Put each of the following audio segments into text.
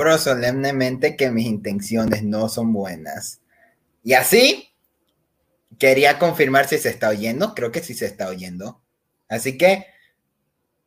Juro solemnemente que mis intenciones no son buenas. Y así, quería confirmar si se está oyendo. Creo que sí se está oyendo. Así que,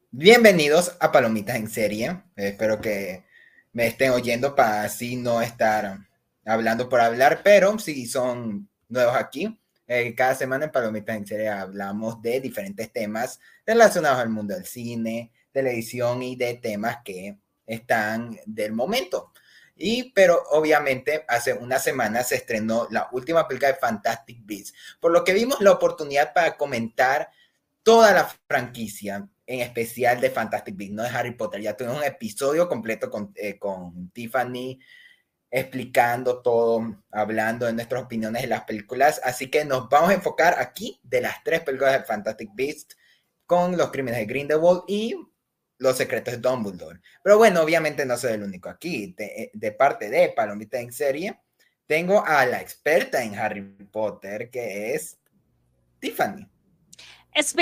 bienvenidos a Palomitas en Serie. espero que me estén oyendo para así no estar hablando por hablar, pero si son nuevos aquí, eh, cada semana en Palomitas en Serie hablamos de diferentes temas relacionados al mundo del cine, televisión y de temas que están del momento. Y, pero obviamente hace una semana se estrenó la última película de Fantastic Beasts, por lo que vimos la oportunidad para comentar toda la franquicia, en especial de Fantastic Beasts, no de Harry Potter. Ya tuvimos un episodio completo con, eh, con Tiffany explicando todo, hablando de nuestras opiniones de las películas. Así que nos vamos a enfocar aquí de las tres películas de Fantastic Beasts con los crímenes de Grindelwald y los secretos de Dumbledore. Pero bueno, obviamente no soy el único aquí. De, de parte de Palomita en serie, tengo a la experta en Harry Potter, que es Tiffany. Es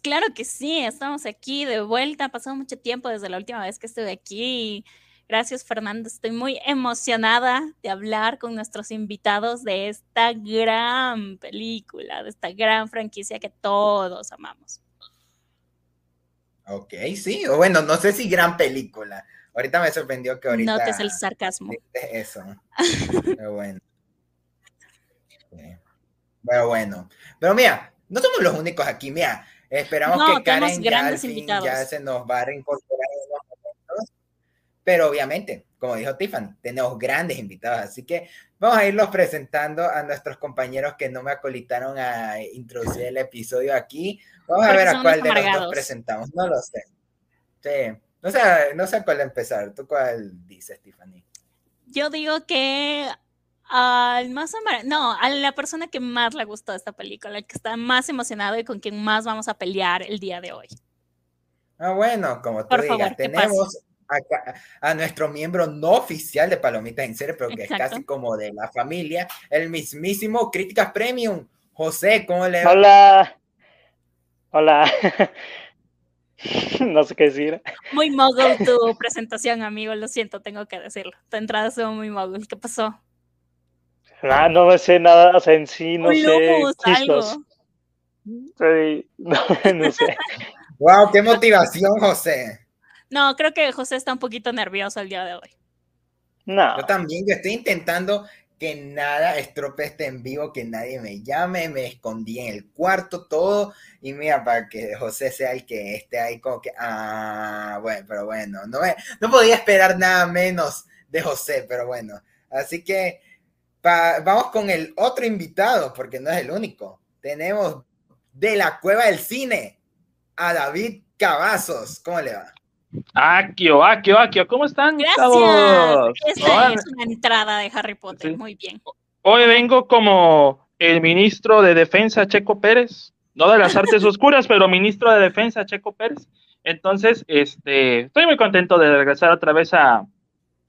claro que sí, estamos aquí de vuelta, ha pasado mucho tiempo desde la última vez que estuve aquí. Gracias Fernando, estoy muy emocionada de hablar con nuestros invitados de esta gran película, de esta gran franquicia que todos amamos. Ok, sí, o bueno, no sé si gran película. Ahorita me sorprendió que ahorita... Notes el sarcasmo. Eso. Pero bueno. Pero bueno. Pero mira, no somos los únicos aquí, mira. Esperamos que Karen ya, ya se nos va a reincorporar en unos momentos. Pero obviamente, como dijo Tiffany, tenemos grandes invitados, así que vamos a irlos presentando a nuestros compañeros que no me acolitaron a introducir el episodio aquí. Vamos a ver a cuál de los dos presentamos, no lo sé. Sí, no sé, no sé cuál empezar. ¿Tú cuál dices, Tiffany? Yo digo que al más no, a la persona que más le gustó esta película, el que está más emocionado y con quien más vamos a pelear el día de hoy. Ah, bueno, como tú digas, tenemos a, nuestro miembro no oficial de Palomitas en Serie, pero que es casi como de la familia, el mismísimo Críticas Premium. José, ¿cómo le va? Hola. Hola. no sé qué decir. Muy mogul tu presentación, amigo, lo siento, tengo que decirlo. Tu entrada estuvo muy mogul. ¿Qué pasó? Ah, no me sé nada en sí, no sé. Algo. Sí, no, sé. Wow, qué motivación, José. No, creo que José está un poquito nervioso el día de hoy. No. Yo también, yo estoy intentando que nada estropee este en vivo, que nadie me llame, me escondí en el cuarto, todo, y mira, para que José sea el que esté ahí como que, ah, bueno, pero bueno, no, no podía esperar nada menos de José, pero bueno, así que vamos con el otro invitado, porque no es el único. Tenemos de la Cueva del Cine a David Cavazos. ¿Cómo le va? Aquio, Aquio, Aquio, ¿cómo están? Gracias. Esta es una entrada de Harry Potter, muy bien. Hoy vengo como el ministro de Defensa Checo Pérez, no de las artes oscuras, pero ministro de Defensa Checo Pérez. Entonces, este, estoy muy contento de regresar otra vez a,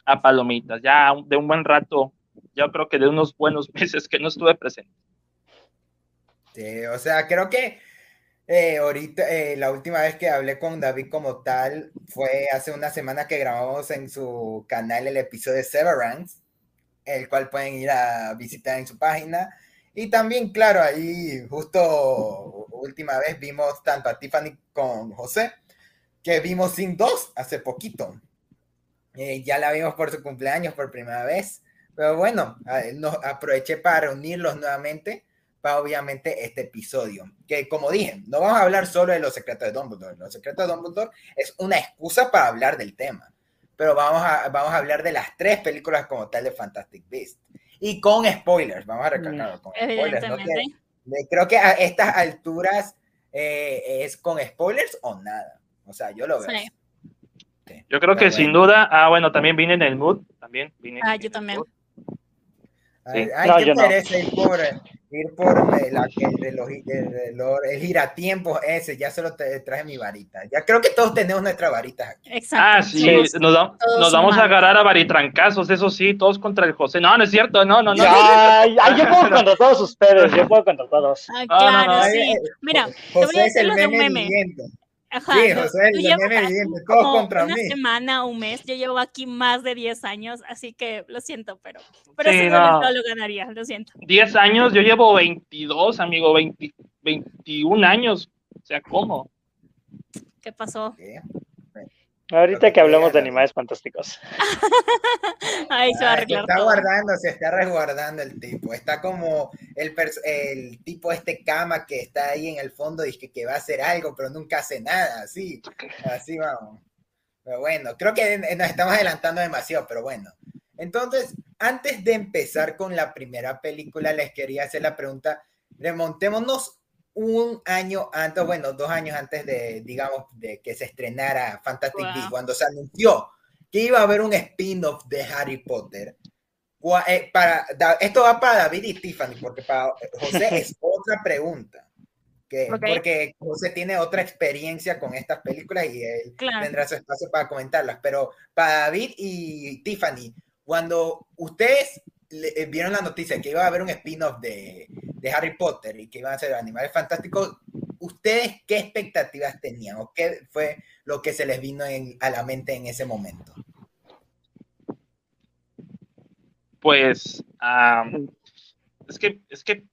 a Palomitas, ya de un buen rato yo creo que de unos buenos meses que no estuve presente. Sí, o sea, creo que eh, ahorita, eh, la última vez que hablé con David como tal fue hace una semana que grabamos en su canal el episodio de Severance, el cual pueden ir a visitar en su página. Y también, claro, ahí justo última vez vimos tanto a Tiffany con José, que vimos Sin dos hace poquito. Eh, ya la vimos por su cumpleaños por primera vez. Pero bueno, nos aproveché para reunirlos nuevamente para obviamente este episodio. Que como dije, no vamos a hablar solo de los secretos de Dumbledore. Los secretos de Dumbledore es una excusa para hablar del tema. Pero vamos a, vamos a hablar de las tres películas como tal de Fantastic Beasts. Y con spoilers, vamos a recalcarlo con spoilers. creo que a estas alturas eh, es con spoilers o nada. O sea, yo lo veo. Yo creo que sin duda, ah, bueno, también vine en el mood, también vine. Ah, yo también. Ay, no, qué pereza ir por, ir por el, reloj, el, reloj, el giratiempos ese, ya solo te traje mi varita. Ya creo que todos tenemos nuestra varita aquí. Exacto. Ah, sí, nos, nos vamos a agarrar a varitrancazos, eso sí, todos contra el José. No, no es cierto, no, no, no. Ay, ay yo puedo contra todos ustedes, yo puedo contra todos. Ah, claro, sí. Mira, José te voy a es el meme, un meme. Ajá, sí, José, el todo contra una semana, un mes, yo llevo aquí más de 10 años, así que lo siento, pero, pero sí, no. lo ganaría, lo siento. 10 años, yo llevo 22, amigo, 20, 21 años, o sea, ¿cómo? ¿Qué pasó? Ahorita que hablamos de animales fantásticos. Ahí se va a arreglar. Se está guardando, se está resguardando el tipo. Está como el, el tipo este cama que está ahí en el fondo y que, que va a hacer algo, pero nunca hace nada. Así, así vamos. Pero bueno, creo que nos estamos adelantando demasiado, pero bueno. Entonces, antes de empezar con la primera película, les quería hacer la pregunta. Remontémonos un año antes, bueno, dos años antes de, digamos, de que se estrenara Fantastic Beasts, cuando se anunció que iba a haber un spin-off de Harry Potter. Eh, para, esto va para David y Tiffany, porque para José es otra pregunta. Que, Porque José tiene otra experiencia con estas películas y él tendrá su espacio para comentarlas. Pero para David y Tiffany, cuando ustedes eh, vieron la noticia que iba a haber un spin-off de, de, Harry Potter y que iban a ser animales fantásticos, ¿ustedes qué expectativas tenían o qué fue lo que se les vino a la mente en ese momento? Pues es que es que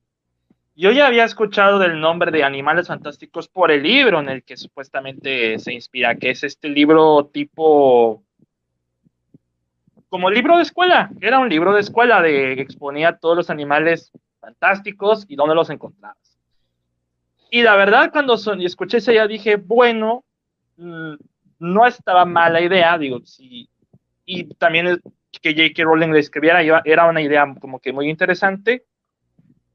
yo ya había escuchado del nombre de Animales Fantásticos por el libro en el que supuestamente se inspira, que es este libro tipo como libro de escuela, era un libro de escuela de que exponía todos los animales fantásticos y dónde los encontrabas. Y la verdad, cuando son, escuché esa ya dije, bueno, mm, no estaba mala idea, digo, sí, y también que J.K. Rowling le escribiera era una idea como que muy interesante,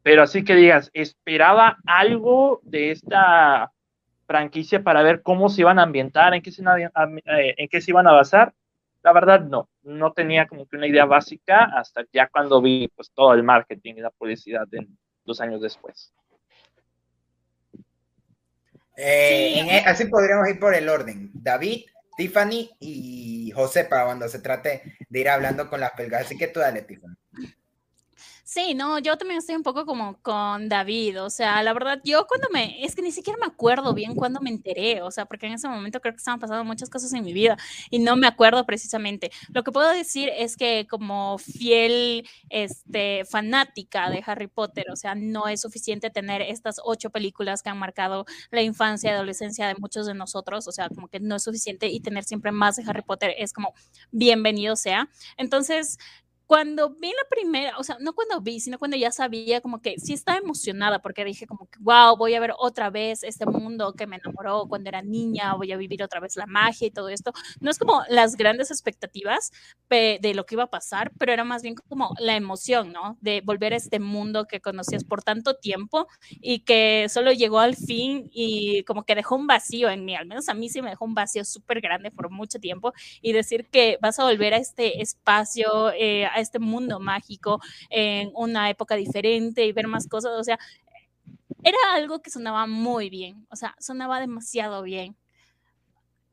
pero así que digas, esperaba algo de esta franquicia para ver cómo se iban a ambientar, en qué se, eh, en qué se iban a basar, la verdad no, no tenía como que una idea básica hasta ya cuando vi pues todo el marketing y la publicidad en, dos años después. Eh, e, así podríamos ir por el orden. David, Tiffany y José para cuando se trate de ir hablando con las pelgas. Así que tú dale, Tiffany. Sí, no, yo también estoy un poco como con David, o sea, la verdad, yo cuando me, es que ni siquiera me acuerdo bien cuando me enteré, o sea, porque en ese momento creo que estaban pasando muchas cosas en mi vida y no me acuerdo precisamente. Lo que puedo decir es que como fiel, este, fanática de Harry Potter, o sea, no es suficiente tener estas ocho películas que han marcado la infancia y adolescencia de muchos de nosotros, o sea, como que no es suficiente y tener siempre más de Harry Potter es como bienvenido sea. Entonces, cuando vi la primera, o sea, no cuando vi, sino cuando ya sabía como que sí estaba emocionada porque dije como que, wow, voy a ver otra vez este mundo que me enamoró cuando era niña, voy a vivir otra vez la magia y todo esto. No es como las grandes expectativas de lo que iba a pasar, pero era más bien como la emoción, ¿no? De volver a este mundo que conocías por tanto tiempo y que solo llegó al fin y como que dejó un vacío en mí, al menos a mí sí me dejó un vacío súper grande por mucho tiempo y decir que vas a volver a este espacio, eh, a este mundo mágico en una época diferente y ver más cosas, o sea, era algo que sonaba muy bien, o sea, sonaba demasiado bien.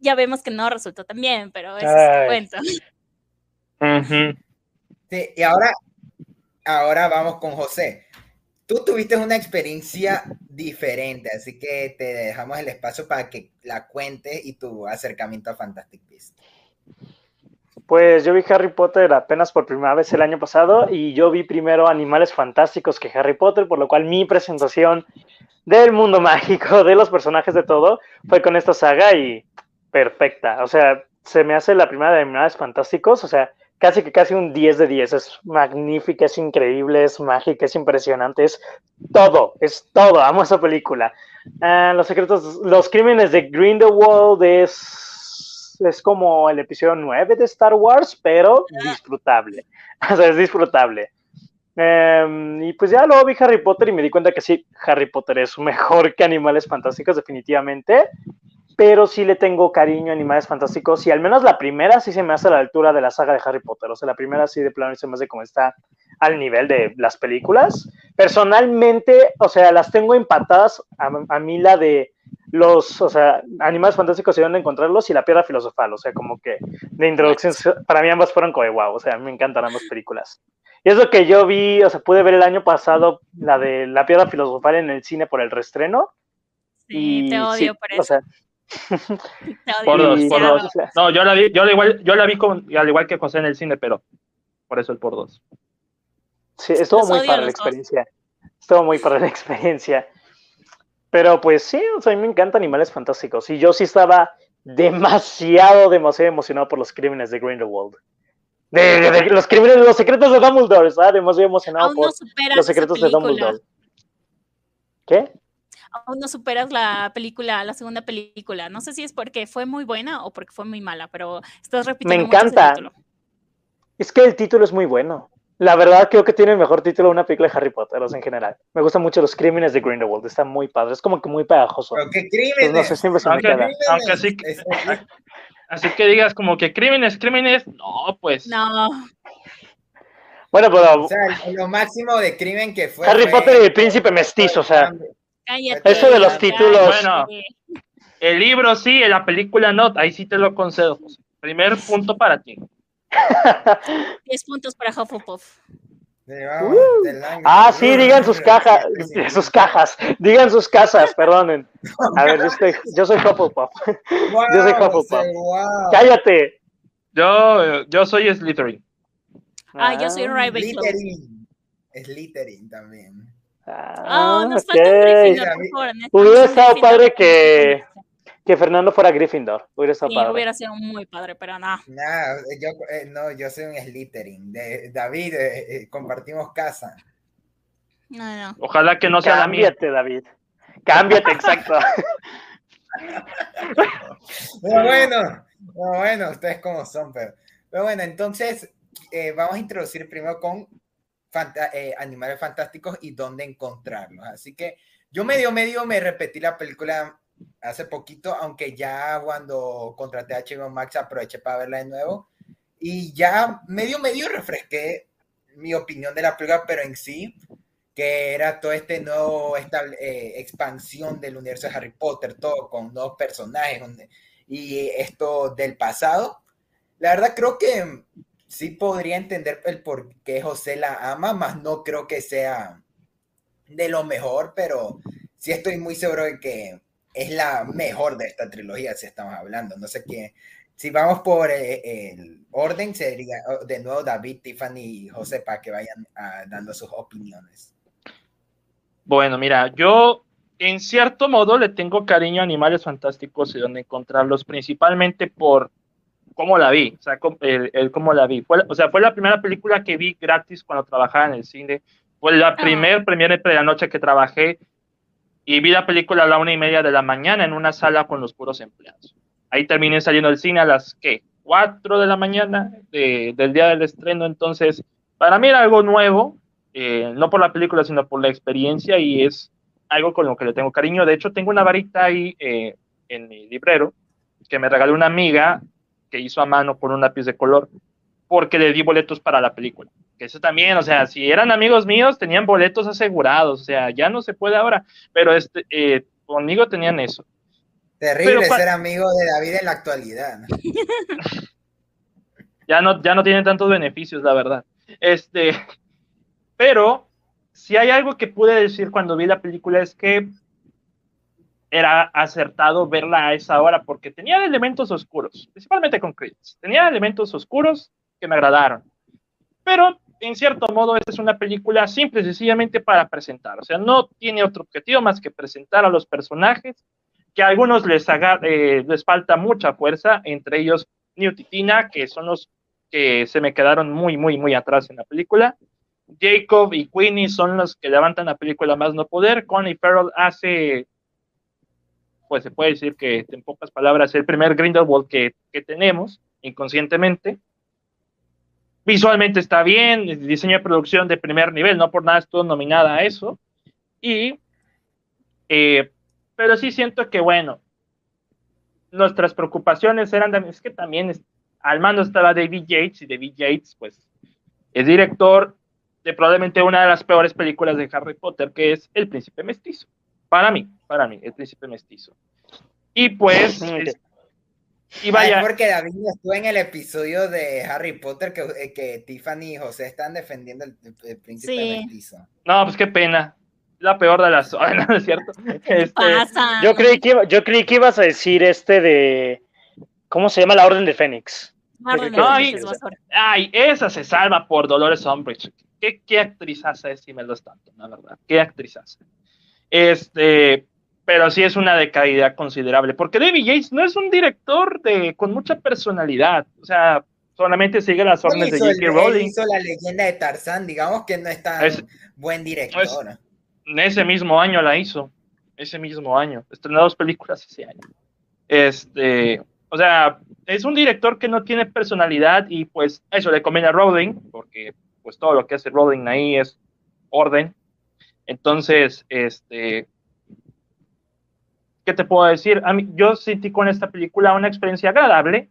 Ya vemos que no resultó tan bien, pero eso es cuento. Sí, y ahora, ahora vamos con José. Tú tuviste una experiencia diferente, así que te dejamos el espacio para que la cuentes y tu acercamiento a Fantastic Beasts. Pues yo vi Harry Potter apenas por primera vez el año pasado y yo vi primero Animales Fantásticos que Harry Potter, por lo cual mi presentación del mundo mágico, de los personajes de todo, fue con esta saga y perfecta. O sea, se me hace la primera de Animales Fantásticos, o sea, casi que casi un 10 de 10. Es magnífica, es increíble, es mágica, es impresionante, es todo, es todo. Amo esa película. Ah, los secretos, los crímenes de Grindelwald es es como el episodio 9 de Star Wars, pero disfrutable. O sea, es disfrutable. Em, y pues ya luego vi Harry Potter y me di cuenta que sí, Harry Potter es mejor que Animales Fantásticos, definitivamente. Pero sí le tengo cariño a Animales Fantásticos y al menos la primera sí se me hace a la altura de la saga de Harry Potter. O sea, la primera sí de plano se me hace como está al nivel de las películas. Personalmente, o sea, las tengo empatadas. a mí la de los, o sea, animales fantásticos y dónde encontrarlos y la piedra filosofal, o sea, como que de introducción, para mí ambas fueron como de wow, o sea, me encantan ambas películas. Y es lo que yo vi, o sea, pude ver el año pasado la de la piedra filosofal en el cine por el restreno. Sí, te odio por eso. O sea, Por dos, por dos. No, yo la vi, yo la igual, yo la vi con, al igual que José en el cine, pero por eso el por dos. Sí, estuvo Los muy odio a padre la los dos. experiencia. Estuvo muy padre la experiencia. Pero pues sí, o sea, a mí me encantan Animales Fantásticos. Y yo sí estaba demasiado, demasiado emocionado por los crímenes de Grindelwald. De, de- de- los crímenes, los secretos de Dumbledore. Estaba demasiado emocionado Aún por no los secretos de. Dumbledore. ¿Qué? Aún no superas la película, la segunda película. No sé si es porque fue muy buena o porque fue muy mala, pero estás repitiendo mucho ese encanta. título. Es que el título es muy bueno. La verdad, creo que tiene el mejor título de una película de Harry Potter, o sea, en general. Me gustan mucho los crímenes de Grindelwald. Está muy padre. Es como que muy pegajoso. Pero qué Pues crímenes. no sé, siempre se me Aunque- queda. aunque sí que- Es- Así que digas como que crímenes, crímenes, no, pues. No, Bueno, pero O sea, lo máximo de crimen que fue. Harry fue- Potter y el príncipe mestizo, o sea. Cállate. Eso de los títulos- Bueno. El libro sí, en la película no, ahí sí te lo concedo. José. Primer punto para ti. 10 puntos para Hufflepuff. Vamos, Uh. Ah, sí, digan sus cajas, sus cajas, digan sus casas, perdonen. A ver, yo, estoy, yo soy Hufflepuff. Wow, yo soy Hufflepuff. wow. Cállate. Yo, yo soy Slytherin. Ah, yo soy Ravenclaw. Slytherin. Slytherin también. Ah, Oh, nos ok. falta un Gryffindor, por favor. necesitamos Hubiera estado padre que-. Que Fernando fuera Gryffindor. Hubiera estado Sí, padre. hubiera sido muy padre, pero no. Nah, yo, eh, no, yo soy un Slytherin. De, David, eh, eh, compartimos casa. No, no. Ojalá que no sea la mía. Cámbiate, David. Cámbiate, exacto. Pero bueno, pero bueno, ustedes como son, pero, pero bueno, entonces eh, vamos a introducir primero con fanta- eh, animales fantásticos y dónde encontrarlos. Así que yo medio medio me repetí la película hace poquito, aunque ya cuando contraté a HBO Max aproveché para verla de nuevo y ya medio medio refresqué mi opinión de la película, pero en sí que era todo este nuevo esta eh, expansión del universo de Harry Potter, todo con nuevos personajes donde- y esto del pasado. La verdad creo que sí podría entender el por qué José la ama, más no creo que sea de lo mejor, pero sí estoy muy seguro de que es la mejor de esta trilogía, si estamos hablando. No sé qué. Si vamos por eh, el orden, sería oh, de nuevo David, Tiffany y José para que vayan ah, dando sus opiniones. Bueno, mira, yo en cierto modo le tengo cariño a Animales Fantásticos y donde encontrarlos, principalmente por cómo la vi, o sea, el, el cómo la vi. Fue, o sea, fue la primera película que vi gratis cuando trabajaba en el cine. Fue la primer premier de la noche que trabajé y vi la película a la una y media de la mañana en una sala con los puros empleados. Ahí terminé saliendo del cine a las, ¿qué? Cuatro de la mañana de- del día del estreno. Entonces, para mí era algo nuevo, eh, no por la película, sino por la experiencia y es algo con lo que le tengo cariño. De hecho, tengo una varita ahí eh, en mi librero que me regaló una amiga que hizo a mano con un lápiz de color porque le di boletos para la película. Que eso también, o sea, si eran amigos míos, tenían boletos asegurados, o sea, ya no se puede ahora, pero este, eh, conmigo tenían eso. Terrible Pero ser amigo de David en la actualidad. ya no, ya no tienen tantos beneficios, la verdad. Este, pero si hay algo que pude decir cuando vi la película es que era acertado verla a esa hora porque tenía elementos oscuros, principalmente con Credits. Tenía elementos oscuros que me agradaron. Pero en cierto modo esta es una película simple y sencillamente para presentar. O sea, no tiene otro objetivo más que presentar a los personajes que a algunos les, haga, eh, les falta mucha fuerza, entre ellos Newt y Tina, que son los que se me quedaron muy, muy, muy atrás en la película. Jacob y Queenie son los que levantan la película más no poder. Connie Farrell hace, pues se puede decir que en pocas palabras, el primer Grindelwald que, que tenemos inconscientemente. Visualmente está bien, diseño de producción de primer nivel, no por nada estuvo nominada a eso. Y, eh, pero sí siento que, bueno, nuestras preocupaciones eran, es que también al mando estaba David Yates y David Yates, pues, es director de probablemente una de las peores películas de Harry Potter, que es El Príncipe Mestizo. Para mí, para mí, El Príncipe Mestizo. Y pues, es- y vaya, es porque David no estuvo en el episodio de Harry Potter que, eh, que Tiffany y José están defendiendo el, el príncipe Sí. mestizo. no, pues qué pena. la peor de las. ¿no es cierto? Este, pasa? Yo creí, que, yo creí que ibas a decir este de. ¿Cómo se llama la Orden de Fénix? ay, esa se salva por Dolores Umbridge. ¿Qué, qué actriz hace si me lo tanto, la verdad? ¿Qué actriz hace? Este, pero sí es una decaída considerable, porque David Yates no es un director de, con mucha personalidad, o sea, solamente sigue las órdenes de J.K. Rowling. hizo la leyenda de Tarzán, digamos que no es tan buen director. Ese mismo año la hizo, ese mismo año, estrenó dos películas ese año. Este, o sea, es un director que no tiene personalidad y pues eso le conviene a Rowling, porque pues todo lo que hace Rowling ahí es orden. Entonces, este, ¿qué te puedo decir? A mí, yo sentí con esta película una experiencia agradable.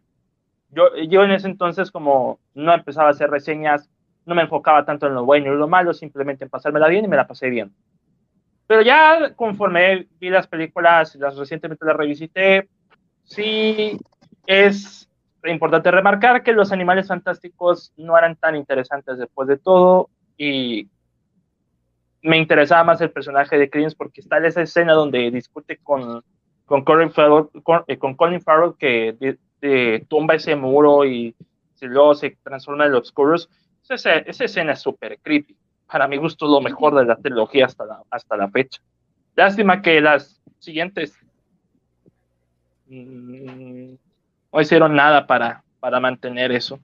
Yo, yo en ese entonces como no empezaba a hacer reseñas, no me enfocaba tanto en lo bueno y lo malo, simplemente en pasármela bien y me la pasé bien. Pero ya conforme vi las películas, las recientemente las revisité, sí es importante remarcar que los animales fantásticos no eran tan interesantes después de todo y me interesaba más el personaje de Credence porque está en esa escena donde discute con, con, Colin, Farrell, eh, con, Colin Farrell que tumba ese muro y luego se transforma en los oscuros. Esa, esa escena es súper creepy. Para mi gusto, lo mejor de la trilogía hasta la, hasta la fecha. Lástima que las siguientes Mm, no hicieron nada para, para mantener eso.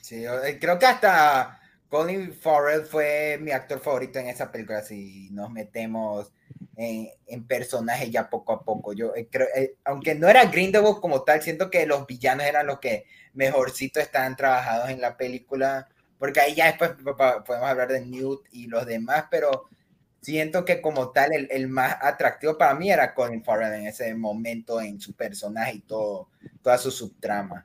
Sí, eh, creo que hasta Colin Farrell fue mi actor favorito en esa película, si nos metemos en, en personajes ya poco a poco. Yo eh, creo, eh, aunque no era Grindelwald como tal, siento que los villanos eran los que mejorcito estaban trabajados en la película, porque ahí ya después podemos hablar de Newt y los demás, pero siento que como tal el, el, más atractivo para mí era Colin Farrell en ese momento en su personaje y todo, toda su subtrama.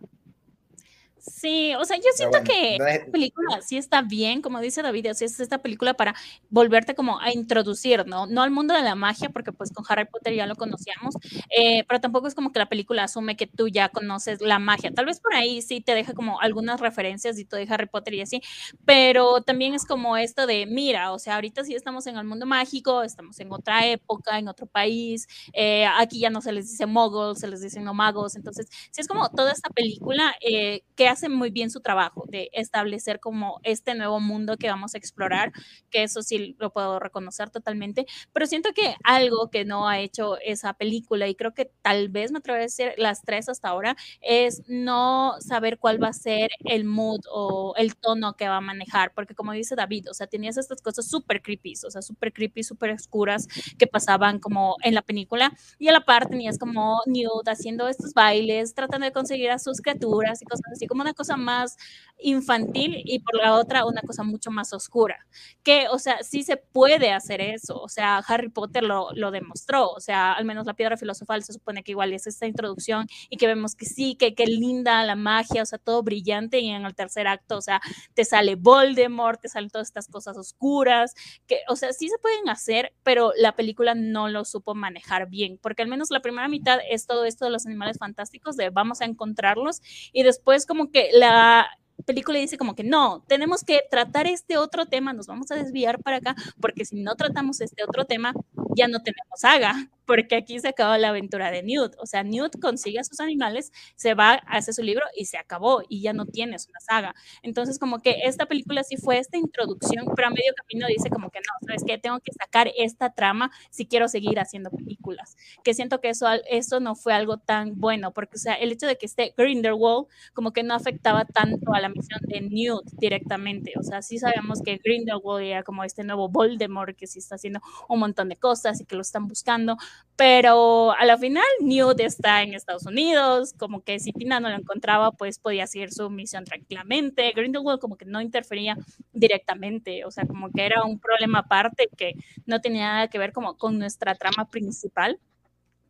Sí, o sea, yo siento que la película sí está bien, como dice David, o es esta película para volverte como a introducir, ¿no? No al mundo de la magia, porque pues con Harry Potter ya lo conocíamos, eh, pero tampoco es como que la película asume que tú ya conoces la magia. Tal vez por ahí sí te deja como algunas referencias y todo de Harry Potter y así, pero también es como esto de, mira, o sea, ahorita sí estamos en el mundo mágico, estamos en otra época, en otro país, eh, aquí ya no se les dice muggles, se les dicen no magos, entonces sí es como toda esta película eh, que hace muy bien su trabajo de establecer como este nuevo mundo que vamos a explorar, que eso sí lo puedo reconocer totalmente, pero siento que algo que no ha hecho esa película y creo que tal vez me atrevo a decir las tres hasta ahora es no saber cuál va a ser el mood o el tono que va a manejar, porque como dice David, o sea, tenías estas cosas súper creepy, o sea, súper creepy, súper oscuras que pasaban como en la película y a la par tenías como Newt haciendo estos bailes, tratando de conseguir a sus criaturas y cosas así, como una cosa más infantil y por la otra una cosa mucho más oscura. Que, o sea, sí se puede hacer eso. O sea, Harry Potter lo, lo demostró. O sea, al menos la piedra filosofal se supone que igual es esta introducción y que vemos que sí, que, que linda la magia, o sea, todo brillante y en el tercer acto, o sea, te sale Voldemort, te salen todas estas cosas oscuras, que, o sea, sí se pueden hacer, pero la película no lo supo manejar bien, porque al menos la primera mitad es todo esto de los animales fantásticos, de vamos a encontrarlos y después como que la película dice como que no, tenemos que tratar este otro tema, nos vamos a desviar para acá, porque si no tratamos este otro tema, ya no tenemos saga porque aquí se acaba la aventura de Newt. O sea, Newt consigue a sus animales, se va, hace su libro y se acabó y ya no tienes una saga. Entonces, como que esta película sí fue esta introducción, pero a medio camino dice como que no, ¿sabes qué? Tengo que sacar esta trama si quiero seguir haciendo películas. Que siento que eso, eso no fue algo tan bueno, porque, o sea, el hecho de que esté Grindelwald como que no afectaba tanto a la misión de Newt directamente. O sea, sí sabemos que Grindelwald era como este nuevo Voldemort que sí está haciendo un montón de cosas y que lo están buscando, pero a la final Newt está en Estados Unidos, como que si Tina no lo encontraba, pues podía seguir su misión tranquilamente. Grindelwald como que no interfería directamente, o sea, como que era un problema aparte que no tenía nada que ver como con nuestra trama principal.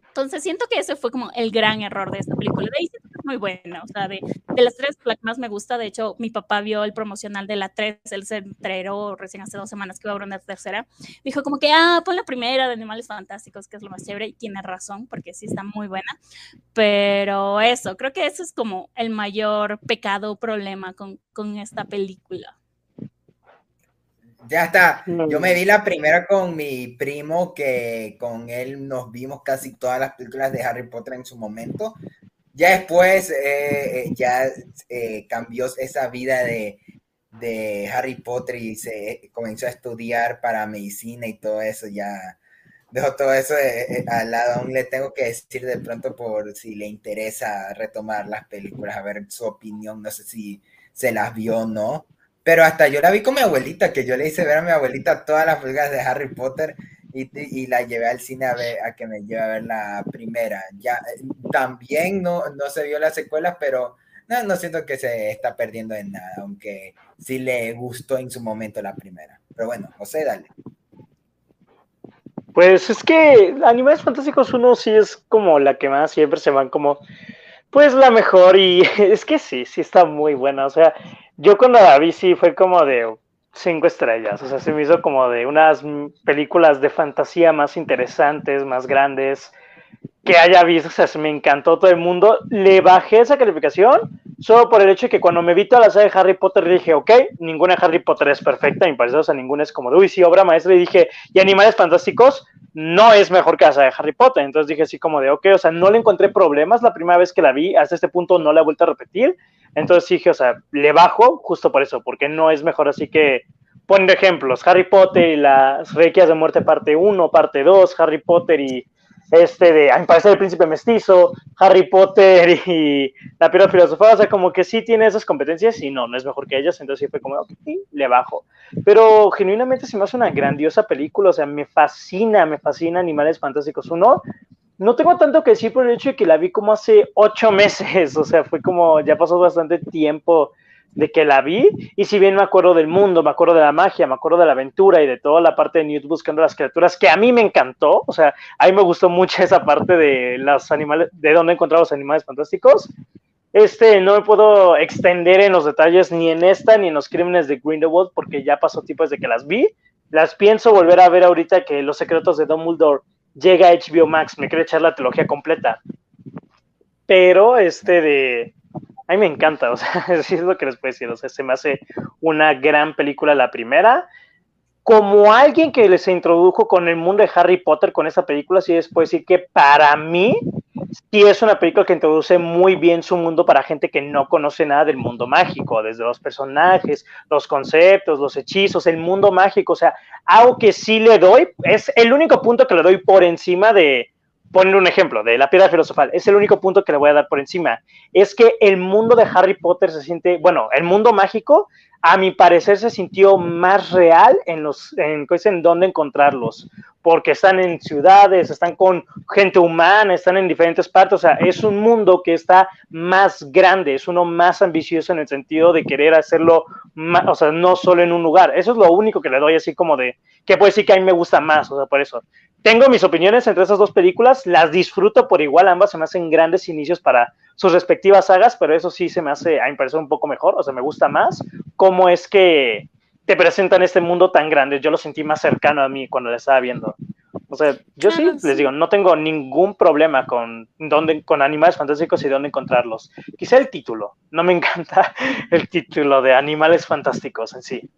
Entonces siento que ese fue como el gran error de esta película. Muy buena, o sea, de, de, las tres, la que más me gusta, de hecho, mi papá vio el promocional de la 3, él se enteró recién hace dos semanas que iba a haber una tercera, dijo como que, ah, pon la primera de Animales Fantásticos, que es lo más chévere, y tiene razón, porque sí está muy buena, pero eso, creo que eso es como el mayor pecado o problema con, con esta película. Ya está. Yo me Mm. vi la primera con mi primo, que con él nos vimos casi todas las películas de Harry Potter en su momento. Ya después eh, eh, ya eh, cambió esa vida de, de Harry Potter y se comenzó a estudiar para medicina y todo eso. Ya dejó todo eso eh, eh, al lado. Aún le tengo que decir de pronto por si le interesa retomar las películas, a ver su opinión. No sé si se las vio o no. Pero hasta yo la vi con mi abuelita, que yo le hice ver a mi abuelita todas las películas de Harry Potter y, la llevé al cine a, ver, a que me lleve a ver la primera. Ya eh, también no, no se vio la secuela, pero no, no siento que se está perdiendo en nada, aunque sí le gustó en su momento la primera. Pero bueno, José, dale. Pues es que Animales Fantásticos 1 sí es como la que más siempre se van como, pues la mejor y es que sí, sí está muy buena. O sea, yo cuando la vi sí fue como de cinco estrellas. O sea, se me hizo como de unas películas de fantasía más interesantes, más grandes que haya visto. O sea, se me encantó todo el mundo. Le bajé esa calificación solo por el hecho de que cuando me vi toda la saga de Harry Potter dije, ok, ninguna Harry Potter es perfecta, me parece, o sea, ninguna es como de, uy, sí, obra maestra, y dije, y Animales Fantásticos no es mejor que la saga de Harry Potter, entonces dije así como de, ok, o sea, no le encontré problemas la primera vez que la vi, hasta este punto no la he vuelto a repetir, entonces dije, o sea, le bajo justo por eso, porque no es mejor, así que, poniendo ejemplos, Harry Potter y las Requias de Muerte parte 1, parte 2, Harry Potter y este de, a mi parecer, el príncipe mestizo, Harry Potter y la piedra filosofal, o sea, como que sí tiene esas competencias y no, no es mejor que ellas, entonces sí fue como, ok, le bajo. Pero genuinamente se me hace una grandiosa película, o sea, me fascina, me fascina Animales Fantásticos 1. No tengo tanto que decir por el hecho de que la vi como hace ocho meses, o sea, fue como, ya pasó bastante tiempo de que la vi, y si bien me acuerdo del mundo, me acuerdo de la magia, me acuerdo de la aventura y de toda la parte de Newt buscando las criaturas, que a mí me encantó, o sea, a mí me gustó mucho esa parte de los animales, de dónde encontrar los animales fantásticos. Este, no me puedo extender en los detalles ni en esta ni en los crímenes de Grindelwald, porque ya pasó tiempo desde que las vi. Las pienso volver a ver ahorita que Los secretos de Dumbledore llega a HBO Max, me quiero echar la trilogía completa. Pero este de a mí me encanta, o sea, es lo que les puedo decir, o sea, se me hace una gran película la primera. Como alguien que les introdujo con el mundo de Harry Potter con esta película, sí les puedo decir que para mí sí es una película que introduce muy bien su mundo para gente que no conoce nada del mundo mágico, desde los personajes, los conceptos, los hechizos, el mundo mágico, o sea, algo que sí le doy, es el único punto que le doy por encima de, poner un ejemplo de la piedra filosofal, es el único punto que le voy a dar por encima, es que el mundo de Harry Potter se siente, bueno, el mundo mágico, a mi parecer se sintió más real en los, en, en dónde encontrarlos, porque están en ciudades, están con gente humana, están en diferentes partes, o sea, es un mundo que está más grande, es uno más ambicioso en el sentido de querer hacerlo, más, o sea, no solo en un lugar, eso es lo único que le doy así como de, que puede decir que a mí me gusta más, o sea, por eso, tengo mis opiniones entre esas dos películas, las disfruto por igual, ambas se me hacen grandes inicios para sus respectivas sagas, pero eso sí se me hace, a mi parecer, un poco mejor, o sea, me gusta más cómo es que te presentan este mundo tan grande, yo lo sentí más cercano a mí cuando lo estaba viendo. O sea, yo sí, les digo, no tengo ningún problema con, dónde, con animales fantásticos y dónde encontrarlos. Quizá el título, no me encanta el título de animales fantásticos en sí.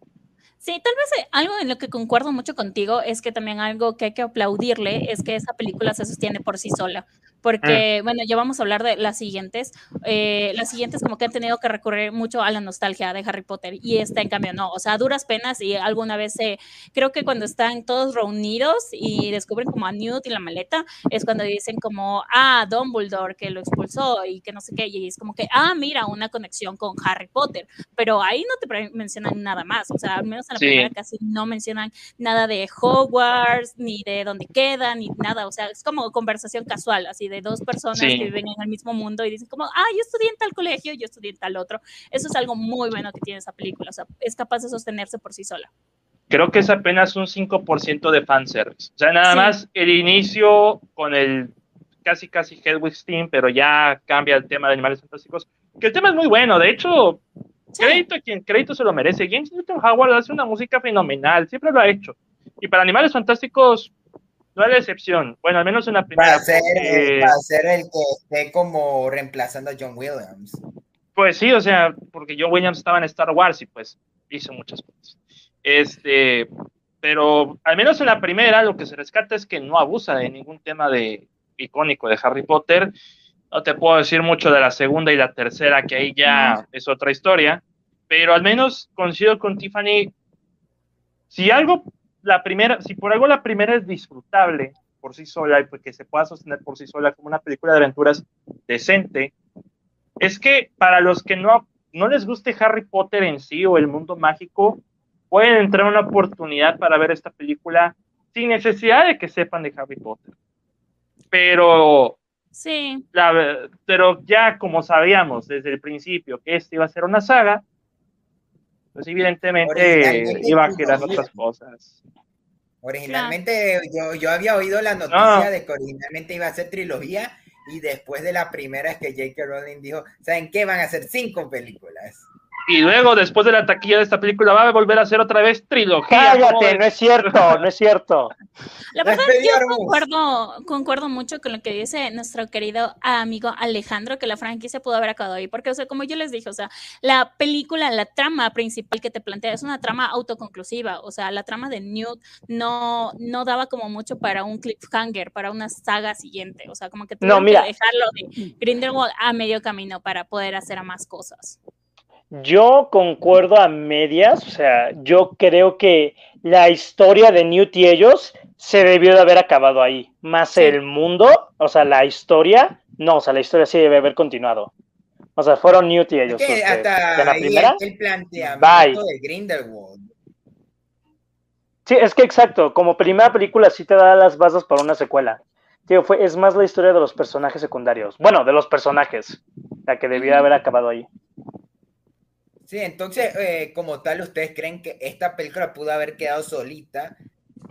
Sí, tal vez algo en lo que concuerdo mucho contigo es que también algo que hay que aplaudirle es que esa película se sostiene por sí sola. Porque, mm. bueno, ya vamos a hablar de las siguientes. Eh, las siguientes como que han tenido que recurrir mucho a la nostalgia de Harry Potter y esta en cambio no. O sea, a duras penas y alguna vez eh, creo que cuando están todos reunidos y descubren como a Newt y la maleta, es cuando dicen como, ah, Dumbledore que lo expulsó y que no sé qué. Y es como que, ah, mira, una conexión con Harry Potter. Pero ahí no te mencionan nada más. O sea, al menos en la sí. primera casi no mencionan nada de Hogwarts, ni de dónde queda, ni nada. O sea, es como conversación casual, así de dos personas sí. que viven en el mismo mundo y dicen como, ah, yo estudié en tal colegio, yo estudié en tal otro. Eso es algo muy bueno que tiene esa película. O sea, es capaz de sostenerse por sí sola. Creo que es apenas un 5% de fanservice. O sea, nada sí. más el inicio con el casi, casi Hedwig's Team, pero ya cambia el tema de animales fantásticos. Que el tema es muy bueno. De hecho, Sí. Crédito a quien crédito se lo merece. James Newton Howard hace una música fenomenal, siempre lo ha hecho. Y para Animales Fantásticos no es la excepción. Bueno, al menos en la primera. Para ser, para ser el que esté como reemplazando a John Williams. Pues sí, o sea, porque John Williams estaba en Star Wars y pues hizo muchas cosas. Este, pero al menos en la primera lo que se rescata es que no abusa de ningún tema de icónico de Harry Potter. No te puedo decir mucho de la segunda y la tercera, que ahí ya es otra historia, pero al menos coincido con Tiffany. Si algo, la primera, si por algo la primera es disfrutable por sí sola y porque se pueda sostener por sí sola como una película de aventuras decente, es que para los que no, no les guste Harry Potter en sí o el mundo mágico, pueden entrar una oportunidad para ver esta película sin necesidad de que sepan de Harry Potter. Pero, Sí, la- pero ya como sabíamos desde el principio que esta iba a ser una saga, pues evidentemente iba a quedar otras cosas. Originalmente yo, yo había oído la noticia de que originalmente iba a ser trilogía y después de la primera es que J.K. Rowling dijo, ¿saben qué? Van a ser cinco películas. Y luego, después de la taquilla de esta película, va a volver a ser otra vez trilogía. ¿cómo Cállate, no es cierto, no es cierto. La verdad, Despedí, yo Armus. concuerdo, concuerdo mucho con lo que dice nuestro querido amigo Alejandro, que la franquicia pudo haber acabado ahí, porque, o sea, como yo les dije, o sea, la película, la trama principal que te plantea es una trama autoconclusiva, o sea, la trama de Newt no, no daba como mucho para un cliffhanger, para una saga siguiente, o sea, como que No, tuvieron mira. que dejarlo de Grindelwald a medio camino para poder hacer a más cosas. Yo concuerdo a medias, o sea, yo creo que la historia de Newt y ellos se debió de haber acabado ahí. Más Sí. el mundo, o sea, la historia, no, o sea, la historia sí debe haber continuado. O sea, fueron Newt y ellos. hasta de la primera. el, planteamiento de Grindelwald. Sí, es que exacto, como primera película sí te da las bases para una secuela. Tío, fue, es más la historia de los personajes secundarios. Bueno, de los personajes, la que debía haber acabado ahí. Sí, entonces, eh, como tal, ¿ustedes creen que esta película pudo haber quedado solita?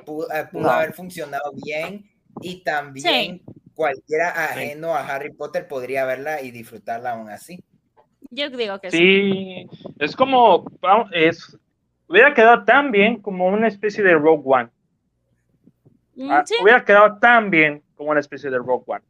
Pudo, eh, pudo No. haber funcionado bien y también cualquiera ajeno a Harry Potter podría verla y disfrutarla aún así. Yo digo que sí. Sí, es como, es, hubiera quedado tan bien como una especie de Rogue One. Mm, Ah, sí. Hubiera quedado tan bien como una especie de Rogue One.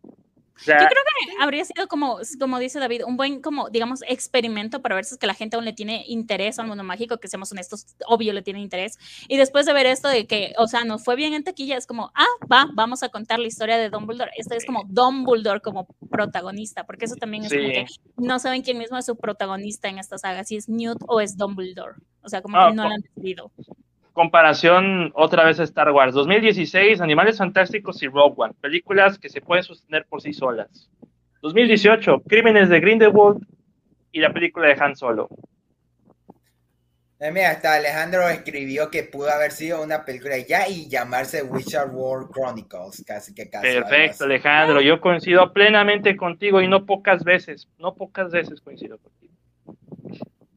O sea, Yo creo habría sido como, como dice David, un buen, como, digamos, experimento para ver si es que la gente aún le tiene interés al mundo mágico, que seamos honestos, obvio le tiene interés. Y después de ver esto de que, o sea, nos fue bien en taquilla, es como, ah, va, vamos a contar la historia de Dumbledore. Este es como Dumbledore como protagonista, porque eso también es como Sí. que no saben quién mismo es su protagonista en esta saga, si es Newt o es Dumbledore. O sea, como Ah, que no co- lo han decidido. Comparación otra vez a Star Wars. 2016, Animales Fantásticos y Rogue One. Películas que se pueden sostener por sí solas. 2018, Crímenes de Grindelwald y la película de Han Solo. Eh, mira, hasta Alejandro escribió que pudo haber sido una película ya y llamarse Wizard World Chronicles, casi que casi. Perfecto. Alejandro. Yo coincido plenamente contigo y no pocas veces, no pocas veces coincido contigo.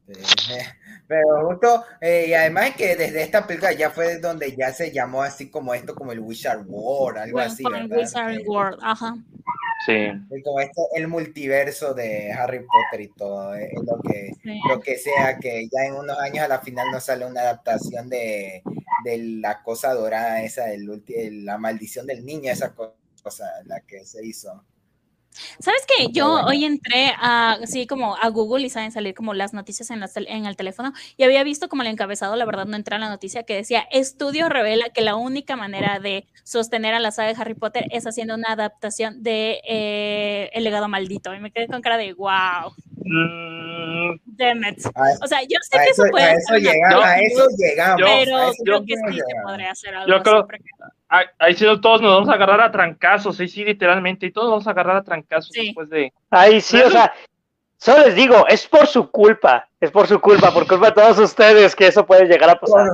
Sí, eh, Pero justo, eh, y además que desde esta película ya fue donde ya se llamó así como esto, como el Wizard World, algo Bueno, así. Wizard Eh, World, ajá. Sí. y como este, el multiverso de Harry Potter y todo, eh, lo que, Sí. lo que sea, que ya en unos años a la final nos sale una adaptación de, de la cosa dorada, esa, del la maldición del niño, esa co- cosa, la que se hizo. ¿Sabes qué? Yo bueno. hoy entré a, así como a Google y saben salir como las noticias en, en el teléfono y había visto como el encabezado, la verdad no entré en la noticia, que decía, estudio revela que la única manera de sostener a la saga de Harry Potter es haciendo una adaptación de eh, El legado maldito. Y me quedé con cara de, wow, Mm, damn it. A, O sea, yo sé a que eso, eso puede a eso a eso llegamos. A pero eso creo que sí se llegar. podría hacer algo Yo creo- ahí, sí todos nos vamos a agarrar a trancazos, sí, sí, literalmente, y todos vamos a agarrar a trancazos Sí. después de... Ahí sí, o sea, solo les digo, es por su culpa, es por su culpa, por culpa de todos ustedes que eso puede llegar a pasar.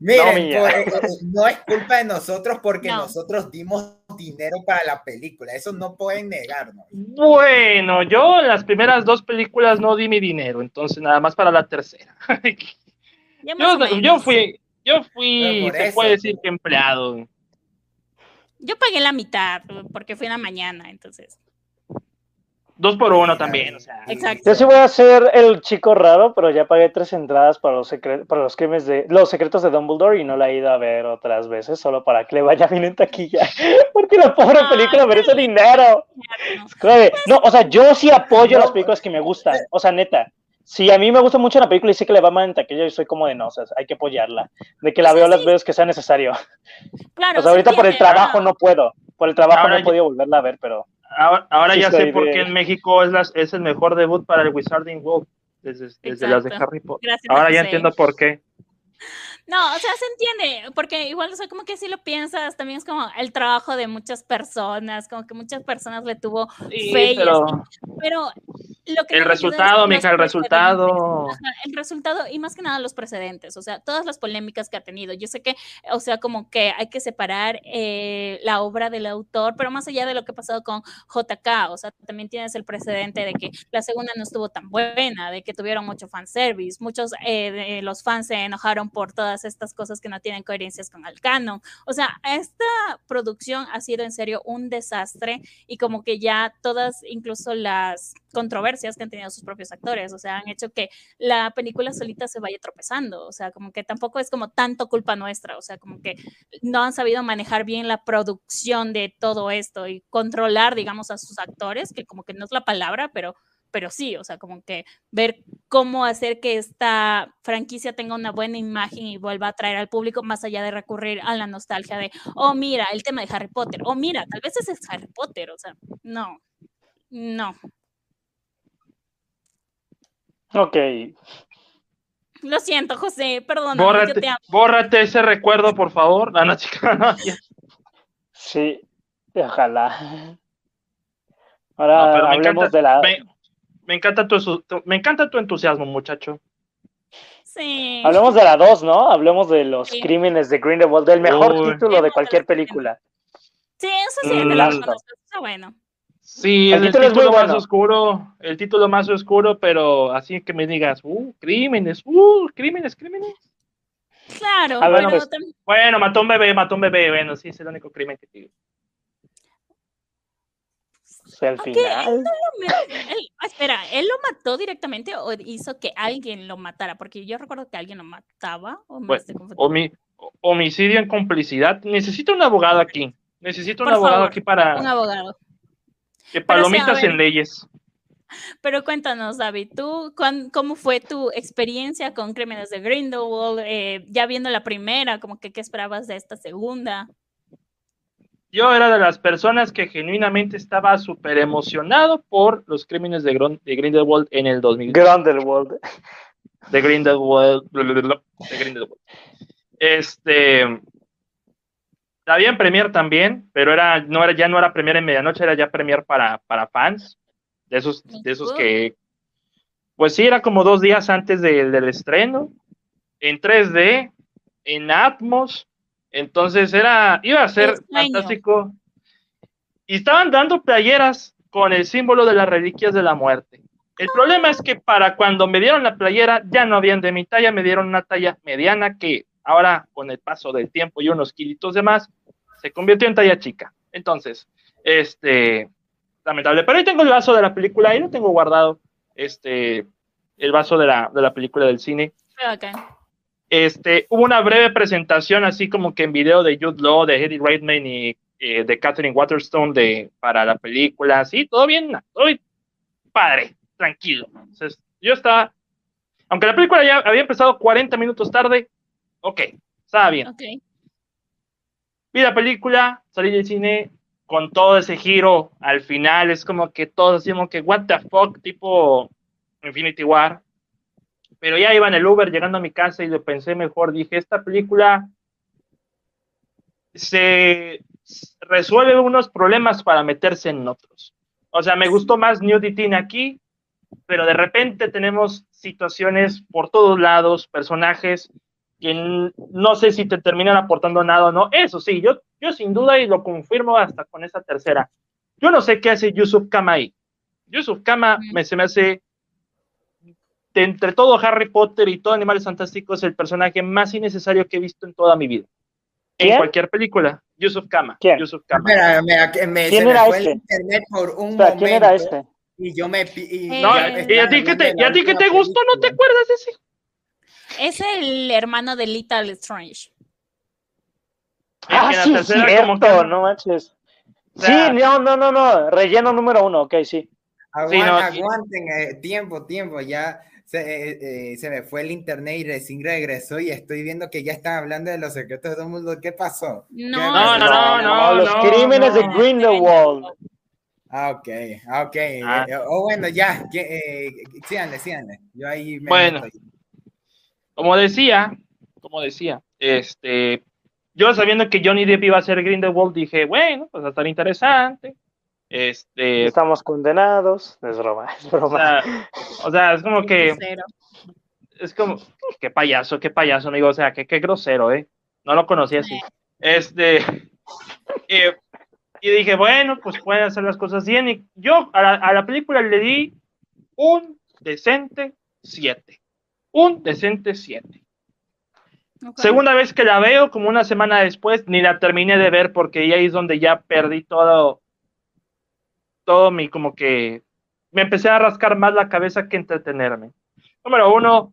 Miren, mía. por- no es culpa de nosotros porque No. nosotros dimos dinero para la película, eso no pueden negarnos. Bueno, yo en las primeras dos películas no di mi dinero, entonces nada más para la tercera. yo, yo fui, yo fui, se eso, puede decir que empleado. Yo pagué la mitad porque fue en la mañana, entonces. Dos por uno también, o sea. Exacto. Yo sí voy a ser el chico raro, pero ya pagué tres entradas para los, para los crímenes de los secretos de Dumbledore y no la he ido a ver otras veces, solo para que le vaya bien en taquilla. Porque la pobre Ay, película merece dinero. No. O sea, yo sí apoyo No. las películas que me gustan. O sea, neta. si a mí me gusta mucho la película y sé que le va mal en taquilla, yo soy como de no, o sea, hay que apoyarla. De que la Sí, veo las veces que sea necesario. Claro. O sea, se ahorita por el trabajo ¿no? puedo. Por el trabajo Ahora no he podido volverla a ver, pero Ahora, ya sé por qué en México es, las, es el mejor debut para el Wizarding World desde, desde las de. Harry Potter. Gracias, Ahora ya entiendo por qué. No, o sea, se entiende, porque igual, o sea, como que si lo piensas, también es como el trabajo de muchas personas, como que muchas personas le tuvo Sí, fe pero pero lo que el resultado, mija, el resultado. el resultado y más que nada los precedentes, o sea, todas las polémicas que ha tenido. Yo sé que, o sea, como que hay que separar eh, la obra del autor, pero más allá de lo que ha pasado con JK, o sea, también tienes el precedente de que la segunda no estuvo tan buena, de que tuvieron mucho fanservice, muchos eh, de los fans se enojaron por todas estas cosas que no tienen coherencias con el canon. O sea, esta producción ha sido en serio un desastre y como que ya todas, incluso las controversias que han tenido sus propios actores, o sea, han hecho que la película solita se vaya tropezando, o sea, como que tampoco es como tanto culpa nuestra, o sea, como que no han sabido manejar bien la producción de todo esto y controlar, digamos, a sus actores, que como que no es la palabra, pero pero sí, o sea, como que ver cómo hacer que esta franquicia tenga una buena imagen y vuelva a atraer al público más allá de recurrir a la nostalgia de, oh, mira, el tema de Harry Potter, oh, mira, tal vez ese es Harry Potter, o sea, no, no. ok. Lo siento, José, perdona, yo Bórrate, bórrate ese recuerdo, por favor. No, chica, no. Sí, ojalá. No, Ahora me hablemos encanta, de la. me, me encanta tu, me encanta tu entusiasmo, muchacho. Sí. Hablemos de la 2, ¿no? Hablemos de los Sí. crímenes de Grindelwald, del mejor Uy. título de cualquier película. Sí, eso sí, te Mm. lo está bueno. Sí, El es el título es título muy más bueno. oscuro, el título más oscuro, pero así que me digas, uh, crímenes, uh, crímenes, crímenes. Claro, Ah, bueno, pero pues, también- Bueno, mató un bebé, mató un bebé, bueno, sí, es el único crimen que digo. Sea, al final. él- ah, espera, ¿él lo mató directamente o hizo que alguien lo matara? Porque yo recuerdo que alguien lo mataba. O me. Homi- homicidio en complicidad. Necesito un abogado aquí. Necesito un Por abogado favor, aquí para Un abogado. que palomitas en leyes. Pero cuéntanos, David, ¿tú cómo fue tu experiencia con Crímenes de Grindelwald? Eh, ya viendo la primera, como que qué esperabas de esta segunda. Yo era de las personas que genuinamente estaba súper emocionado por los crímenes de, de Grindelwald en el 2000. Grindelwald. de Grindelwald. De Grindelwald. Este. La vi en Premiere también, pero era, no era, ya no era Premiere en medianoche, era ya Premiere para, para fans. De esos, de esos que. Pues sí, era como dos días antes de- del estreno. En 3D, en Atmos. Entonces era. Iba a ser fantástico. Y estaban dando playeras con el símbolo de las reliquias de la muerte. El problema es que para cuando me dieron la playera ya no habían de mi talla, me dieron una talla mediana que ahora con el paso del tiempo y unos kilitos de más se convirtió en talla chica. Entonces, este, lamentable. Pero ahí tengo el vaso de la película, ahí lo tengo guardado, este, el vaso de la, de la película del cine. Este, hubo una breve presentación así como que en video de Jude Law, de Eddie Redmayne y eh, de Catherine Waterstone de, para la película, sí, todo bien, todo bien, padre, tranquilo. Entonces, yo estaba, aunque la película ya había empezado 40 minutos tarde, ok, estaba bien. Ok. Vi la película, salí del cine con todo ese giro al final, es como que todos decimos que what the fuck, tipo Infinity War. Pero ya iba en el Uber llegando a mi casa y lo pensé mejor, dije, esta película se resuelve unos problemas para meterse en otros. O sea, me gustó más Nudity aquí, pero de repente tenemos situaciones por todos lados, personajes que no sé si te terminan aportando nada o no. Eso sí, yo, yo sin duda y lo confirmo hasta con esa tercera. Yo no sé qué hace Yusuf Kama ahí. Yusuf Kama me, se me hace, de entre todo Harry Potter y todo Animales Fantásticos, el personaje más innecesario que he visto en toda mi vida. En cualquier película. Yusuf Kama. ¿Quién? Yusuf Kama. Espera, mira, que me, ¿Quién se me era el este? internet por un Espera, momento. ¿quién era este? Y yo me... y- No, ya ¿Y a ti que te, hablando de y a la ti que última te gustó? ¿No te acuerdas de ese? Es el hermano de Little Strange. Ah, sí, cierto, como que- no manches. O sea- sí, no, no, no, no, relleno número uno, ok, sí. Aguan- Sí, no, aguanten, eh, tiempo, tiempo, ya se, eh, eh, se me fue el internet y recién regresó y estoy viendo que ya están hablando de los secretos de Dumbledore. ¿Qué pasó? No, ¿Qué No, pasó? no, no, no, los no, crímenes no. de Grindelwald. Ah, ok, ok. Ah. Eh, oh, bueno, ya. que, eh, síganle, síganle. Yo ahí me Bueno. meto. Como decía, como decía, este, yo sabiendo que Johnny Depp iba a ser Grindelwald, dije, bueno, pues va a estar interesante. Este, Estamos condenados. Es broma, es o broma. sea, o sea, es como que, es como, qué payaso, qué payaso, amigo, o sea, qué, qué grosero, ¿eh? No lo conocía así. Este, eh, y dije, bueno, pues pueden hacer las cosas bien. Y yo a la, a la película le di un decente 7. Un decente 7. Ok. Segunda vez que la veo, como una semana después, ni la terminé de ver porque ahí es donde ya perdí todo, todo mi, como que me empecé a rascar más la cabeza que entretenerme. Número uno,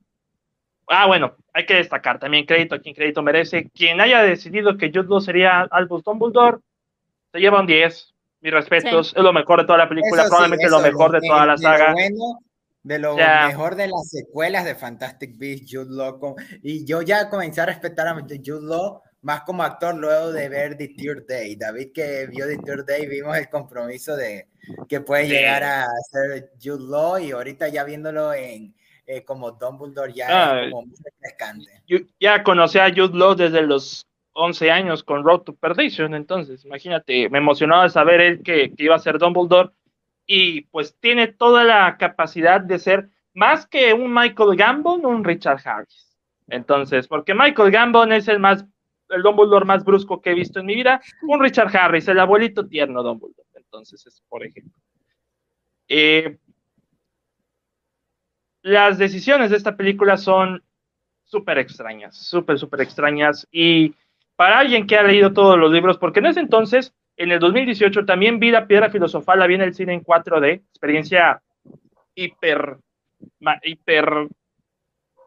ah, bueno, hay que destacar también crédito a quien crédito merece. Quien haya decidido que Jude Law sería Albus Dumbledore, se lleva un 10. Mis respetos, es lo mejor de toda la película, Eso sí, probablemente eso, lo mejor de de- toda la de saga. Lo bueno, de lo Ya. mejor de las secuelas de Fantastic Beasts, Jude Law. con- y yo ya comencé a respetar a Jude Law más como actor luego de ver The Third Day. David que vio The Third Day, vimos el compromiso de que puede Sí. llegar a ser Jude Law y ahorita ya viéndolo en eh, como Dumbledore ya Ah, es como muy refrescante. yo ya conocí a Jude Law desde los 11 años con Road to Perdition, entonces imagínate, me emocionaba saber él que, que iba a ser Dumbledore y pues tiene toda la capacidad de ser más que un Michael Gambon, un Richard Harris. Entonces, porque Michael Gambon es el más el Dumbledore más brusco que he visto en mi vida, un Richard Harris, el abuelito tierno Dumbledore. Entonces, es por ejemplo. Eh, las decisiones de esta película son súper extrañas, súper, súper extrañas. Y para alguien que ha leído todos los libros, porque en ese entonces, en el 2018, también vi la piedra filosofal, la vi en el cine en 4D, experiencia hiper, hiper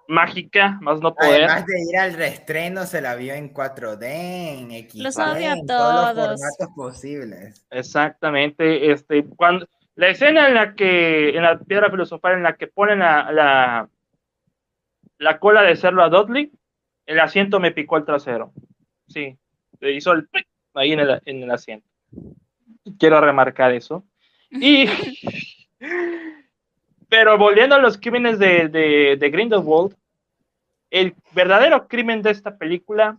mágica, más no poder. Además de ir al reestreno, se la vio en 4D, en XD, Los odio a en todos los todos. formatos posibles. Exactamente, este, cuando la escena en la que, en la piedra filosofal, en la que ponen a, la, la cola de cerdo a Dudley, el asiento me picó el trasero. Sí, se hizo el ahí en el, en el asiento. Quiero remarcar eso. Y, pero volviendo a los crímenes de, de, de Grindelwald, el verdadero crimen de esta película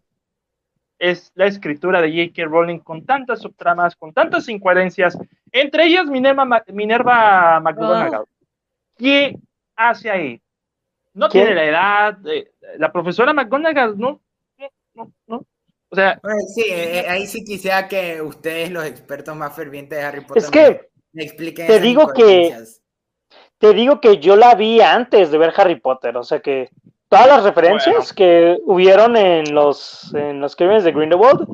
es la escritura de J.K. Rowling con tantas subtramas, con tantas incoherencias, entre ellas Minerva, Minerva McGonagall. ¿Qué hace ahí? No ¿Quién? tiene la edad, de- la profesora McGonagall, no, no, no, no. O sea, sí, eh, eh, ahí sí quisiera que ustedes, los expertos más fervientes de Harry Potter, Es que me expliquen. te digo que-. Te digo que yo la vi antes de ver Harry Potter, o sea que todas las referencias que hubieron en los, en los crímenes de Grindelwald,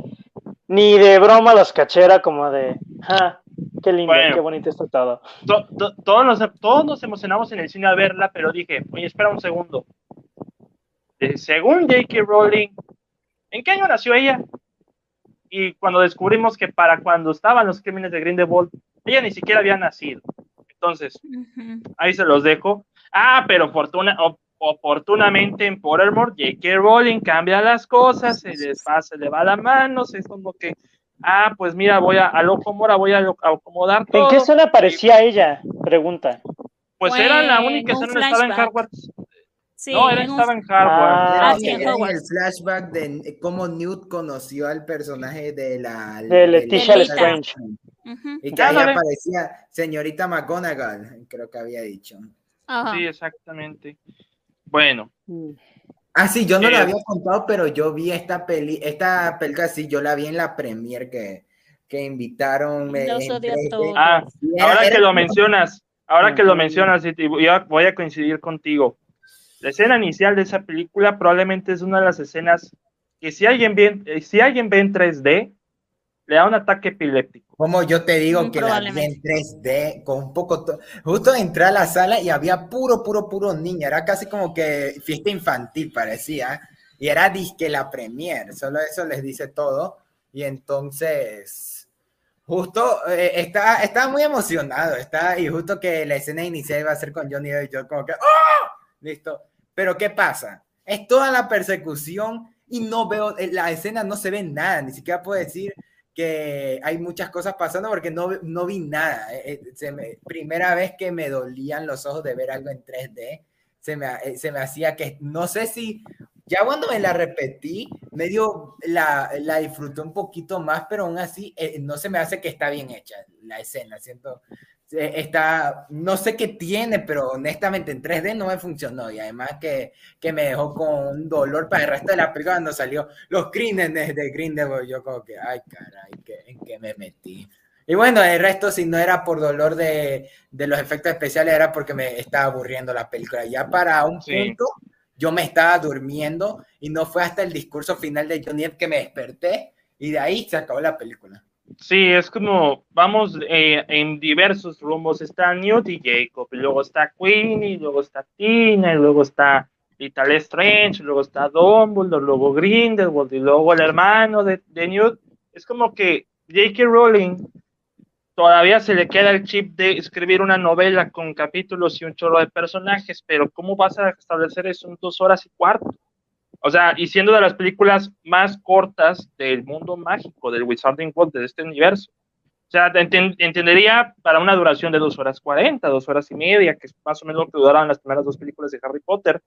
ni de broma los cachera como de, ah, qué lindo, Bueno. qué bonito está todo. to- to- todos, nos, todos nos emocionamos en el cine a verla, pero dije, oye, espera un segundo. Eh, según J.K. Rowling, ¿en qué año nació ella? Y cuando descubrimos que para cuando estaban los crímenes de Grindelwald, ella ni siquiera había nacido. Entonces, ahí se los dejo. Ah, pero fortuna, op- oportunamente en Pottermore, J.K. Rowling cambia las cosas, se les va, se le va la mano, es como que, ah, pues mira, voy a, a loco mora, voy a, lo- a acomodar ¿En todo. qué escena aparecía ella? Pregunta. Pues Fue era la en única escena donde estaba en. Hogwarts. Sí, no, en un- estaba en Hogwarts. Ah, Era- sí, en en el flashback de cómo Newt conoció al personaje de la De Leticia Leticia. Y que ahí aparecía señorita McGonagall, creo que había dicho. Ajá. Sí, exactamente. Bueno. Ah, sí, yo no Eh, lo había contado, pero yo vi esta peli, esta película, sí, yo la vi en la premiere que, que invitaron. eh, 3D. todos. ah, era- ahora era que lo como- mencionas, ahora que lo mencionas, y te voy a, voy a coincidir contigo. La escena inicial de esa película probablemente es una de las escenas que si alguien ve, eh, si alguien ve en 3D, le da un ataque epiléptico. Como yo te digo que la vi en 3D, con un poco. to- Justo entré a la sala y había puro, puro, puro niño. Era casi como que fiesta infantil, parecía. Y era disque la premier. Solo eso les dice todo. Y entonces. Justo eh, está, estaba muy emocionado. Está, y justo que la escena inicial iba a ser con Johnny Depp. Yo, como que. ¡Oh! Listo. Pero ¿qué pasa? Es toda la persecución y no veo, eh, la escena no se ve nada, ni siquiera puedo decir que hay muchas cosas pasando porque no, no vi nada. Eh, eh, primera vez que me dolían los ojos de ver algo en 3D, se me, se me hacía que, no sé si, ya cuando me la repetí, medio la, la disfruté un poquito más, pero aún así no se me hace que está bien hecha la escena, siento, eh, está, no sé qué tiene, pero honestamente en 3D no me funcionó y además que, que me dejó con un dolor para el resto de la película cuando salió los crímenes de Grindelwald, yo como que, ay caray, ¿en qué me metí? Y bueno, el resto si no era por dolor de, de, los efectos especiales, era porque me estaba aburriendo la película. Ya para un punto yo me estaba durmiendo y no fue hasta el discurso final de Johnny Depp que me desperté y de ahí se acabó la película. Sí, es como vamos eh, en diversos rumbos. Está Newt y Jacob, y luego está Queen, y luego está Tina, y luego está Little Strange, luego está Dumbledore, luego Grindelwald, y luego el hermano de, de Newt. Es como que J.K. Rowling todavía se le queda el chip de escribir una novela con capítulos y un chorro de personajes, pero ¿cómo vas a establecer eso en dos horas y cuarto? O sea, y siendo de las películas más cortas del mundo mágico, del Wizarding World, de este universo. O sea, entendería para una duración de dos horas cuarenta, dos horas y media, que es más o menos lo que duraron las primeras dos películas de Harry Potter.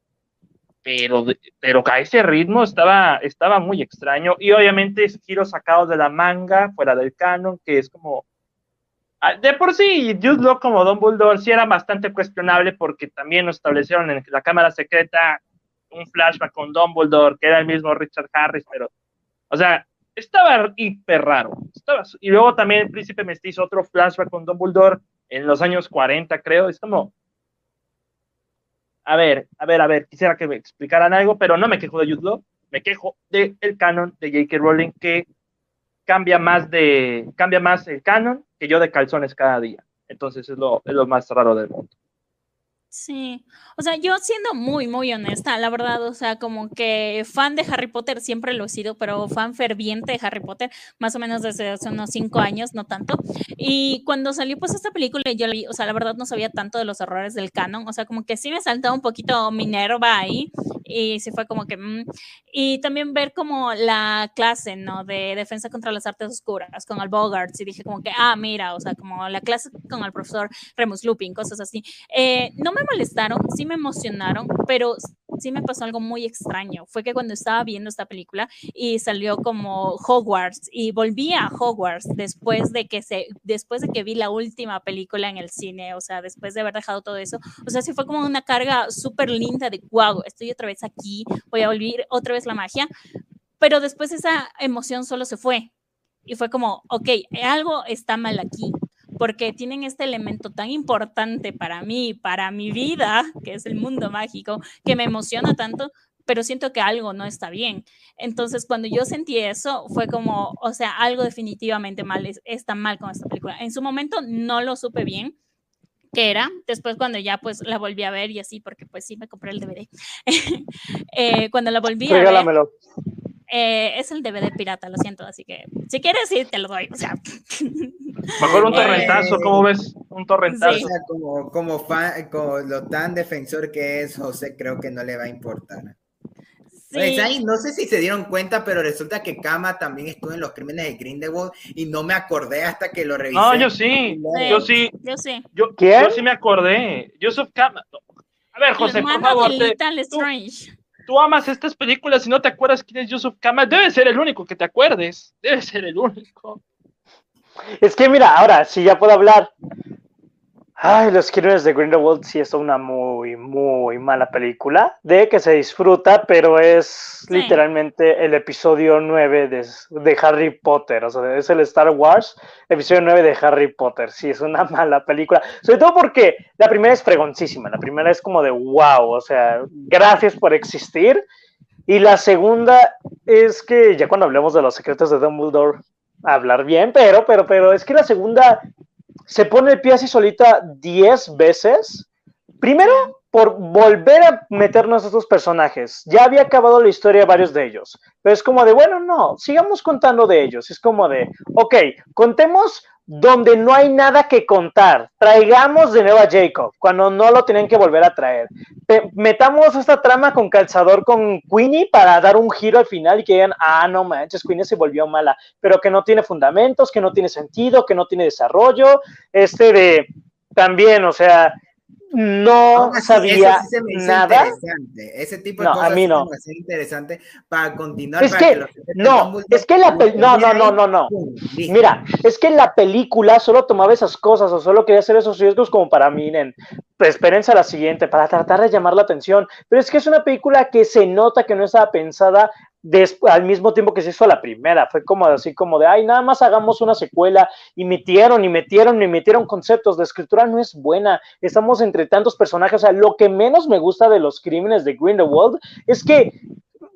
Pero, pero a ese ritmo estaba, estaba muy extraño. Y obviamente giros sacados de la manga, fuera del canon, que es como. Ah, de por sí, Jude Law como Dumbledore sí era bastante cuestionable porque también lo establecieron en la cámara secreta un flashback con Dumbledore, que era el mismo Richard Harris, pero, o sea, estaba hiper raro. Estaba, y luego también el príncipe mestizo, otro flashback con Dumbledore en los años 40, creo. Es como, a ver, a ver, a ver, quisiera que me explicaran algo, pero no me quejo de Jude me quejo del el canon de J.K. Rowling que cambia más de, cambia más el canon que yo de calzones cada día. Entonces es lo, es lo más raro del mundo. Sí, o sea, yo siendo muy, muy honesta, la verdad, o sea, como que fan de Harry Potter siempre lo he sido, pero fan ferviente de Harry Potter, más o menos desde hace unos cinco años, no tanto. Y cuando salió pues esta película, yo o sea, la verdad no sabía tanto de los errores del canon, o sea, como que sí me saltaba un poquito Minerva ahí, y sí fue como que... Mm. Y también ver como la clase, ¿no? De defensa contra las artes oscuras, con el Bogart, y dije como que, ah, mira, o sea, como la clase con el profesor Remus Lupin, cosas así. Eh, no me molestaron, sí me emocionaron, pero sí me pasó algo muy extraño. Fue que cuando estaba viendo esta película y salió como Hogwarts y volví a Hogwarts después de que se, después de que vi la última película en el cine, o sea, después de haber dejado todo eso, o sea, sí fue como una carga súper linda de, wow, estoy otra vez aquí, voy a volver otra vez la magia, pero después esa emoción solo se fue y fue como, ok, algo está mal aquí, porque tienen este elemento tan importante para mí, para mi vida, que es el mundo mágico, que me emociona tanto, pero siento que algo no está bien. Entonces, cuando yo sentí eso, fue como, o sea, algo definitivamente mal, está mal con esta película. En su momento no lo supe bien qué era, después cuando ya pues la volví a ver y así, porque pues sí me compré el DVD. eh, cuando la volví a ver... Eh, es el DVD pirata, lo siento, así que si quieres sí te lo doy, o sea. Mejor un torrentazo, ¿cómo ves? Un torrentazo. Como, como, fan, como lo tan defensor que es José, creo que no le va a importar. Sí. no sé si se dieron cuenta, pero resulta que Kama también estuvo en los crímenes de Grindelwald y no me acordé hasta que lo revisé. No, yo sí, yo sí. Yo sí. Yo, yo sí me acordé. Joseph Kama. A ver, José, por favor. De Strange tú amas estas películas y no te acuerdas quién es Yusuf Kama, debe ser el único que te acuerdes. Debe ser el único. Es que mira, ahora sí ya puedo hablar. Ay, Los Crímenes de Grindelwald sí es una muy, muy mala película, de que se disfruta, pero es literalmente el episodio 9 de, de, Harry Potter, o sea, es el Star Wars, episodio 9 de Harry Potter, sí es una mala película, sobre todo porque la primera es fregoncísima, la primera es como de wow, o sea, gracias por existir, y la segunda es que ya cuando hablemos de los secretos de Dumbledore, hablar bien, pero, pero, pero es que la segunda se pone el pie así solita 10 veces. Primero, por volver a meternos a estos personajes. Ya había acabado la historia de varios de ellos, pero es como de, bueno, no, sigamos contando de ellos. Es como de, ok, contemos donde no hay nada que contar. Traigamos de nuevo a Jacob cuando no lo tienen que volver a traer. metamos esta trama con calzador con Queenie para dar un giro al final y que digan, ah, no manches, Queenie se volvió mala, pero que no tiene fundamentos, que no tiene sentido, que no tiene desarrollo. Este de también, o sea, no sabía nada. Ese tipo de cosas a mí no. interesante para continuar. Es que, no, es que la no, no, no, no, no. Mira, es que la película solo tomaba esas cosas o solo quería hacer esos riesgos como para, miren, espérense a la siguiente, para tratar de llamar la atención. Pero es que es una película que se nota que no estaba pensada al mismo tiempo que se hizo la primera. Fue como así como de, ay, nada más hagamos una secuela y metieron y metieron y metieron conceptos. La escritura no es buena. Estamos entre tantos personajes. O sea, lo que menos me gusta de los crímenes de Grindelwald es que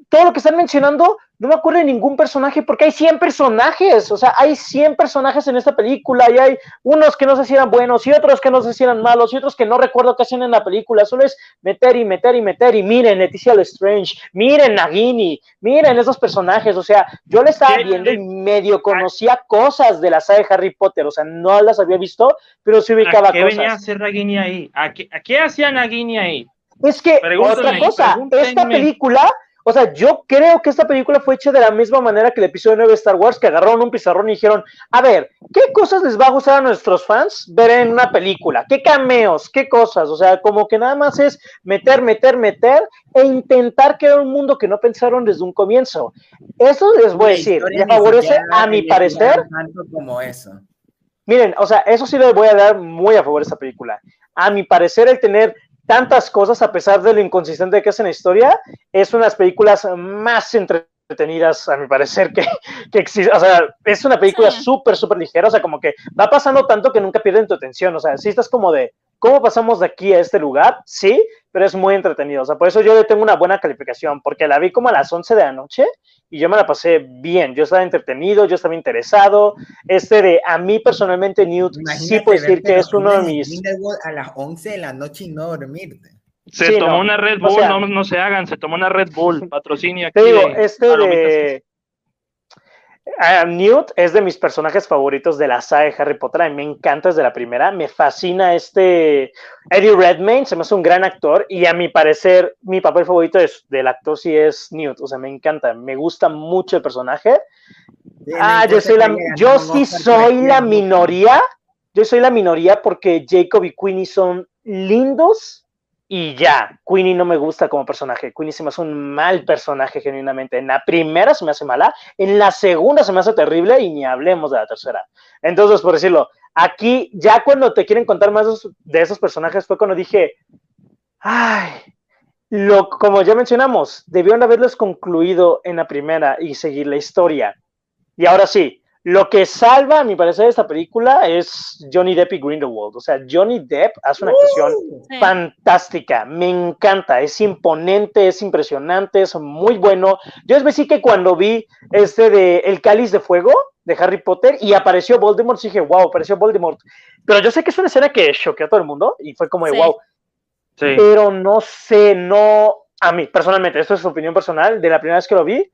todo lo que están mencionando, no me acuerdo de ningún personaje porque hay 100 personajes, o sea, hay 100 personajes en esta película y hay unos que no sé si eran buenos y otros que no sé si eran malos y otros que no recuerdo qué hacen en la película, solo es meter y meter y meter y miren Leticia Lestrange, miren Nagini, miren esos personajes, o sea, yo le estaba viendo y medio conocía cosas de la saga de Harry Potter, o sea, no las había visto, pero sí ubicaba ¿A qué venía a hacer Nagini ahí? ¿A qué, qué hacía Nagini ahí? Es que, otra cosa, esta película o sea, yo creo que esta película fue hecha de la misma manera que el episodio 9 de Star Wars, que agarraron un pizarrón y dijeron, a ver, ¿qué cosas les va a gustar a nuestros fans ver en una película? ¿Qué cameos? ¿Qué cosas? O sea, como que nada más es meter, meter, meter e intentar crear un mundo que no pensaron desde un comienzo. Eso les voy a decir, le favorece a mi parecer. Como eso. Miren, o sea, eso sí les voy a dar muy a favor de esta película. A mi parecer, el tener tantas cosas, a pesar de lo inconsistente que es en la historia, es una de las películas más entretenidas, a mi parecer, que, que existe. O sea, es una película súper, súper ligera, o sea, como que va pasando tanto que nunca pierden tu atención, o sea, si estás como de, ¿cómo pasamos de aquí a este lugar? Sí, pero es muy entretenido, o sea, por eso yo le tengo una buena calificación, porque la vi como a las 11 de la noche y yo me la pasé bien, yo estaba entretenido, yo estaba interesado. Este de, a mí personalmente, Newt, sí puedo decir que es uno de mis... A las 11 de la noche y no dormirte. Se tomó una Red Bull, no, no, se hagan, se tomó una Red Bull, patrocinio aquí. Te digo, este de... Newt es de mis personajes favoritos de la saga de Harry Potter. me encanta desde la primera. Me fascina este Eddie Redmayne. Se me hace un gran actor. Y a mi parecer, mi papel favorito es, del actor sí es Newt. O sea, me encanta. Me gusta mucho el personaje. ah, yo, soy la, yo sí soy la minoría. Yo soy la minoría porque Jacob y Queenie son lindos y ya, Queenie no me gusta como personaje. Queenie se me hace un mal personaje genuinamente. En la primera se me hace mala, en la segunda se me hace terrible y ni hablemos de la tercera. Entonces, por decirlo, aquí ya cuando te quieren contar más de esos personajes fue cuando dije, ay, lo, como ya mencionamos, debieron haberlos concluido en la primera y seguir la historia. Y ahora sí, lo que salva, a mi parecer, esta película es Johnny Depp y Grindelwald. O sea, Johnny Depp hace una actuación uh, fantástica. Me encanta. Es imponente, es impresionante, es muy bueno. Yo es decir que cuando vi este de El Cáliz de Fuego de Harry Potter y apareció Voldemort, dije, wow, apareció Voldemort. Pero yo sé que es una escena que choqueó a todo el mundo y fue como de wow. Pero no sé, no. A mí, personalmente, esto es su opinión personal, de la primera vez que lo vi,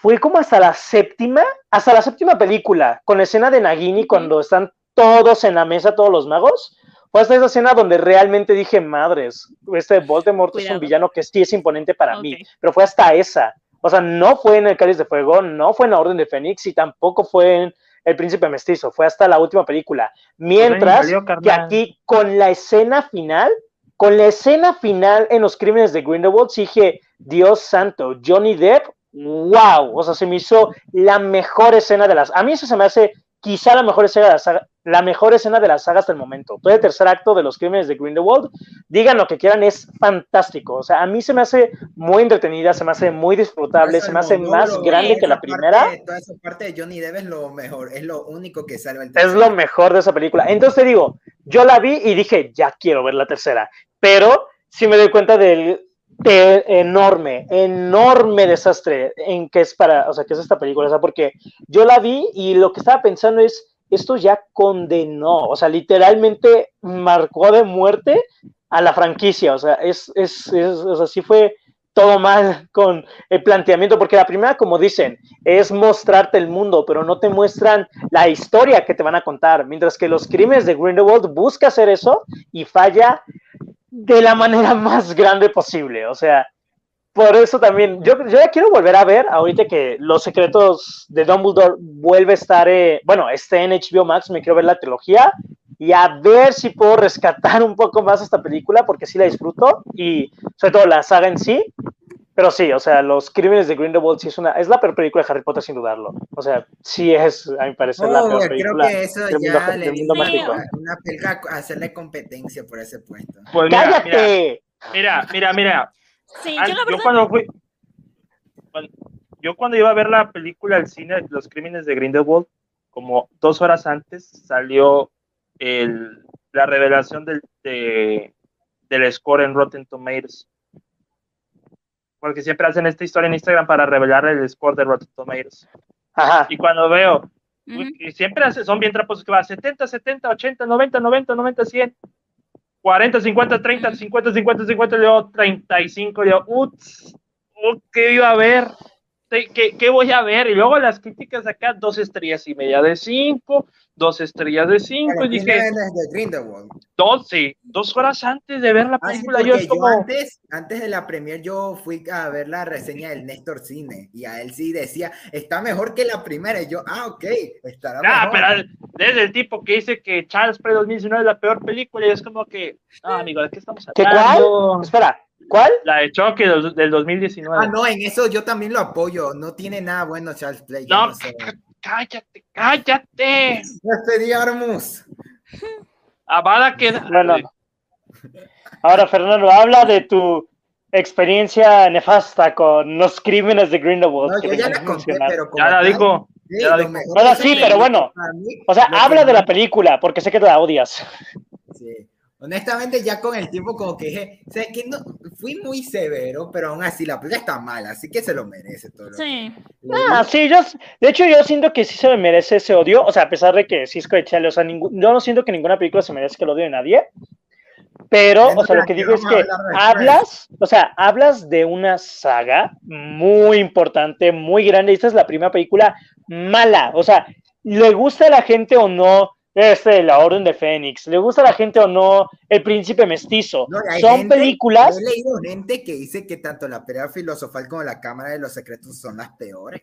fue como hasta la séptima, hasta la séptima película, con la escena de Nagini cuando están todos en la mesa, todos los magos. Fue hasta esa escena donde realmente dije, madres, este Voldemort es un villano que sí es imponente para mí, pero fue hasta esa. O sea, no fue en el Cáliz de Fuego, no fue en la Orden de Fénix y tampoco fue en El Príncipe Mestizo, fue hasta la última película. Mientras que aquí con la escena final, con la escena final en los crímenes de Grindelwald, dije, Dios santo, Johnny Depp wow, o sea, se me hizo la mejor escena de las, a mí eso se me hace quizá la mejor escena de la saga, la mejor escena de la saga hasta el momento. Todo el tercer acto de los crímenes de Grindelwald, digan lo que quieran, es fantástico. O sea, a mí se me hace muy entretenida, se me hace muy disfrutable, se me hace más grande que la primera. toda esa parte de Johnny Depp es lo mejor, es lo único que salva el Es lo mejor de esa película. Entonces te digo, yo la vi y dije, ya quiero ver la tercera. Pero si me doy cuenta del enorme, enorme desastre en que es para, o sea, que es esta película, o sea, porque yo la vi y lo que estaba pensando es, esto ya condenó, o sea, literalmente marcó de muerte a la franquicia, o sea, es, es, es o sea, sí fue todo mal con el planteamiento, porque la primera, como dicen, es mostrarte el mundo, pero no te muestran la historia que te van a contar, mientras que los crímenes de Grindelwald busca hacer eso y falla de la manera más grande posible, o sea, por eso también, yo, ya quiero volver a ver, ahorita que Los Secretos de Dumbledore vuelve a estar, eh, bueno, este en HBO Max, me quiero ver la trilogía y a ver si puedo rescatar un poco más esta película, porque sí la disfruto, y sobre todo la saga en sí, pero sí, o sea, Los Crímenes de Grindelwald sí es una, es la peor película de Harry Potter sin dudarlo, o sea, sí es, a mi parecer, la Oh, peor creo película. que eso del mundo- ya le mundo mágico. una película a hacerle competencia por ese puesto. Pues mira, mira, ¡Cállate! mira, mira, mira. Sí, Al- yo la cuando fui cuando- yo cuando iba a ver la película al cine Los crímenes de Grindelwald como dos horas antes salió el, la revelación del, de- del score en Rotten Tomatoes porque siempre hacen esta historia en Instagram para revelar el score de Rotten Tomatoes. Ajá, y cuando veo ujú, y siempre hace- son bien traposos que va 70, 70, 80, 90, 90, 90, 100, 40, 50, 30, 50, 50, 50, luego 35, yo, ups, oh, ¿qué iba a ver? ¿Qué, qué, voy a ver? Y luego las críticas acá, dos estrellas y media de cinco, dos estrellas de cinco, Pero y dije, dos, sí, dos horas antes de ver la Ah, sí, película, yo yo como, antes, antes de la premier yo fui a ver la reseña del Néstor Cine y a él sí decía, está mejor que la primera. Y yo, ah, ok, estará ah, mejor. pero desde el tipo que dice que Charles Play 2019 es la peor película, y es como que, no, amigo, ¿de qué estamos ¿Qué hablando? espera, ¿cuál? La de Choque del, del 2019. Ah, no, en eso yo también lo apoyo. No tiene nada bueno Charles Play. No, no sé. Cállate, cállate. Este Armus. Avada queda. Bueno, ahora Fernando, habla de tu experiencia nefasta con los crímenes de Grindelwald. No, que yo ya la conté, pero Ya la dijo. sí, ya la dijo. de sí, pero bueno. O sea, habla de la película, porque sé que te la odias. Sí. Honestamente, ya con el tiempo, como que dije, o sea, que no, fui muy severo, pero aún así la película está mala, así que se lo merece todo. lo sí. que- Ah, sí, yo, de hecho yo siento que sí se me merece ese odio, o sea, a pesar de que Cisco y Chale, o sea, ningún- yo no siento que ninguna película se merezca el odio de nadie, pero, o sea, lo que digo es que hablas, o sea, hablas de una saga muy importante, muy grande, y esta es la primera película mala, o sea, le gusta a la gente o no, este, La Orden de Fénix, le gusta a la gente o no, El Príncipe Mestizo, No, son gente- películas... He leído gente que dice que tanto la pelea filosofal como la Cámara de los Secretos son las peores.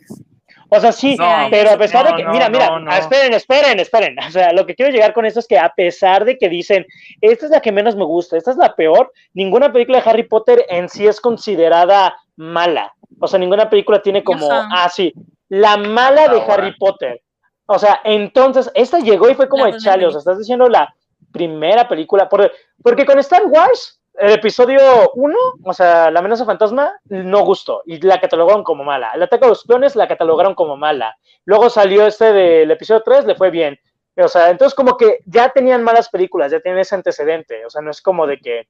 O sea, sí, No, pero a pesar no, de que, no, mira, mira, no, no. ah, esperen, esperen, esperen. O sea, lo que quiero llegar con esto es que a pesar de que dicen, esta es la que menos me gusta, esta es la peor, ninguna película de Harry Potter en sí es considerada mala. O sea, ninguna película tiene como, ah, sí, la mala de Ahora. Harry Potter. O sea, entonces, esta llegó y fue como de chale, o sea, estás diciendo la primera película, por- porque con Star Wars, el episodio 1, o sea, la amenaza fantasma, no gustó y la catalogaron como mala. El ataque a los clones la catalogaron como mala. Luego salió este del episodio 3, le fue bien. O sea, entonces como que ya tenían malas películas, ya tienen ese antecedente. O sea, no es como de que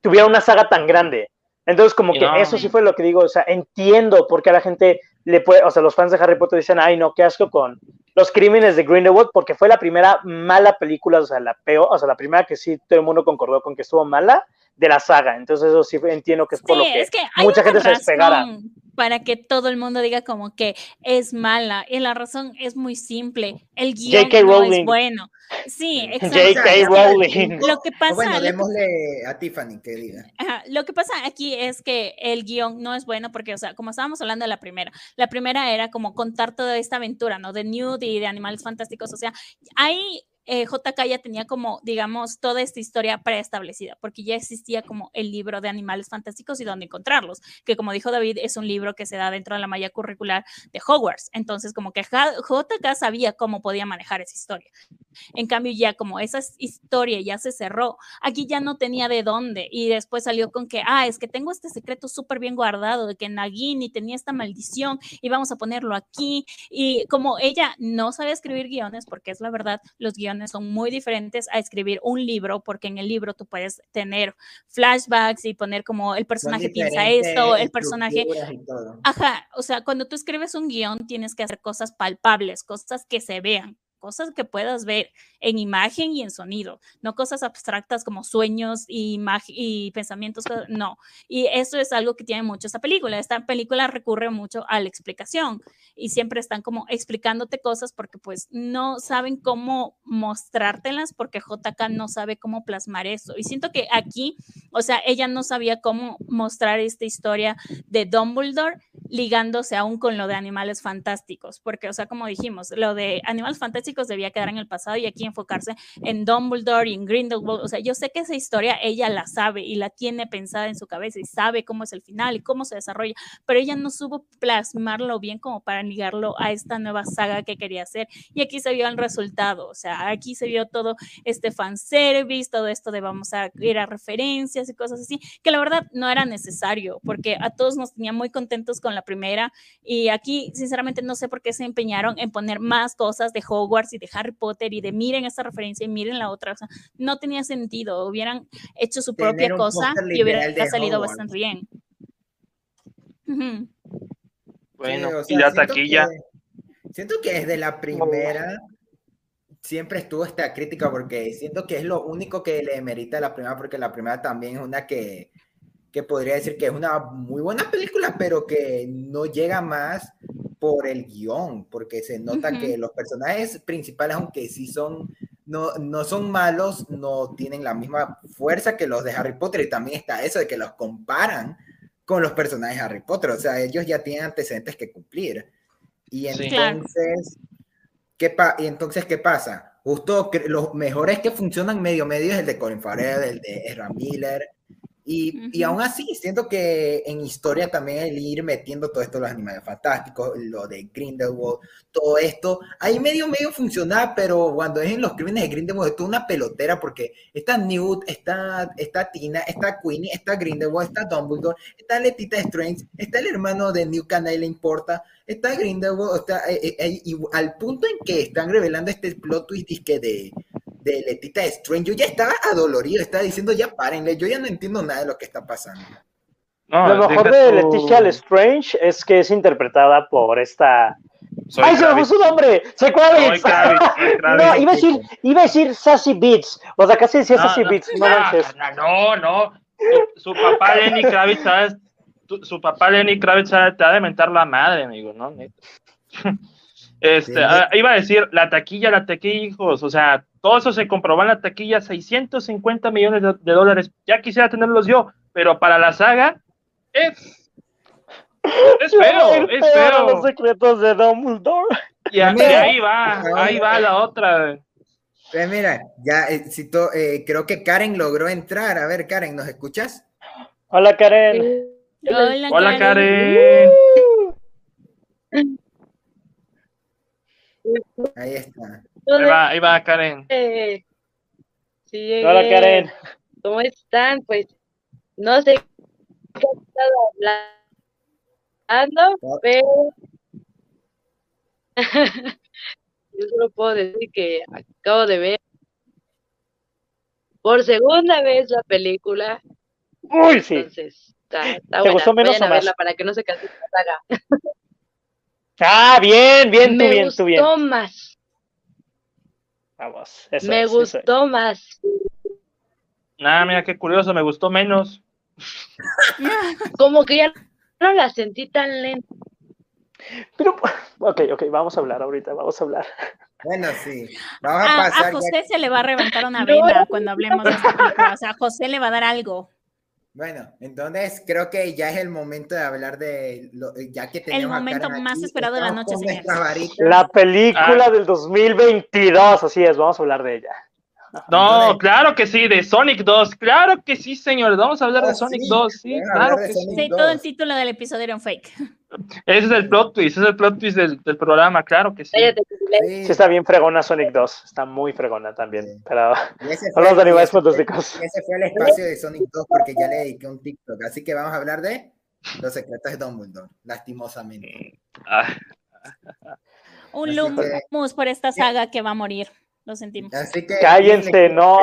tuviera una saga tan grande. Entonces como que no. eso sí fue lo que digo, o sea, entiendo por qué a la gente le puede, o sea, los fans de Harry Potter dicen, ay, no, qué asco con los crímenes de Grindelwald, porque fue la primera mala película, o sea, la peor, o sea, la primera que sí todo el mundo concordó con que estuvo mala de la saga. Entonces eso sí entiendo que es por Sí, lo que, es que mucha gente se despegara. Para que todo el mundo diga como que es mala. Y la razón es muy simple. El guion J.K. no Rowling. es bueno. Sí, exacto. Rowling. Lo que pasa, bueno, démosle a Tiffany que diga. Ajá, Lo que pasa aquí es que el guion no es bueno porque, o sea, como estábamos hablando de la primera, la primera era como contar toda esta aventura, ¿no? De Nude y de Animales Fantásticos, o sea, ahí eh, JK ya tenía como, digamos, toda esta historia preestablecida, porque ya existía como el libro de Animales Fantásticos y dónde encontrarlos, que como dijo David, es un libro que se da dentro de la malla curricular de Hogwarts, entonces como que JK sabía cómo podía manejar esa historia. En cambio, ya como esa historia ya se cerró, aquí ya no tenía de dónde. Y después salió con que, ah, es que tengo este secreto súper bien guardado de que Nagini tenía esta maldición y vamos a ponerlo aquí. Y como ella no sabe escribir guiones, porque es la verdad, los guiones son muy diferentes a escribir un libro, porque en el libro tú puedes tener flashbacks y poner como el Son personaje piensa esto, el personaje. Ajá, o sea, cuando tú escribes un guion tienes que hacer cosas palpables, cosas que se vean, cosas que puedas ver en imagen y en sonido, no cosas abstractas como sueños y, y pensamientos, no. Y eso es algo que tiene mucho esta película. Esta película recurre mucho a la explicación y siempre están como explicándote cosas porque pues no saben cómo mostrártelas porque JK no sabe cómo plasmar eso. Y siento que aquí, o sea, ella no sabía cómo mostrar esta historia de Dumbledore ligándose aún con lo de animales fantásticos, porque, o sea, como dijimos, lo de animales fantásticos debía quedar en el pasado y aquí enfocarse en Dumbledore y en Grindelwald. O sea, yo sé que esa historia ella la sabe y la tiene pensada en su cabeza y sabe cómo es el final y cómo se desarrolla, pero ella no supo plasmarlo bien como para ligarlo a esta nueva saga que quería hacer. Y aquí se vio el resultado, o sea, aquí se vio todo este fanservice, todo esto de vamos a ir a referencias y cosas así, que la verdad no era necesario, porque a todos nos tenía muy contentos con la primera y aquí sinceramente no sé por qué se empeñaron en poner más cosas de Hogwarts y de Harry Potter y de miren esta referencia y miren la otra, o sea, no tenía sentido, hubieran hecho su propia cosa y hubiera salido bastante bien. Bueno, y la taquilla. siento que desde la primera siempre estuvo esta crítica porque siento que es lo único que le merita a la primera porque la primera también es una que que podría decir que es una muy buena película, pero que no llega más por el guion, porque se nota que los personajes principales, aunque sí son, no, no son malos, no tienen la misma fuerza que los de Harry Potter, y también está eso de que los comparan con los personajes de Harry Potter, o sea, ellos ya tienen antecedentes que cumplir. Y entonces, ¿qué, y entonces ¿qué pasa? Justo los mejores que funcionan medio medio es el de Colin Farrell, el de Ezra Miller, y, y, aún así, siento que en historia también el ir metiendo todo esto, los animales fantásticos, lo de Grindelwald, todo esto, ahí medio medio funcionaba, pero cuando es en los crímenes de Grindelwald es toda una pelotera porque está Newt, está, está Tina, está Queenie, está Grindelwald, está Dumbledore, está Letita Strange, está el hermano de Newt que a nadie le importa, está Grindelwald, está, eh, eh, eh, y al punto en que están revelando este plot twist que de de Letita Strange, yo ya estaba adolorido, estaba diciendo ya párenle, yo ya no entiendo nada de lo que está pasando. lo mejor de Leticia Strange es que es interpretada por esta. ¡Ay, se me fue su nombre! ¡Soy Kravitz! no, iba a decir, iba a decir Sassy Beats. O sea, casi decía Sassy Beats, no manches. No, no. Su, su papá Lenny Kravitz, ¿sabes? Su papá Lenny Kravitz te ha de mentar la madre, amigo, ¿no? Este, ah, iba a decir, la taquilla, la taquilla, hijos, o sea, todo eso se comprobó en la taquilla, 650 millones de, dólares. Ya quisiera tenerlos yo, pero para la saga es. Es feo, es feo. Los secretos de Dumbledore. Y, ahí va, ahí va la otra. Pues mira, ya eh, eh, creo que Karen logró entrar. A ver, Karen, ¿nos escuchas? Hola, Karen. Hola, Karen. Ahí está. Ahí va, ahí va Karen. sí, Hola Karen. ¿Cómo están? Pues no sé qué he estado hablando, oh. pero yo solo puedo decir que acabo de ver por segunda vez la película. Uy, sí. Entonces, está, está ¿Te gustó menos o más? para que no se canse la saga. Ah, bien, bien, tú bien, tú bien. Me gustó más. Vamos, eso Me gustó más. Nada, mira qué curioso, me gustó menos. Como que ya no la sentí tan lenta. Pero, ok, ok, vamos a hablar ahorita, vamos a hablar. Bueno, sí. Vamos a, a pasar. A José se le va a reventar una vena cuando hablemos de esta película. O sea, a José le va a dar algo. Bueno, entonces creo que ya es el momento de hablar de lo, ya que tenemos el momento más esperado de la noche, señores. La película ah. del 2022, así es, vamos a hablar de ella. No, claro que sí, de Sonic 2, claro que sí, señores, vamos a habber de oh, Sonic 2, sí, claro que sí. Sí, todo el título del episodio era un fake. Ese es el plot twist, ese es el plot twist del, del programa, claro que sí. sí. está bien fregona Sonic 2, está muy fregona también, pero hablamos de animales fantásticos. Ese fue el espacio de Sonic 2 porque ya le dediqué un TikTok, así que vamos a hablar de los secretos de Dumbledore, lastimosamente. Ah. un Lumus por esta saga que va a morir. Lo sentimos. Así que, Cállense, no.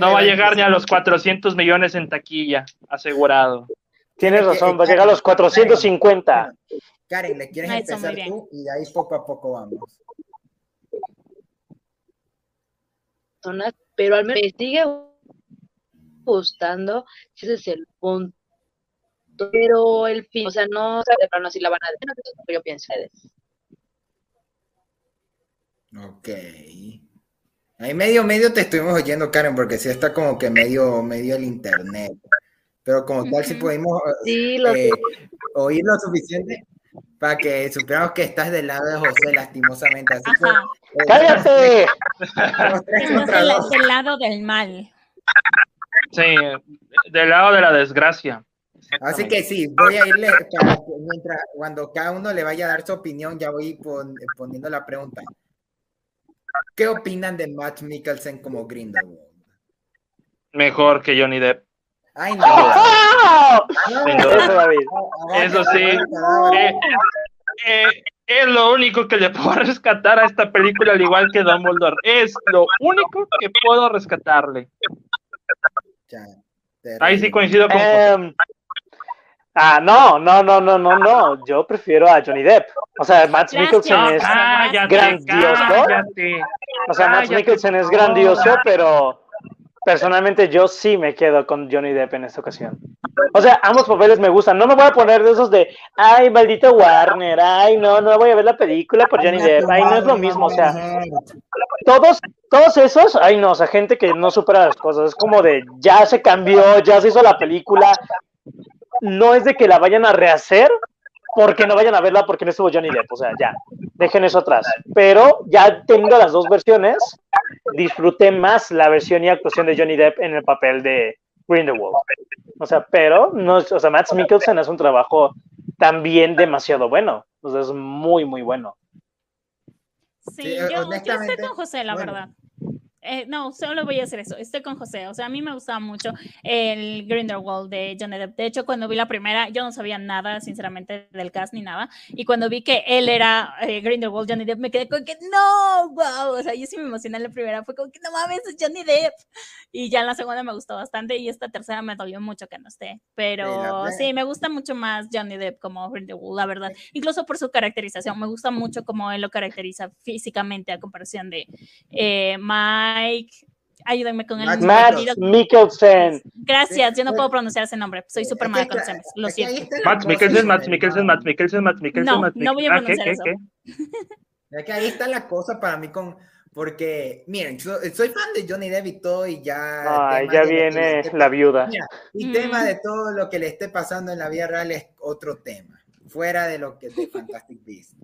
No va a llegar ni a los 400 millones en taquilla, asegurado. Tienes razón, va a llegar a los 450. Karen, ¿le quieres empezar tú? Y de ahí poco a poco vamos. pero al menos me sigue gustando, ese es el punto. Pero el fin, o sea, no de plano si la van a decir, no, yo pienso. Ok. Ahí medio, medio te estuvimos oyendo, Karen, porque sí está como que medio, medio el internet. Pero como tal, si pudimos Sí, lo eh, oír lo suficiente para que supiéramos que estás del lado de José, lastimosamente. Así que, Ajá. eh, ¡Cállate! del, lado del mal. Sí, del lado de la desgracia. Así que sí, voy a irle para que mientras, cuando cada uno le vaya a dar su opinión, ya voy pon- poniendo la pregunta. ¿Qué opinan de Matt Mikkelsen como Grindelwald? Mejor que Johnny Depp. Ay, no. ¡Oh! Eso, David. Eso sí. Eh, eh, es lo único que le puedo rescatar a esta película, al igual que Dumbledore. Es lo único que puedo rescatarle. ya, Ahí sí coincido con Em, ah, no, no, no, no, no, no. Yo prefiero a Johnny Depp. O sea, Matt. Mikkelsen es. Cállate, grandioso. cállate. O sea, Matt Mikkelsen es grandioso, pero personalmente yo sí me quedo con Johnny Depp en esta ocasión. O sea, ambos papeles me gustan. No me voy a poner de esos de, ay, maldito Warner, ay, no, no voy a ver la película por Johnny Depp. Ay, no es lo mismo. O sea, todos, todos esos, ay, no, o sea, gente que no supera las cosas. Es como de, ya se cambió, ya se hizo la película. No es de que la vayan a rehacer porque no vayan a verla porque no estuvo Johnny Depp. O sea, ya, dejen eso atrás. Pero ya teniendo las dos versiones, disfruté más la versión y actuación de Johnny Depp en el papel de Grindelwald. O sea, pero, no, es- o sea, Matt Mikkelsen hace un trabajo también demasiado bueno. O sea, es muy, muy bueno. Sí, Sí, yo, estoy con José, la bueno. verdad. Eh, no, solo voy a hacer eso. Estoy con José. O sea, a mí me gustaba mucho el Grindelwald de Johnny Depp. De hecho, cuando vi la primera, yo no sabía nada, sinceramente, del cast ni nada. Y cuando vi que él era eh, Grindelwald, Johnny Depp, me quedé con que no, wow. O sea, yo sí me emocioné en la primera. Fue como que no mames, es Johnny Depp. Y ya en la segunda me gustó bastante. Y esta tercera me dolió mucho que no esté. Pero sí, me gusta mucho más Johnny Depp como Grindelwald, la verdad. Incluso por su caracterización. Me gusta mucho cómo él lo caracteriza físicamente a comparación de eh, Mike. Ayúdenme con el Matt. Mikkelsen. Gracias, yo no puedo pronunciar ese nombre. Soy súper mala con nombres. Lo siento. Matt Mikkelsen, Matt el Mikkelsen. Matt Mikkelsen, Matt Mikkelsen, No, no voy a. Ah, ¿qué, pronunciar qué, eso. qué? Es que ahí está la cosa para mí con, porque, miren, soy fan de Johnny Depp y todo y ya... Ay, temas ya viene esté la viuda. Mira, y Mm. tema de todo lo que le esté pasando en la vida real es otro tema, fuera de lo que es de Fantastic Beasts.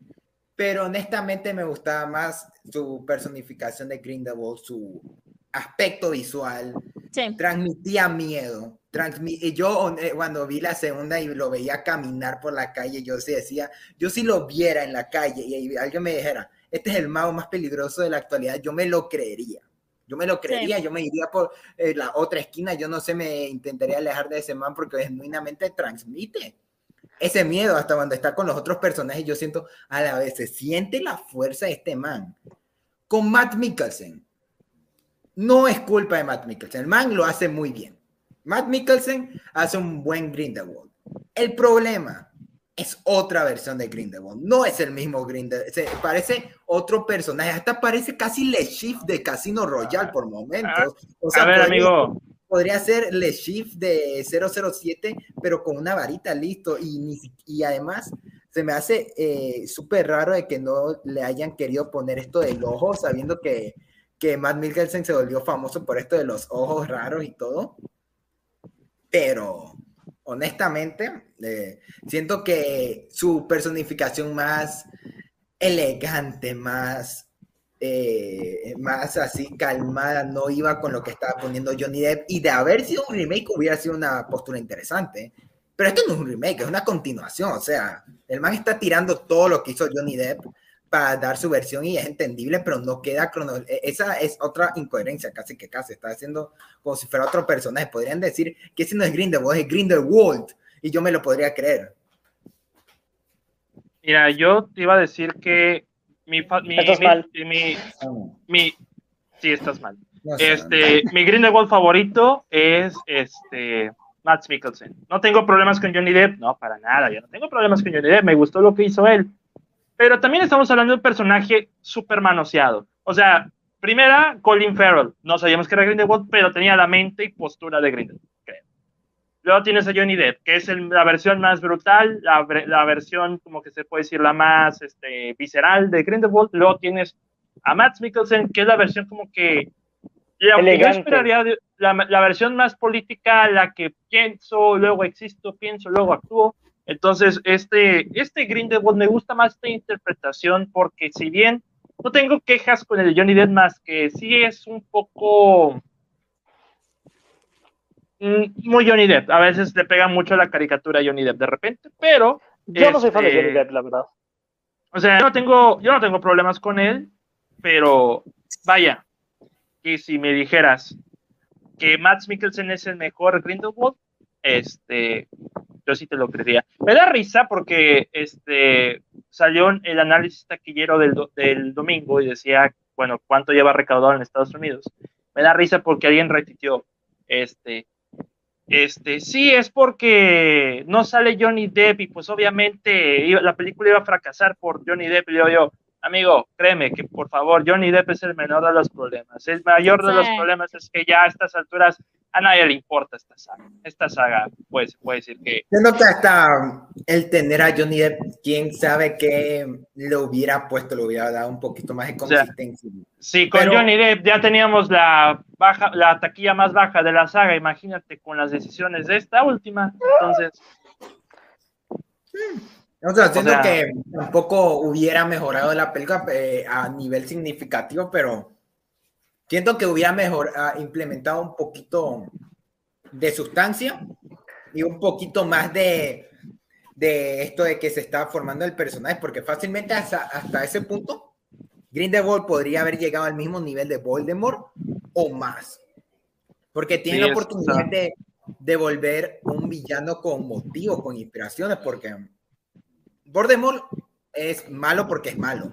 Pero honestamente me gustaba más su personificación de Grindelwald, su aspecto visual, Sí. transmitía miedo. Transmi y yo eh, cuando vi la segunda y lo veía caminar por la calle, yo sí decía, yo si lo viera en la calle y alguien me dijera, este es el mago más peligroso de la actualidad, yo me lo creería. Yo me lo creería, yo me iría por eh, la otra esquina, yo no sé, me intentaría alejar de ese man porque genuinamente transmite ese miedo hasta cuando está con los otros personajes. Yo siento a la vez, se siente la fuerza de este man. Con Matt Mikkelsen, no es culpa de Matt Mikkelsen, el man lo hace muy bien. Matt Mikkelsen hace un buen Grindelwald. El problema es otra versión de Grindelwald, no es el mismo Grindelwald, se parece otro personaje, hasta parece casi Le Shift de Casino Royale por momentos. O sea, A ver, amigo, podría ser Le Shift de 007, pero con una varita, listo. Y, y además se me hace eh, súper raro de que no le hayan querido poner esto del ojo, sabiendo que, que Matt Mikkelsen se volvió famoso por esto de los ojos raros y todo. Pero honestamente, eh, siento que su personificación más elegante, más eh, más así calmada, no iba con lo que estaba poniendo Johnny Depp. Y de haber sido un remake hubiera sido una postura interesante. Pero esto no es un remake, es una continuación. O sea, el man está tirando todo lo que hizo Johnny Depp para dar su versión y es entendible, pero no queda crono. e- Esa es otra incoherencia, casi que casi. Está haciendo como si fuera otro personaje. Podrían decir que ese no es Grindelwald, es Grindelwald. Y yo me lo podría creer. mira, yo te iba a decir que mi, mi, Estás mi- mal. mi, mi- sí, estás mal. No sé, Este, mi Grindelwald favorito es este Matt Mikkelsen. No tengo problemas con Johnny Depp, no, para nada, yo no tengo problemas con Johnny Depp, me gustó lo que hizo él. Pero también estamos hablando de un personaje súper manoseado. O sea, primera, Colin Farrell. No sabíamos que era Grindelwald, pero tenía la mente y postura de Grindelwald. Luego tienes a Johnny Depp, que es el- la versión más brutal, la, ver- la versión, como que se puede decir, la más este, visceral de Grindelwald. Luego tienes a Matt Mikkelsen, que es la versión como que... La, Elegante. esperaría de- la, la versión más política, la que pienso, luego existo, pienso, luego actúo. Entonces, este, este Grindelwald me gusta más esta interpretación porque si bien no tengo quejas con el Johnny Depp más que sí es un poco muy Johnny Depp. A veces le pega mucho la caricatura a Johnny Depp de repente, pero Yo no soy fan de Este- Johnny Depp, la verdad. o sea, yo no tengo, yo no tengo problemas con él, pero vaya, que si me dijeras que Matt Mikkelsen es el mejor Grindelwald, este, yo sí te lo creería. Me da risa porque este salió el análisis taquillero del, do- del domingo y decía, bueno, cuánto lleva recaudado en Estados Unidos. Me da risa porque alguien repitió, este, este, sí, es porque no sale Johnny Depp y pues obviamente la película iba a fracasar por Johnny Depp. Y yo, yo, amigo, créeme que por favor, Johnny Depp es el menor de los problemas. El mayor de los problemas es que ya a estas alturas a nadie le importa esta saga. Esta saga, pues, puede decir que Siento que hasta el tener a Johnny Depp, quién sabe qué le hubiera puesto, le hubiera dado un poquito más de sea, consistencia. Sí, con Pero- Johnny Depp ya teníamos la baja, la taquilla más baja de la saga, imagínate con las decisiones de esta última. Entonces, O sea, siento sea- que tampoco hubiera mejorado la película eh, a nivel significativo, pero siento que hubiera mejor, ah, implementado un poquito de sustancia y un poquito más de, de esto de que se estaba formando el personaje, porque fácilmente hasta, hasta ese punto Grindelwald podría haber llegado al mismo nivel de Voldemort o más, porque tiene Sí, la es- oportunidad o sea- de, de volver un villano con motivo, con inspiraciones, porque Voldemort es malo porque es malo.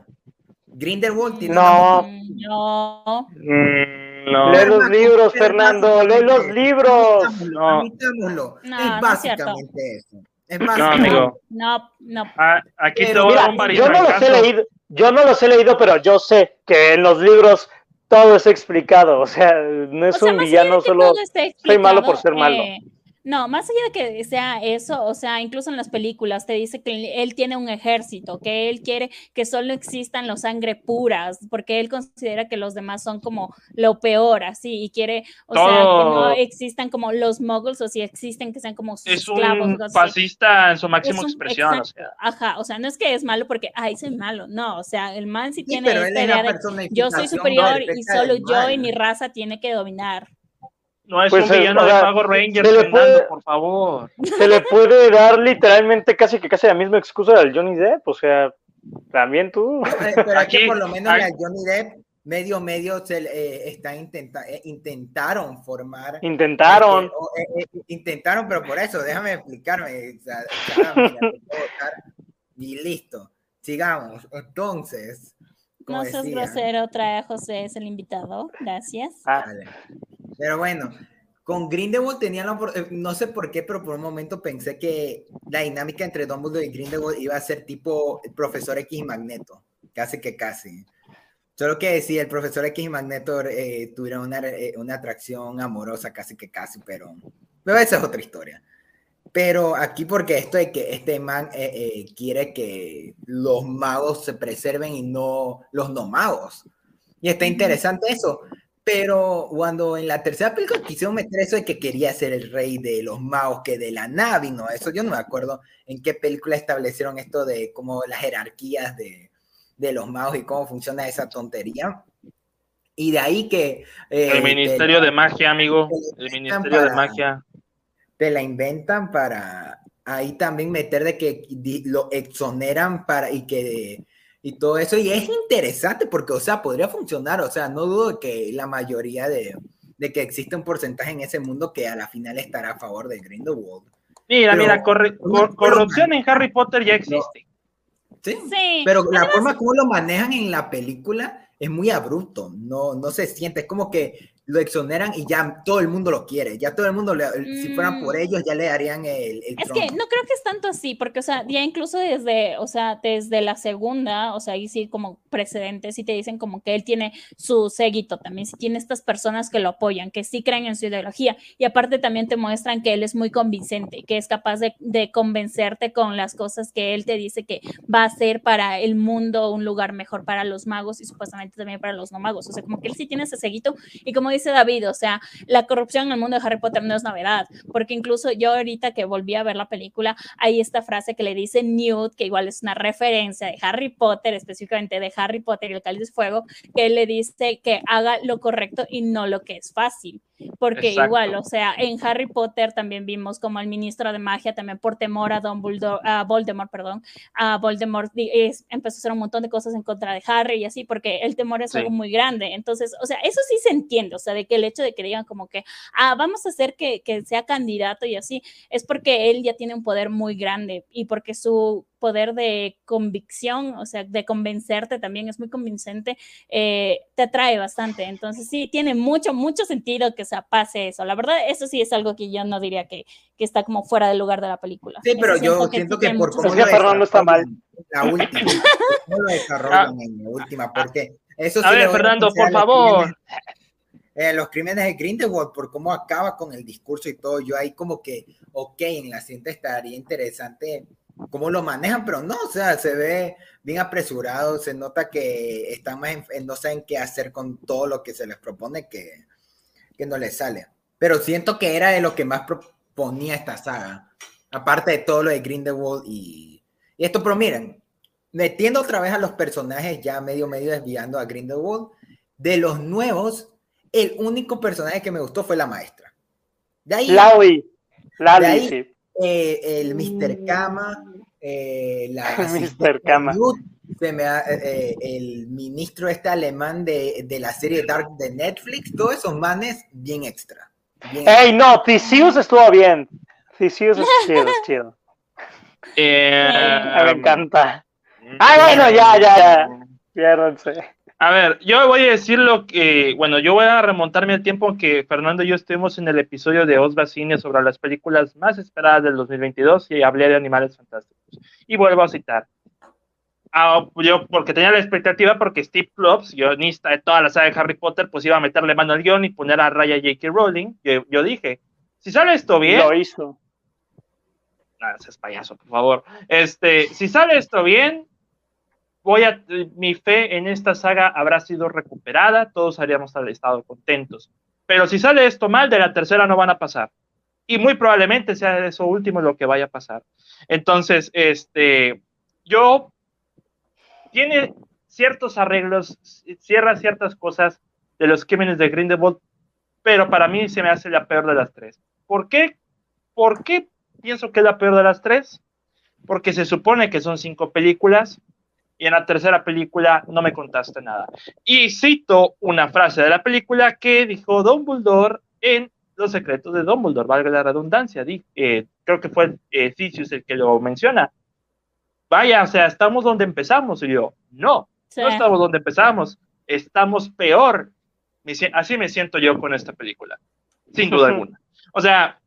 Grindelwald tiene No. una Mm, No. mm, no. Lee los libros, Fernando, lee los libros. No. Admitámoslo, No, es no es básicamente eso. Es No, básicamente amigo. No, no. Ah, aquí te Pero voy a dar Mira, un yo no los he leído, yo no los he leído, pero yo sé que en los libros todo es explicado. O sea, no es O sea, un villano solo. soy malo por ser malo. No, más allá de que sea eso, o sea, incluso en las películas te dice que él tiene un ejército, que él quiere que solo existan los sangre puras, porque él considera que los demás son como lo peor, así, y quiere, o sea, que no existan como los muggles, o si existen, que sean como sus Es esclavos. un así. fascista en su máxima expresión. o sea. Ajá, o sea, no es que es malo porque, ay, soy malo, no, o sea, el man sí Sí, tiene esta idea de yo soy superior y solo yo y mi raza tiene que dominar. No es Pues, un eh, villano o de Pago Rangers, se le Fernando, puede- por favor. Se le puede dar literalmente casi que casi la misma excusa al Johnny Depp. O sea, también tú. Eh, Pero es Aquí- que por lo menos aquí- la Johnny Depp, medio medio, se, eh, está intenta, eh, intentaron formar. Intentaron. o, eh, eh, intentaron, pero por eso, déjame explicarme. o sea, Sara, mira, y listo. Sigamos. Entonces, No seas grosero, trae a José, es el invitado. Gracias. Ah, Vale. Pero bueno, con Grindelwald tenía la eh, no sé por qué, pero por un momento pensé que la dinámica entre Dumbledore y Grindelwald iba a ser tipo el profesor X y Magneto, casi que casi. Solo que decía el profesor X y Magneto eh, tuvieron una, eh, una atracción amorosa, casi que casi, pero, pero esa es otra historia. Pero aquí porque esto de que este man eh, quiere que los magos se preserven y no los no magos. Y está interesante eso. Pero cuando en la tercera película quisieron meter eso de que quería ser el rey de los magos, que de la nave, no, eso yo no me acuerdo en qué película establecieron esto de como las jerarquías de, de los magos y cómo funciona esa tontería. Y de ahí que... eh, El Ministerio te, de Magia, amigo. El Ministerio de para- Magia. te la inventan para ahí también meter de que lo exoneran para y que y todo eso y es interesante porque o sea podría funcionar o sea no dudo de que la mayoría de, de que existe un porcentaje en ese mundo que a la final estará a favor de Grindelwald Mira, Pero- mira, corre- cor- corrupción en Harry Potter ya existe. sí Sí. pero la además, forma como lo manejan en la película es muy abrupto no no se siente es como que lo exoneran y ya todo el mundo lo quiere. Ya todo el mundo, le, si fueran por Mm. ellos, ya le darían el, el Es que no creo que es tanto así, porque, o sea, ya incluso desde, o sea, desde la segunda, o sea, ahí sí como precedentes, sí te dicen como que él tiene su séguito también, sí tiene estas personas que lo apoyan, que sí creen en su ideología, y aparte también te muestran que él es muy convincente, que es capaz de, de convencerte con las cosas que él te dice que va a ser para el mundo un lugar mejor para los magos y supuestamente también para los no magos, o sea, como que él sí tiene ese séguito, y como dice David, o sea, la corrupción en el mundo de Harry Potter no es novedad, porque incluso yo ahorita que volví a ver la película, hay esta frase que le dice Newt, que igual es una referencia de Harry Potter, específicamente de Harry Potter y el Cáliz de Fuego, que le dice que haga lo correcto y no lo que es fácil. Porque Exacto. igual, o sea, en Harry Potter también vimos como el ministro de magia, también por temor a Dumbledore, a Voldemort, perdón, a Voldemort es- empezó a hacer un montón de cosas en contra de Harry y así, porque el temor es Sí. algo muy grande. Entonces, o sea, eso sí se entiende, o sea, de que el hecho de que digan como que, ah, vamos a hacer que, que sea candidato y así, es porque él ya tiene un poder muy grande y porque su poder de convicción, o sea, de convencerte también es muy convincente, eh, te atrae bastante. Entonces, sí, tiene mucho, mucho sentido que se pase eso. La verdad, eso sí es algo que yo no diría que, que está como fuera del lugar de la película. Sí, pero Eso yo siento que tiene por cómo que lo está mal. La última. cómo lo desarrollan en la última, porque eso sí A ver, Fernando, por favor. crímenes- eh, los crímenes de Grindelwald, por cómo acaba con el discurso y todo, yo ahí como que, ok, en la siguiente estaría interesante cómo lo manejan, pero no, o sea, se ve bien apresurado, se nota que están más, en- en- no saben qué hacer con todo lo que se les propone, que, que no les sale. Pero siento que era de lo que más proponía esta saga, aparte de todo lo de Grindelwald y, y esto, pero miren, metiendo otra vez a los personajes, ya medio, medio desviando a Grindelwald, de los nuevos, el único personaje que me gustó fue la maestra. De ahí, Laui. De Laui, ahí- sí. Eh, el Mr. Kama, eh, la Mr. asistente Kama. Newt, se me ha- eh, el ministro este alemán de, de la serie Dark de Netflix, todos esos manes bien extra. bien Ey, no, Theseus estuvo bien. Theseus es chido, es chido. Eh, Me encanta. Ay, bueno, ya, ya, ya. Piérdense. A ver, yo voy a decir lo que, bueno, yo voy a remontarme al tiempo que Fernando y yo estuvimos en el episodio de Osva Cine sobre las películas más esperadas del 2022 y hablé de Animales Fantásticos. Y vuelvo a citar. Ah, yo, porque tenía la expectativa, porque Steve Klops, guionista de toda la saga de Harry Potter, pues iba a meterle mano al guion y poner a Raya J.K. Rowling. Yo, yo dije, si sale esto bien, Lo hizo. Ah, seas payaso, por favor. Este, si sale esto bien, voy a, mi fe en esta saga habrá sido recuperada, todos habríamos estado contentos. Pero si sale esto mal, de la tercera no van a pasar. Y muy probablemente sea eso último lo que vaya a pasar. Entonces, este, yo tiene ciertos arreglos, cierra ciertas cosas de los crímenes de Grindelwald, pero para mí se me hace la peor de las tres. ¿Por qué? ¿Por qué pienso que es la peor de las tres? Porque se supone que son cinco películas y en la tercera película no me contaste nada. Y cito una frase de la película que dijo Dumbledore en Los secretos de Dumbledore, valga la redundancia. Di- eh, creo que fue eh, el que lo menciona. Vaya, o sea, estamos donde empezamos. Y yo, no, Sí. no estamos donde empezamos, estamos peor. Así me siento yo con esta película, sin duda alguna. O sea,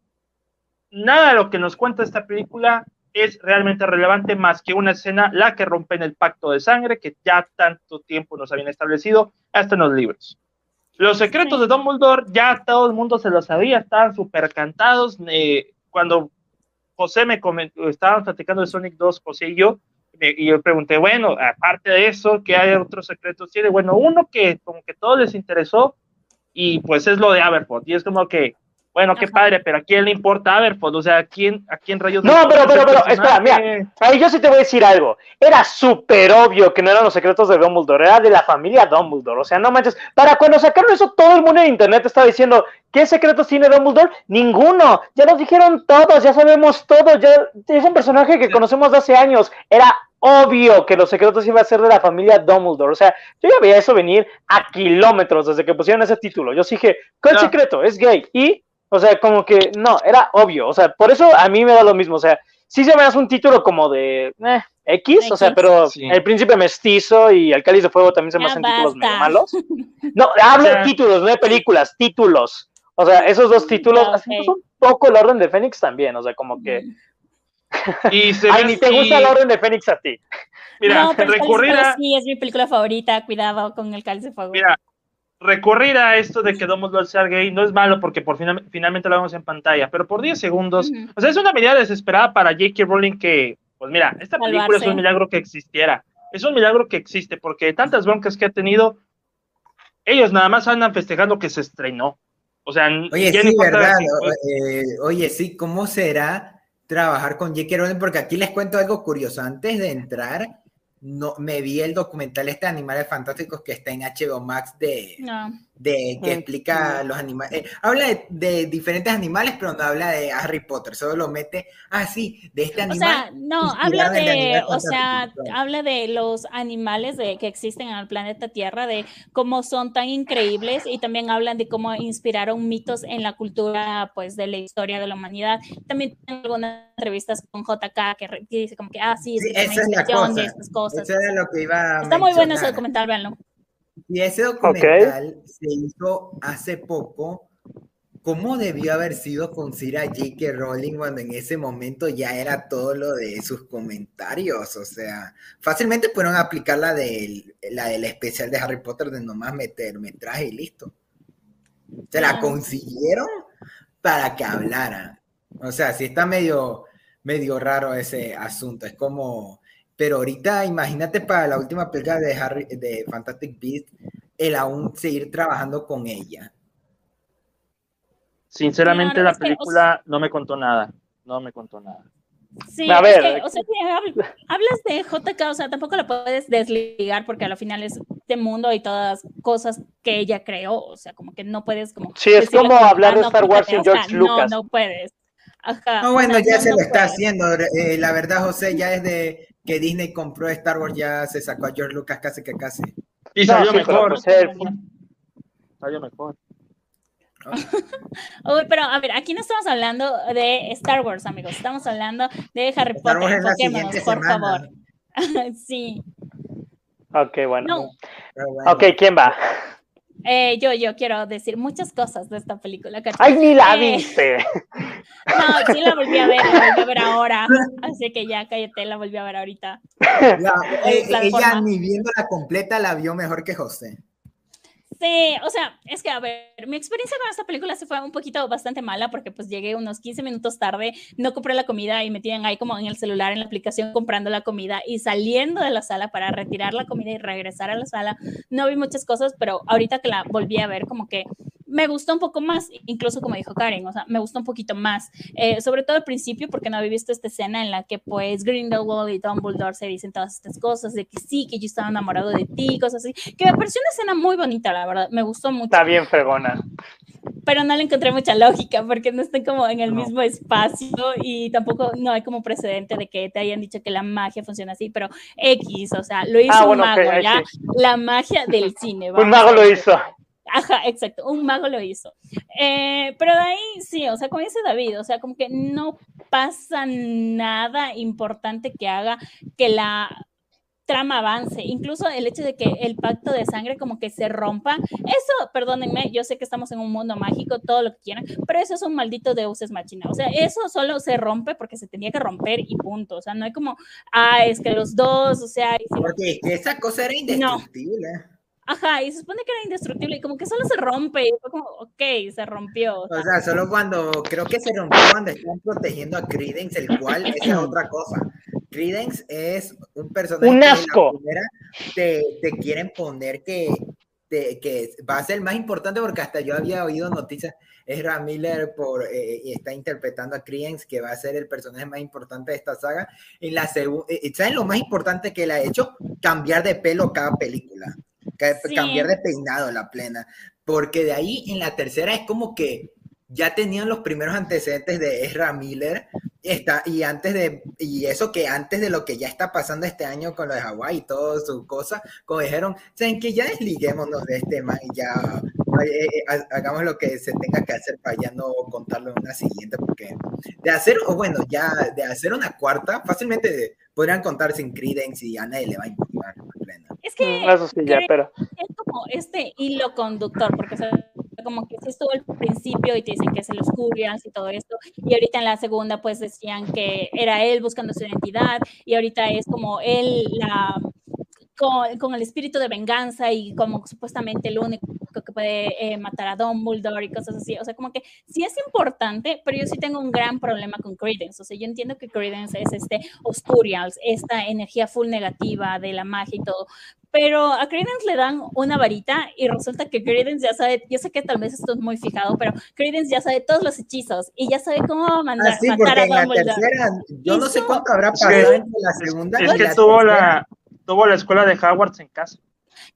nada de lo que nos cuenta esta película es realmente relevante más que una escena, la que rompen el pacto de sangre que ya tanto tiempo nos habían establecido hasta en los libros. Los secretos de Dumbledore ya todo el mundo se lo sabía, estaban súper cantados. eh, cuando José me comentó, estábamos platicando de Sonic 2, José y yo, y yo pregunté, bueno, aparte de eso, ¿qué hay otros secretos? Tiene, bueno, uno que como que todo les interesó y pues es lo de Aberforth. Y es como que, bueno, qué Ajá. padre, pero ¿a quién le importa Aberforth? O sea, ¿a quién, a quién rayos? No, pero, pero, pero, espera, personaje? Ahí yo sí te voy a decir algo. Era súper obvio que no eran los secretos de Dumbledore, era de la familia Dumbledore. O sea, no manches. Para cuando sacaron eso, todo el mundo en internet estaba diciendo, ¿qué secretos tiene Dumbledore? Ninguno. Ya nos dijeron todos, ya sabemos todo. Ya es un personaje que conocemos de hace años. Era obvio que los secretos iban a ser de la familia Dumbledore. O sea, yo ya veía eso venir a kilómetros desde que pusieron ese título. Yo sí dije, ¿cuál No. secreto? Es gay. Y, o sea, como que no, era obvio. O sea, por eso a mí me da lo mismo. O sea, sí se me hace un título como de, eh, X, o sea, pero Sí. el príncipe mestizo y el cáliz de fuego también se me Ya hacen títulos medio malos. No, hablo de títulos, no de películas, títulos. O sea, esos dos títulos, Ya, así un poco el orden de Fénix también, o sea, como que. Y se Ay, ni te gusta el orden de Fénix a ti. Mira, no, pero recurrir a, sí es mi película favorita. Cuidado con el cáliz de fuego. mira, recurrir a esto de que Dumbledore sea gay no es malo porque por final- finalmente lo vemos en pantalla, pero por 10 segundos, o sea, es una medida desesperada para J.K. Rowling que, pues mira, esta película es un milagro que existiera. Es un milagro que existe porque tantas broncas que ha tenido, ellos nada más andan festejando que se estrenó. O sea, Oye, sí, verdad. eh, oye, sí, ¿cómo será trabajar con J.K. Rowling? Porque aquí les cuento algo curioso. Antes de entrar, no, me vi el documental este de Animales Fantásticos que está en HBO Max de, No. De que explica los animales. eh, habla de, de diferentes animales, pero no habla de Harry Potter. Solo lo mete, ah, sí, de este O animal. sea, no, habla de, o sea, habla de los animales de, que existen en el planeta Tierra, de cómo son tan increíbles y también hablan de cómo inspiraron mitos en la cultura, pues, de la historia de la humanidad. También tengo algunas entrevistas con JK que, que dice como que, ah, sí, es Sí, esa es la inspiración de cosa. estas cosas. Eso era lo que iba a Está muy bueno ese mencionar. documental, véanlo. Y ese documental se hizo hace poco. ¿Cómo debió haber sido con Sira J.K. Rowling cuando en ese momento ya era todo lo de sus comentarios? O sea, fácilmente pudieron aplicar la del, la del especial de Harry Potter de nomás meter metraje y listo. Se la consiguieron para que hablara. O sea, sí está medio, medio raro ese asunto. Es como, pero ahorita imagínate para la última película de Harry, de Fantastic Beast, el aún seguir trabajando con ella. Sinceramente, la es que, o película no me contó nada. No me contó nada. Sí, A es ver, que, o sea, si hab- hablas de JK, o sea, tampoco la puedes desligar porque al final es de mundo y todas cosas que ella creó, o sea, como que no puedes como... Sí, es como hablar de no, Star Wars o sea, George Lucas. No, no puedes. Ajá. No, o bueno, sea, ya no, se no lo está haciendo. Eh, la verdad, José, ya desde que Disney compró Star Wars, ya se sacó a George Lucas casi que casi. Y No, salió pero mejor. Salió mejor. Uy, pero a ver, aquí no estamos hablando de Star Wars, amigos, estamos hablando de Harry Star Potter. Wars siguiente por semana. favor. sí. Ok, bueno. No, bueno. Ok, ¿quién va? Eh, yo, yo quiero decir muchas cosas de esta película. ¿cachai? ¡Ay, ni la Eh. viste! No, sí la volví a ver, la volví a ver ahora. Así que ya cállate, la volví a ver ahorita. Eh, ella ni viéndola completa la vio mejor que José. Sí, o sea, es que a ver, mi experiencia con esta película se fue un poquito bastante mala porque pues llegué unos 15 minutos tarde, no compré la comida y me tienen ahí como en el celular, en la aplicación, comprando la comida y saliendo de la sala para retirar la comida y regresar a la sala. No vi muchas cosas, pero ahorita que la volví a ver, como que me gustó un poco más, incluso como dijo Karen, o sea, me gustó un poquito más, eh, sobre todo al principio porque no había visto esta escena en la que pues Grindelwald y Dumbledore se dicen todas estas cosas, de que sí, que yo estaba enamorado de ti, cosas así, que me pareció una escena muy bonita, la verdad, me gustó mucho, Está bien fregona. pero no le encontré mucha lógica porque no están como en el No. mismo espacio y tampoco no hay como precedente de que te hayan dicho que la magia funciona así, pero X, o sea, lo hizo Ah, un bueno, mago, ya, sí. la magia del cine. Un mago lo hizo. Ajá, exacto, un mago lo hizo. Eh, pero de ahí sí, o sea, como dice David, o sea, como que no pasa nada importante que haga que la trama avance, incluso el hecho de que el pacto de sangre como que se rompa, eso, perdónenme, yo sé que estamos en un mundo mágico, todo lo que quieran, pero eso es un maldito Deus es machina, o sea, eso solo se rompe porque se tenía que romper y punto, o sea, no hay como, ah, es que los dos, o sea, hicimos Porque esa cosa era indestructible. Ajá, y se supone que era indestructible y como que solo se rompe y fue como, ok, se rompió. o sea, solo cuando creo que se rompió cuando están protegiendo a Credence, el cual esa es otra cosa. Credence es un personaje Un que en la asco. te, te quieren poner que, te- que va a ser más importante porque hasta yo había oído noticias. Ezra Miller por, eh, y está interpretando a Credence, que va a ser el personaje más importante de esta saga. En la segunda, ¿saben lo más importante que le ha hecho? Cambiar de pelo cada película. Sí. Cambiar de peinado la plena. Porque de ahí en la tercera es como que ya tenían los primeros antecedentes de Ezra Miller está, y antes de y eso que antes de lo que ya está pasando este año con lo de Hawái y todo su cosa, como dijeron, saben que ya desliguémonos de este man y ya eh, eh, ha- hagamos lo que se tenga que hacer para ya no contarlo en una siguiente, porque de hacer, o bueno, ya de hacer una cuarta, fácilmente podrían contar sin Credence y a nadie le va a importar. Es que Mm, Eso sí, ya, pero. es como este hilo conductor, porque o sea, como que sí estuvo al principio y te dicen que es el Oscurians y todo esto, y ahorita en la segunda pues decían que era él buscando su identidad, y ahorita es como él la con, con el espíritu de venganza y como supuestamente el único que puede eh, matar a Dumbledore y cosas así, o sea, como que sí es importante, pero yo sí tengo un gran problema con Credence, o sea, yo entiendo que Credence es este Oscurials, esta energía full negativa de la magia y todo, pero a Credence le dan una varita y resulta que Credence ya sabe, yo sé que tal vez esto es muy fijado, pero Credence ya sabe todos los hechizos y ya sabe cómo mandar, Ah, sí, matar a en la Dumbledore. tercera, yo no sé cuánto habrá Es que- pasado entre la segunda Es y que la tuvo tercera. la, tuvo la escuela de Hogwarts en casa.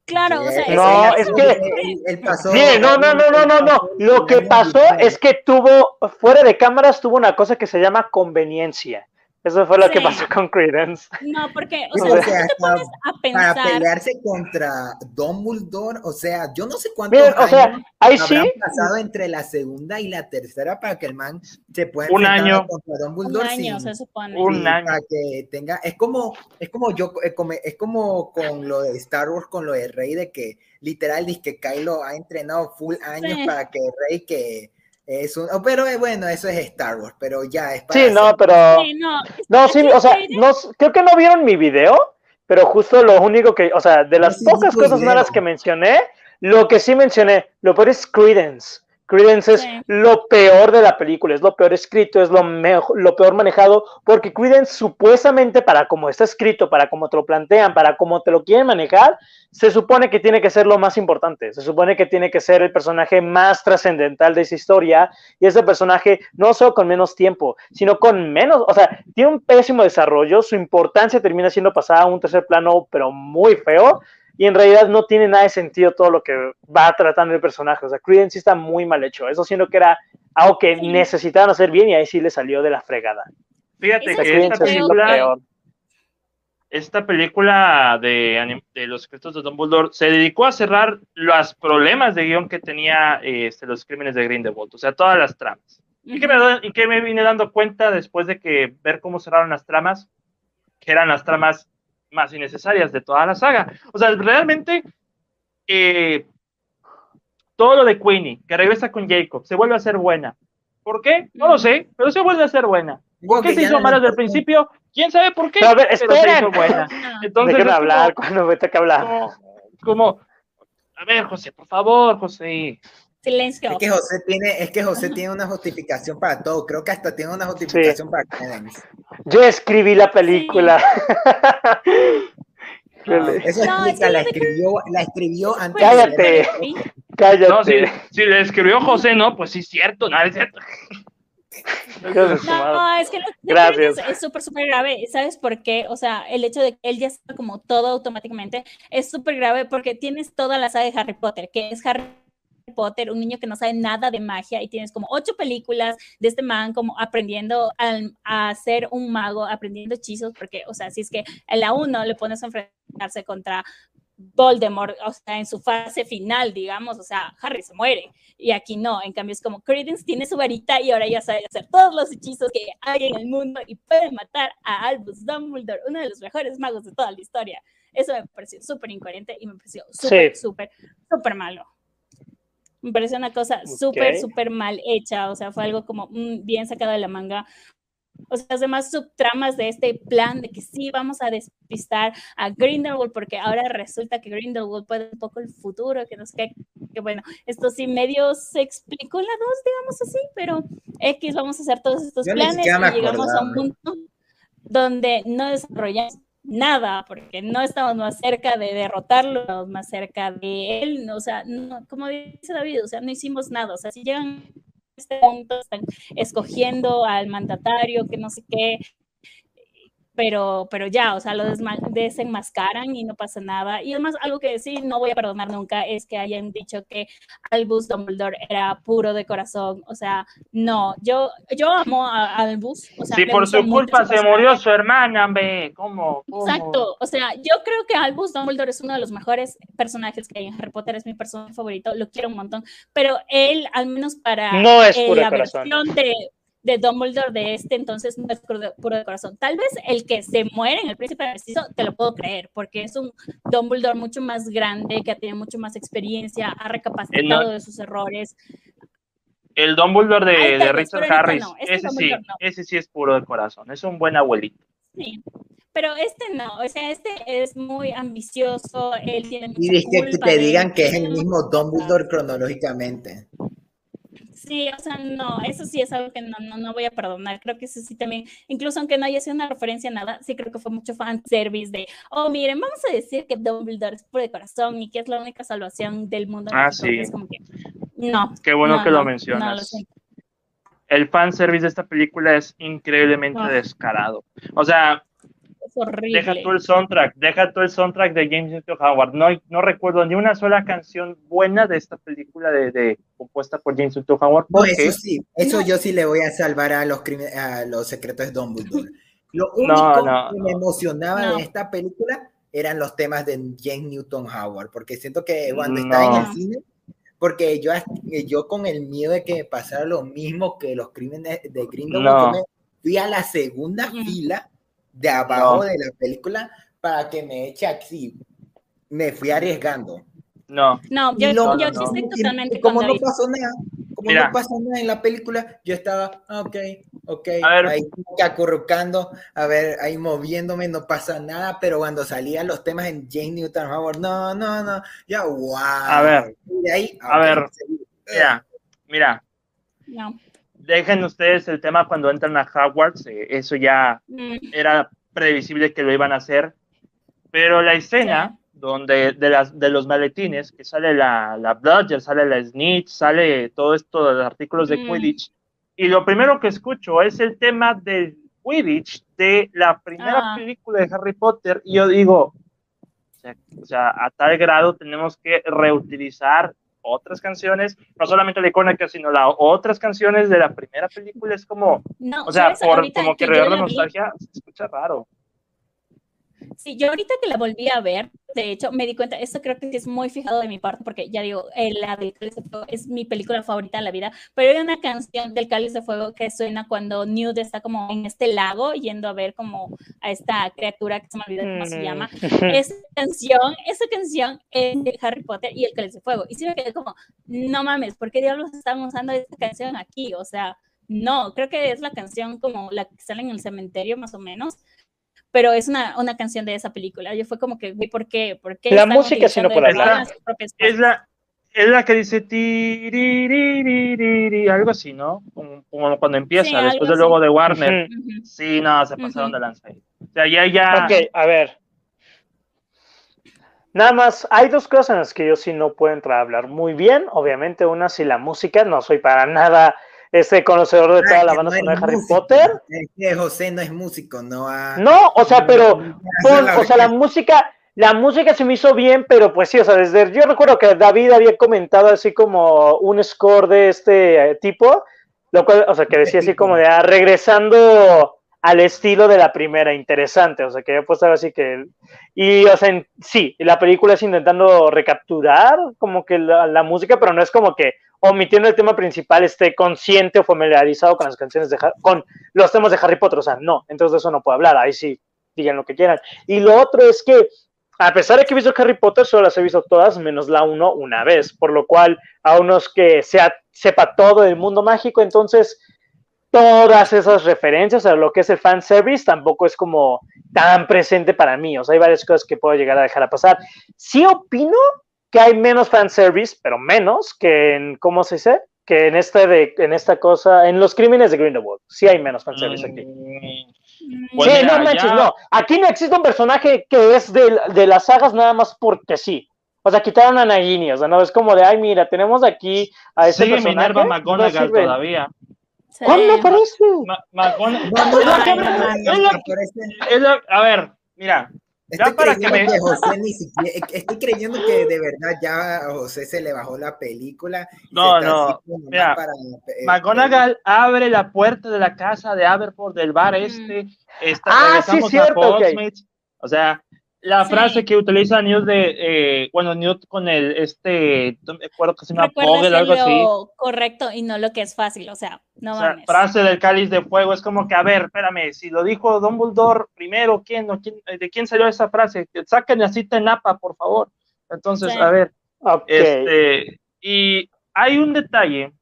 Claro, o sea, No, es que- él- él pasó- Mire, no, no, no, no, no, no. Lo que pasó es que tuvo, fuera de cámaras, tuvo una cosa que se llama conveniencia. Eso fue lo que pasó con Credence. no, porque, o O sea, sea, si tú te pones a para pelearse contra Dumbledore, o sea, yo no sé cuántos Miren, o años sea, ahí sí, habrán pasado entre la segunda y la tercera para que el man se pueda Un enfrentar año. contra un Dumbledore año sin- se supone. Un año. para que tenga es como es como yo es como, es como con lo de Star Wars con lo de Rey de que literal dice que Kylo ha entrenado full años Sí. para que Rey que es un oh, pero eh, bueno eso es Star Wars pero ya es para sí, hacer- no, pero... Sí, no, No, sí, o sea, no, creo que no vieron mi video, pero justo lo único que, o sea, de las sí pocas cosas video. malas que mencioné, lo que sí mencioné, lo peor es Credence. Credence es Sí. lo peor de la película, es lo peor escrito, es lo, mejo- lo peor manejado, porque Credence supuestamente para como está escrito, para como te lo plantean, para como te lo quieren manejar, se supone que tiene que ser lo más importante, se supone que tiene que ser el personaje más trascendental de esa historia, y ese personaje no solo con menos tiempo, sino con menos, o sea, tiene un pésimo desarrollo, su importancia termina siendo pasada a un tercer plano, pero muy feo, y en realidad no tiene nada de sentido todo lo que va tratando el personaje. O sea, Credence sí está muy mal hecho. Eso siendo que era algo que Sí. necesitaban hacer bien y ahí sí le salió de la fregada. Fíjate Eso que esta película, esta película de, de los secretos de Dumbledore se dedicó a cerrar los problemas de guion que tenía este, los crímenes de Grindelwald, o sea, todas las tramas. ¿Y qué, me, y qué me vine dando cuenta después de que ver cómo cerraron las tramas? Que eran las tramas más innecesarias de toda la saga. O sea, realmente eh, todo lo de Queenie, que regresa con Jacob, se vuelve a ser buena. ¿Por qué? No lo sé, pero se vuelve a ser buena. ¿Por qué se hizo mala desde el principio? ¿Quién sabe por qué? Pero a ver, se hizo buena. Entonces, Déjenme es hablar como- cuando me toca hablar. como, como, a ver, José, por favor, José. Silencio. Es que José tiene, es que José tiene una justificación para todo. Creo que hasta tiene una justificación para Credence. Yo escribí la película. No, eso No, explica, sí, la escribió, la escribió antes Cállate. de Sí. Cállate. No, si, si le escribió José, no, pues sí, es cierto, no, es cierto. No, es que lo es súper, súper grave. ¿Sabes por qué? O sea, el hecho de que él ya está como todo automáticamente es súper grave porque tienes toda la saga de Harry Potter, que es Harry Potter, un niño que no sabe nada de magia y tienes como ocho películas de este man como aprendiendo al- a, ser un mago, aprendiendo hechizos, porque, o sea, si es que en la uno le pones a enfrentarse contra Voldemort, o sea, en su fase final, digamos, o sea, Harry se muere y aquí no, en cambio es como Credence tiene su varita y ahora ya sabe hacer todos los hechizos que hay en el mundo y puede matar a Albus Dumbledore, uno de los mejores magos de toda la historia. Eso me pareció súper incoherente y me pareció súper, Sí. súper, súper malo. Me pareció una cosa súper, Ok. súper mal hecha, o sea, fue algo como mm, bien sacado de la manga. O sea, las demás subtramas de este plan de que sí vamos a despistar a Grindelwald porque ahora resulta que Grindelwald puede un poco el futuro, que no sé qué, que bueno, esto sí medio se explicó en la 2, digamos así, pero X, vamos a hacer todos estos Yo planes y llegamos a un punto donde no desarrollamos nada, porque no estamos más cerca de derrotarlo, más cerca de él, o sea, no, como dice David, o sea, no hicimos nada, o sea, si llegan a este punto, están escogiendo al mandatario, que no sé qué, pero, pero ya, o sea, lo desenmascaran y no pasa nada. Y además, algo que sí no voy a perdonar nunca es que hayan dicho que Albus Dumbledore era puro de corazón. O sea, no, yo, yo amo a Albus. O sea, por su culpa se murió su hermana, ve, ¿cómo? cómo? Exacto, o sea, yo creo que Albus Dumbledore es uno de los mejores personajes que hay en Harry Potter, es mi personaje favorito, lo quiero un montón, pero él, al menos para No es eh, la versión de, de Dumbledore de este entonces no es puro, puro de corazón. Tal vez el que se muere en el príncipe Narciso te lo puedo creer, porque es un Dumbledore mucho más grande, que ha tenido mucho más experiencia, ha recapacitado no- de sus errores. El Dumbledore de, de Richard Harris, no, este ese sí, no. ese sí es puro de corazón, es un buen abuelito. Sí. Pero este no, o sea, este es muy ambicioso, él tiene mucha Y dice que culpa te digan que es el mismo. Dumbledore cronológicamente. Sí, o sea, no, eso sí es algo que no, no, no voy a perdonar. Creo que eso sí también, incluso aunque no haya sido una referencia a nada, sí creo que fue mucho fanservice de, oh, miren, vamos a decir que Dumbledore es puro de corazón y que es la única salvación del mundo. Ah, mágico", que sí. Es como que, no. Qué bueno no, que lo mencionas. no, lo. El fanservice de esta película es increíblemente Ah. descarado. O sea, horrible. deja tú el soundtrack, deja tú el soundtrack de James Newton Howard. No, no recuerdo ni una sola canción buena de esta película de, de- compuesta por James Newton Howard. No, eso sí, eso No. yo sí le voy a salvar a los, a los secretos de Dumbledore. Lo único No, no, que me emocionaba No. de esta película eran los temas de James Newton Howard, porque siento que cuando No. estaba en el cine, porque yo, yo con el miedo de que pasara lo mismo que los crímenes de Grindelwald, No. fui a la segunda fila de abajo No. de la película para que me eche así. Me fui arriesgando. No, No, yo, lo- yo no, sí estoy y- totalmente y como no pasó nada, como Mira. no pasó nada en la película, yo estaba, ah, ok, ok, A ver. ahí acurrucando, a ver, ahí moviéndome, no pasa nada, pero cuando salían los temas en Jane Newton Howard, no, no, no, ya, wow. A ver. Y de ahí, A ver. mira, mira, No. Dejen ustedes el tema cuando entran a Hogwarts, eh, eso ya Mm, era previsible que lo iban a hacer, pero la escena donde de, las, de los maletines, que sale la, la Bludger, sale la Snitch, sale todo esto de los artículos de Mm. Quidditch, y lo primero que escucho es el tema del Quidditch de la primera Ah. película de Harry Potter, y yo digo, o sea, o sea, a tal grado tenemos que reutilizar otras canciones, no solamente la icónica, sino las otras canciones de la primera película, es como, No, o sea, por como que la vi- nostalgia, se escucha raro. Sí, yo ahorita que la volví a ver, de hecho, me di cuenta, esto creo que es muy fijado de mi parte, porque ya digo, eh, la del Cáliz de Fuego es mi película favorita de la vida, pero hay una canción del Cáliz de Fuego que suena cuando Newt está como en este lago yendo a ver como a esta criatura que se me olvidó cómo se llama. Esa canción, esa canción es de Harry Potter y el Cáliz de Fuego. Y sí me quedé como, no mames, ¿por qué diablos están usando esta canción aquí? O sea, no, creo que es la canción como la que sale en el cementerio más o menos, pero es una, una canción de esa película. Yo fue como que, güey, ¿por qué? ¿Por qué La música sí no utilizando puede de verdad hablar. las propias Es la, es la que dice tiririririri, algo así, ¿no? Como, como cuando empieza, Sí, después del logo de Warner. Sí, no, se pasaron Ujú. de lanza ahí. O sea, ya, ya. Ok, a ver. Nada más, hay dos cosas en las que yo sí no puedo entrar a hablar muy bien. Obviamente, una sí la música, no soy para nada este conocedor de toda Ay, la banda no sonora de Harry músico. Potter. Es que José no es músico, no ha... No, o sea, pero o sea, la música, la música se me hizo bien, pero pues sí, o sea, desde yo recuerdo que David había comentado así como un score de este eh, tipo, lo cual, o sea, que decía así como de ah, regresando al estilo de la primera, interesante, o sea, que pues ahora sí que y o sea, en- sí, la película es intentando recapturar como que la, la música, pero no es como que omitiendo el tema principal esté consciente o familiarizado con las canciones de con los temas de Harry Potter, o sea, no, entonces de eso no puedo hablar, ahí sí digan lo que quieran. Y lo otro es que, a pesar de que he visto Harry Potter, solo las he visto todas, menos la 1 una vez, por lo cual a unos que sea, sepa todo el mundo mágico, entonces todas esas referencias a lo que es el fanservice tampoco es como tan presente para mí, o sea, hay varias cosas que puedo llegar a dejar a pasar. Sí opino que hay menos fanservice, pero menos que en, ¿cómo se dice? Que en, este de, en esta cosa, en los crímenes de Grindelwald, sí hay menos fanservice aquí. Mm, Mm, Pues sí, mira, no manches, ya- no. Aquí no existe un personaje que es de, de las sagas nada más porque sí. O sea, quitaron a Nagini, o sea, no es como de, ay, mira, tenemos aquí a ese Sigue personaje. Minerva no McGonagall sirve. todavía. Sí. ¿Cuándo aparece? Ma- la- a ver, mira, Estoy Ya para que creyendo me- que José ni siquiera, estoy creyendo que de verdad ya a José se le bajó la película. No, no, mira, para, eh, McGonagall abre la puerta de la casa de Aberford, del bar este. Está, Ah, sí, cierto, a ok. Hogsmeade. O sea, La Sí. frase que utiliza Newt de, eh, bueno, Newt con el, este, no me acuerdo que se llama Poggle, algo así. correcto y no lo que es fácil, o sea, no O sea, mames. frase del cáliz de fuego, es como que, a ver, espérame, si lo dijo Dumbledore primero, ¿quién, o quién, ¿de quién salió esa frase? Que Saquen la cita en APA, por favor. Entonces, Sí. a ver, este, y hay un detalle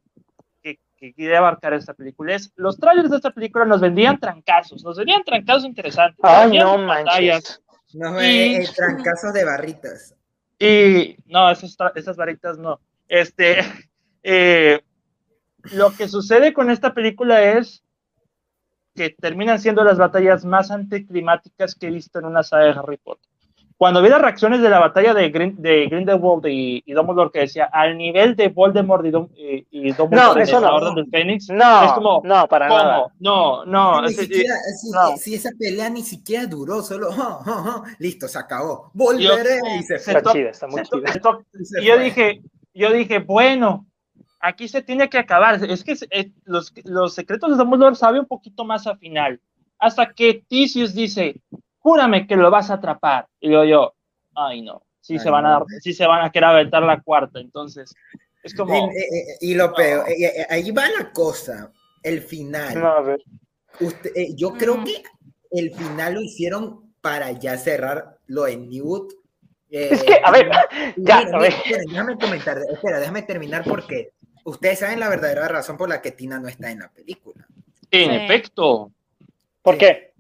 que, quería abarcar esta película, es los trailers de esta película nos vendían trancazos, nos vendían trancazos interesantes. Ay, no batallas, No, Y- eh, eh, trancazos de barritas. Y no, esas, tra- esas varitas no. Este, eh, lo que sucede con esta película es que terminan siendo las batallas más anticlimáticas que he visto en una saga de Harry Potter. Cuando vi las reacciones de la batalla de, Grin- de Grindelwald y, y Dumbledore que decía al nivel de Voldemort y, Dum- y- y Dumbledore No, en eso la no. Orden del Fénix, No, es como, no, para nada. ¿cómo? No, no, ni es- siquiera, si, no. si esa pelea ni siquiera duró, solo "Oh, oh, oh", listo, se acabó. Volveré y se se fue. Está chida, está muy chida. y yo dije, yo dije, bueno, aquí se tiene que acabar. Es que eh, los, los secretos de Dumbledore sabe un poquito más a final. Hasta que Tisius dice, júrame que lo vas a atrapar. Y yo, yo, ay no, sí Ay, se van a, no. sí se van a querer aventar la cuarta. Entonces, es como, Y, eh, eh, y lo No. peor, eh, ahí va la cosa, el final. No, a ver. Usted- eh, yo creo que el final lo hicieron para ya cerrar lo de Newt. eh, Es que, a ver, ya, mira, a ver. espera, déjame comentar, espera, déjame terminar porque ustedes saben la verdadera razón por la que Tina no está en la película. en Sí. efecto, ¿Por qué?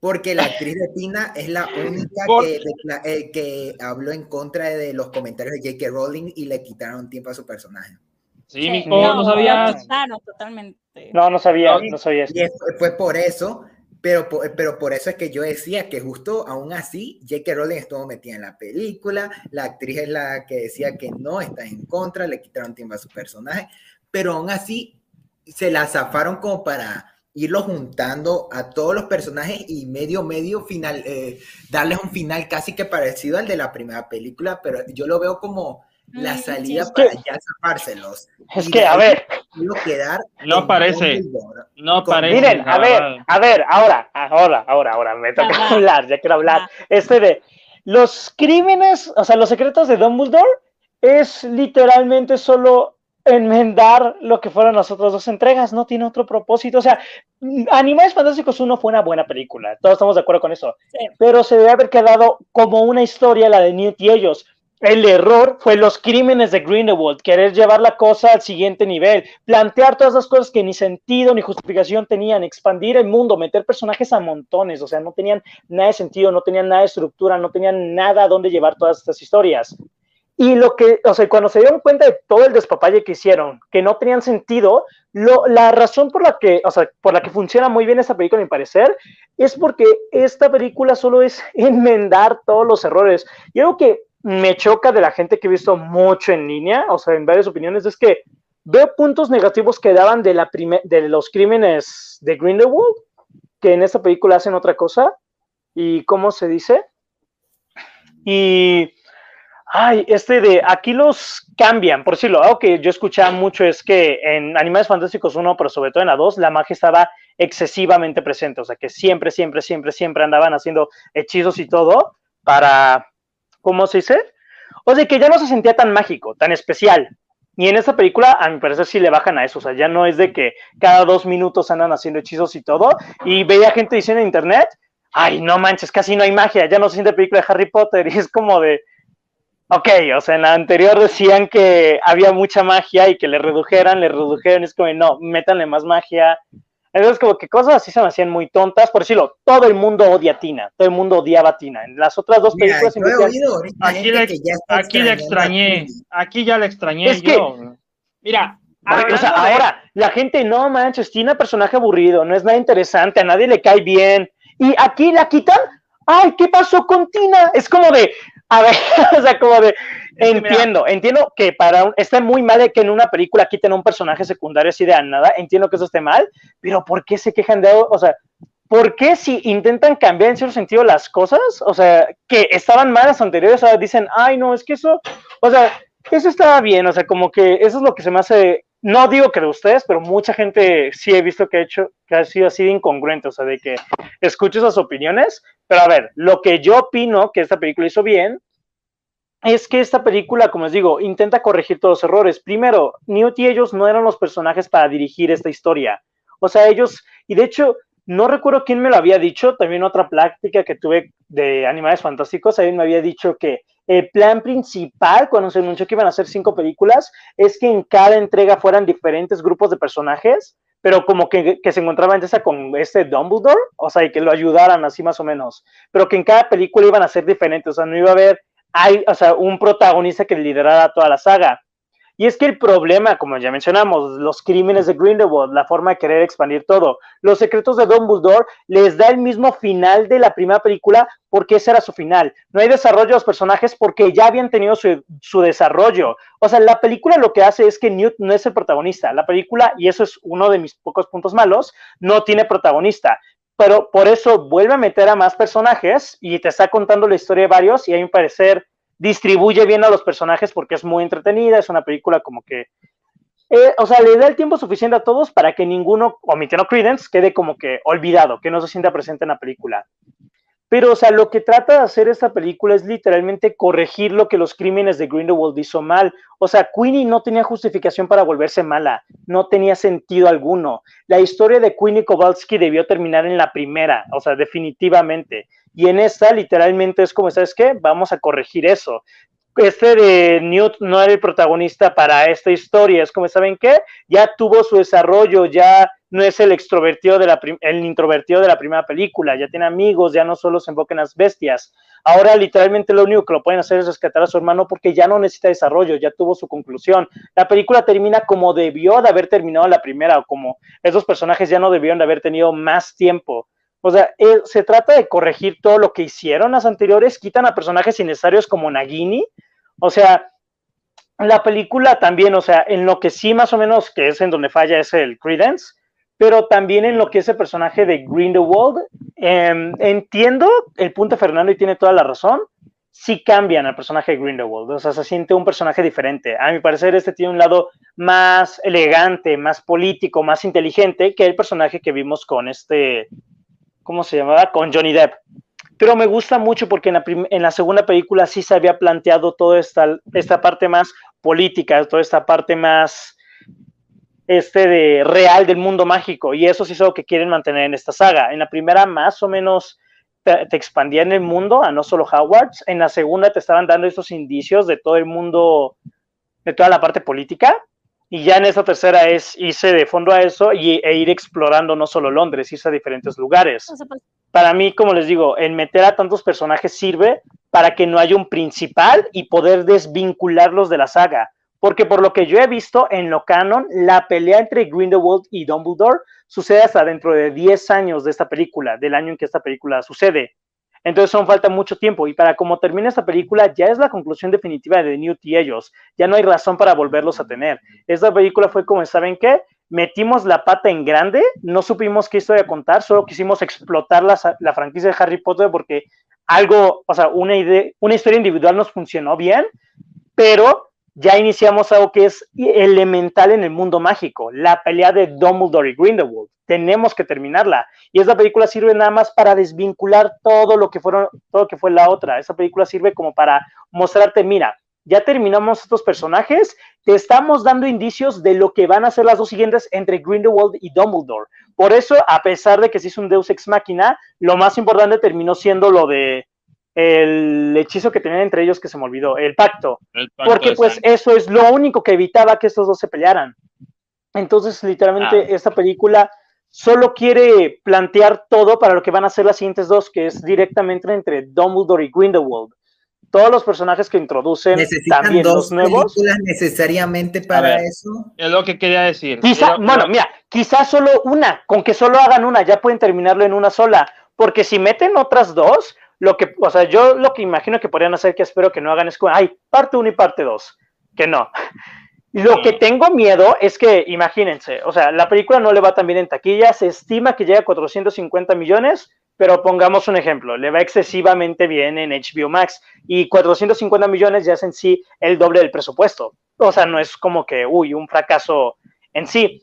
Porque la actriz de Tina es la única que, eh, que habló en contra de los comentarios de J.K. Rowling y le quitaron tiempo a su personaje. sí, Sí, no, no, lo sabías. quitaron totalmente. No, no sabía, No, no sabía eso. Y fue por eso, pero por, pero por eso es que yo decía que justo aún así J.K. Rowling estuvo metida en la película, la actriz es la que decía que no está en contra, le quitaron tiempo a su personaje, pero aún así se la zafaron como para irlo juntando a todos los personajes y medio, medio final, eh, darles un final casi que parecido al de la primera película, pero yo lo veo como la sí. salida Es para que- ya zafárselos. Es Y que, a ver, quedar No en parece. Dumbledore. No Con- parece. miren, a ver, a ver, ahora, ahora, ahora, ahora, me toca Ajá. hablar, ya quiero hablar. Ajá. Este de los crímenes, o sea, los secretos de Dumbledore es literalmente solo enmendar lo que fueron las otras dos entregas, no tiene otro propósito. O sea, Animales Fantásticos 1 fue una buena película, todos estamos de acuerdo con eso, Sí. pero se debe haber quedado como una historia la de Newt y ellos. El error fue los crímenes de Grindelwald, querer llevar la cosa al siguiente nivel, plantear todas las cosas que ni sentido ni justificación tenían, expandir el mundo, meter personajes a montones, o sea, no tenían nada de sentido, no tenían nada de estructura, no tenían nada a dónde llevar todas estas historias. Y lo que, o sea, cuando se dieron cuenta de todo el despapalle que hicieron, que no tenían sentido, lo, la razón por la que, o sea, por la que funciona muy bien esta película, a mi parecer, es porque esta película solo es enmendar todos los errores. Y algo que me choca de la gente que he visto mucho en línea, o sea, en varias opiniones, es que veo puntos negativos que daban de, la prime- de los crímenes de Grindelwald, que en esta película hacen otra cosa. ¿Y cómo se dice? Y Ay, este de aquí los cambian, por decirlo, algo que yo escuchaba mucho es que en Animales Fantásticos 1, pero sobre todo en la 2, la magia estaba excesivamente presente, o sea que siempre, siempre, siempre, siempre andaban haciendo hechizos y todo para, ¿cómo se dice? O sea que ya no se sentía tan mágico, tan especial. Y en esta película, a mi parecer, sí le bajan a eso, o sea, ya no es de que cada dos minutos andan haciendo hechizos y todo, y veía gente diciendo en internet, ay, no manches, casi no hay magia, ya no se siente película de Harry Potter, y es como de, Ok, o sea, en la anterior decían que había mucha magia y que le redujeran, le redujeron, es como, no, métanle más magia. Entonces, como que cosas así se me hacían muy tontas. Por decirlo, todo el mundo odia a Tina, todo el mundo odiaba a Tina. En las otras dos Mira, películas yo he siempre decían, oído ahorita Aquí le, que aquí extrañé, aquí ya le extrañé Es que- yo. Mira, Oye, o sea, ahora, la gente, no manches, Tina, personaje aburrido, no es nada interesante, a nadie le cae bien. Y aquí la quitan, ay, ¿qué pasó con Tina? Es como de, a ver, o sea, como de, entiendo, entiendo que para un, está muy mal que en una película quiten a un personaje secundario así de nada, entiendo que eso esté mal, pero ¿por qué se quejan de, o sea, ¿por qué si intentan cambiar en cierto sentido las cosas, o sea, que estaban mal las anteriores, ahora dicen, ay, no, es que eso, o sea, eso estaba bien, o sea, como que eso es lo que se me hace, no digo que de ustedes, pero mucha gente sí he visto que ha hecho, que ha sido así de incongruente, o sea, de que escucho esas opiniones, Pero a ver, lo que yo opino que esta película hizo bien es que esta película, como les digo, intenta corregir todos los errores. Primero, Newt y ellos no eran los personajes para dirigir esta historia. O sea, ellos, y de hecho, no recuerdo quién me lo había dicho, también otra práctica que tuve de Animales Fantásticos, alguien me había dicho que el plan principal, cuando se anunció que iban a hacer cinco películas, es que en cada entrega fueran diferentes grupos de personajes, pero como que, que se encontraban esa con este Dumbledore, o sea, y que lo ayudaran así más o menos, pero que en cada película iban a ser diferentes, o sea, no iba a haber hay, o sea, un protagonista que liderara toda la saga. Y es que el problema, como ya mencionamos, los crímenes de Grindelwald, la forma de querer expandir todo, los secretos de Dumbledore les da el mismo final de la primera película porque ese era su final. No hay desarrollo de los personajes porque ya habían tenido su, su desarrollo. O sea, la película lo que hace es que Newt no es el protagonista. La película, y eso es uno de mis pocos puntos malos, no tiene protagonista pero por eso vuelve a meter a más personajes y te está contando la historia de varios y a mi parecer distribuye bien a los personajes porque es muy entretenida, es una película como que, eh, o sea, le da el tiempo suficiente a todos para que ninguno, omitiendo Credence, quede como que olvidado, que no se sienta presente en la película. Pero, o sea, lo que trata de hacer esta película es literalmente corregir lo que los crímenes de Grindelwald hizo mal. O sea, Queenie no tenía justificación para volverse mala, no tenía sentido alguno. La historia de Queenie Kowalski debió terminar en la primera, o sea, definitivamente. Y en esta, literalmente, es como, ¿sabes qué? Vamos a corregir eso este de Newt no era el protagonista para esta historia. Es como, ¿saben qué? Ya tuvo su desarrollo, ya no es el extrovertido de introvertido de la primera película, ya tiene amigos, ya no solo se enfoca en las bestias. Ahora literalmente lo único que lo pueden hacer es rescatar a su hermano porque ya no necesita desarrollo, ya tuvo su conclusión. La película termina como debió de haber terminado la primera o como esos personajes ya no debieron de haber tenido más tiempo. O sea, eh, se trata de corregir todo lo que hicieron las anteriores, quitan a personajes innecesarios como Nagini. O sea, la película también, o sea, en lo que sí más o menos que es en donde falla es el Credence, pero también en lo que es el personaje de Grindelwald. Eh, entiendo el punto de Fernando y tiene toda la razón. Sí cambian al personaje de Grindelwald, o sea, se siente un personaje diferente. A mi parecer, este tiene un lado más elegante, más político, más inteligente que el personaje que vimos con este ¿cómo se llamaba? Con Johnny Depp. Pero me gusta mucho porque en la, segunda película sí se había planteado toda esta, esta parte más política, toda esta parte más este de real del mundo mágico y eso sí es algo que quieren mantener en esta saga. En la primera más o menos te, te expandían el mundo a no solo Hogwarts, en la segunda te estaban dando estos indicios de todo el mundo, de toda la parte política y ya en esta tercera es irse de fondo a eso y, e ir explorando no solo Londres, irse a diferentes lugares. Para mí, como les digo, el meter a tantos personajes sirve para que no haya un principal y poder desvincularlos de la saga. Porque por lo que yo he visto en lo canon, la pelea entre Grindelwald y Dumbledore sucede hasta dentro de 10 años de esta película, del año en que esta película sucede. Entonces son falta mucho tiempo y para como termina esta película ya es la conclusión definitiva de Newt y ellos. Ya no hay razón para volverlos a tener. Esta película fue como, ¿saben qué? Metimos la pata en grande, no supimos qué historia contar, solo quisimos explotar la, la franquicia de Harry Potter porque algo, o sea, una, idea, una historia individual nos funcionó bien, pero ya iniciamos algo que es elemental en el mundo mágico, la pelea de Dumbledore y Grindelwald. Tenemos que terminarla. Y esa película sirve nada más para desvincular todo lo que fueron, todo lo que fue la otra. Esa película sirve como para mostrarte, mira, ya terminamos estos personajes, te estamos dando indicios de lo que van a ser las dos siguientes entre Grindelwald y Dumbledore. Por eso, a pesar de que se hizo un Deus Ex Machina, lo más importante terminó siendo lo de el hechizo que tenían entre ellos que se me olvidó, el pacto. porque pues eso es lo único que evitaba que estos dos se pelearan. Entonces, literalmente, ah. esta película solo quiere plantear todo para lo que van a ser las siguientes dos, que es directamente entre Dumbledore y Grindelwald. Todos los personajes que introducen también dos los nuevos. necesariamente para eso? Es lo que quería decir. Quizá, bueno, mira, quizás solo una, con que solo hagan una, ya pueden terminarlo en una sola. Porque si meten otras dos, lo que, o sea, yo lo que imagino que podrían hacer, que espero que no hagan, es como, ay, parte 1 y parte 2, que no. Lo que tengo miedo es que, imagínense, o sea, la película no le va tan bien en taquilla, se estima que llega a 450 millones, pero pongamos un ejemplo, le va excesivamente bien en HBO Max y 450 millones ya es en sí el doble del presupuesto. O sea, no es como que, uy, un fracaso en sí.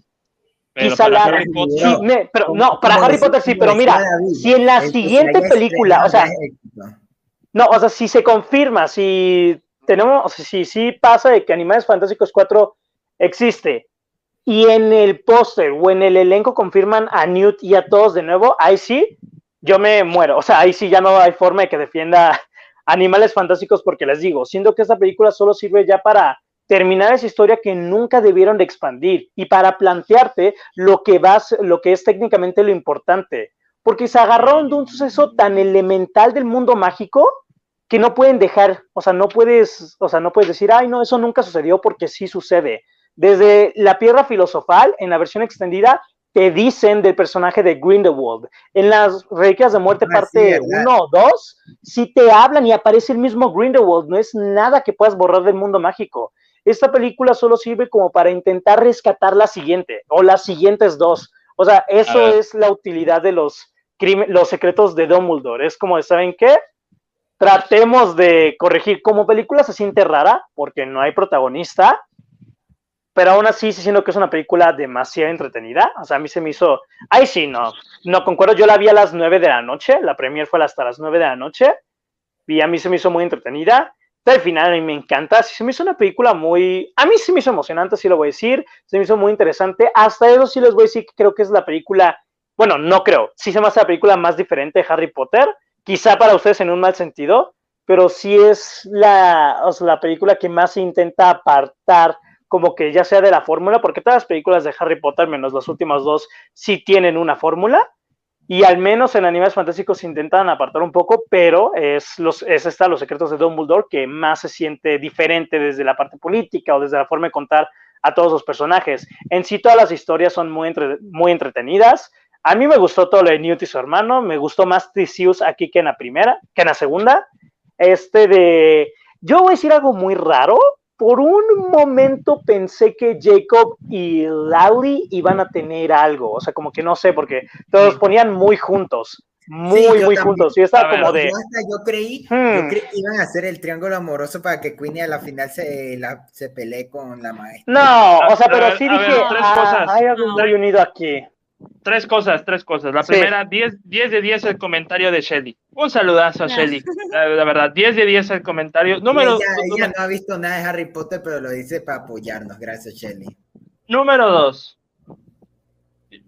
Pero quizá para la Harry Potter- sí, me- pero no, para Harry Potter sí, pero mira, si en la siguiente película, o sea, no, o sea, si se confirma, si tenemos, o sea, si sí pasa de que Animales Fantásticos 4 existe y en el póster o en el elenco confirman a Newt y a todos de nuevo, ahí sí, yo me muero. O sea, ahí sí ya no hay forma de que defienda Animales Fantásticos porque les digo, siendo que esta película solo sirve ya para terminar esa historia que nunca debieron de expandir y para plantearte lo que vas, lo que es técnicamente lo importante, porque se agarraron de un suceso tan elemental del mundo mágico que no pueden dejar, o sea, no puedes, o sea, no puedes decir, ay, no, eso nunca sucedió porque sí sucede. Desde la piedra filosofal, en la versión extendida, te dicen del personaje de Grindelwald. En las Reliquias de Muerte, Ah, parte ¿verdad? 1 o 2, sí te hablan y aparece el mismo Grindelwald. No es nada que puedas borrar del mundo mágico. Esta película solo sirve como para intentar rescatar la siguiente o las siguientes dos. O sea, eso ver. es la utilidad de los, crimen- los secretos de Dumbledore. Es como, ¿saben qué? Tratemos de corregir. Como película se siente rara porque no hay protagonista, pero aún así sí siento que es una película demasiado entretenida. O sea, a mí se me hizo. Ay, sí, no. No concuerdo. Yo la vi a las 9 de la noche. La premier fue hasta las 9 de la noche. Y a mí se me hizo muy entretenida. El final a mí me encanta. Se me hizo una película muy. A mí sí me hizo emocionante, sí lo voy a decir. Se me hizo muy interesante. Hasta eso sí les voy a decir que creo que es la película. Bueno, no creo. Sí se me hace la película más diferente de Harry Potter. Quizá para ustedes en un mal sentido. Pero sí es la, o sea, la película que más intenta apartar como que ya sea de la fórmula, porque todas las películas de Harry Potter, menos las últimas dos, sí tienen una fórmula, y al menos en Animales Fantásticos intentan apartar un poco, pero es, los, es esta, Los Secretos de Dumbledore, que más se siente diferente desde la parte política o desde la forma de contar a todos los personajes. En sí, todas las historias son muy, entre- muy entretenidas. A mí me gustó todo lo de Newt y su hermano, me gustó más Theseus aquí que en la primera, que en la segunda. Este de... Yo voy a decir algo muy raro, por un momento pensé que Jacob y Lally iban a tener algo, o sea, como que no sé, porque todos Sí. ponían muy juntos, muy, Sí, muy también. juntos, y estaba ver, como de, Yo hasta yo creí, Hmm. yo creí que iban a hacer el triángulo amoroso para que Queenie a la final se, la, se pelee con la maestra. no, o sea, pero ver, sí a ver, dije, tres "Ah, cosas. hay algo muy unido aquí. Tres cosas, tres cosas. La Sí. primera, 10, 10 de 10 el comentario de Shelly. Un saludazo a Ya. Shelly. La, la verdad, 10 de 10 el comentario. Número, ella, ella número, no ha visto nada de Harry Potter, pero lo dice para apoyarnos. Gracias, Shelly. número dos.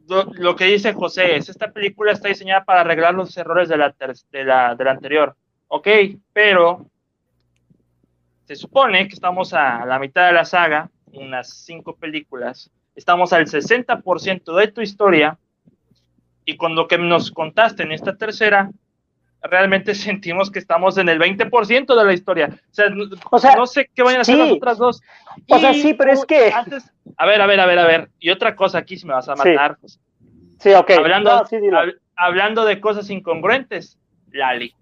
Lo, lo que dice José es, esta película está diseñada para arreglar los errores de la, ter- de la, de la anterior. Ok, pero se supone que estamos a la mitad de la saga, unas cinco películas, estamos al 60% de tu historia y con lo que nos contaste en esta tercera, realmente sentimos que estamos en el 20% de la historia. O sea, no, O sea, no sé qué vayan a hacer sí. las otras dos. O sea, sí, pero es que- Antes, a ver, a ver, a ver, a ver. Y otra cosa aquí, si me vas a Sí. matar, José. Sí, ok. Hablando, No, sí, dilo. hab- hablando de cosas incongruentes, Lali,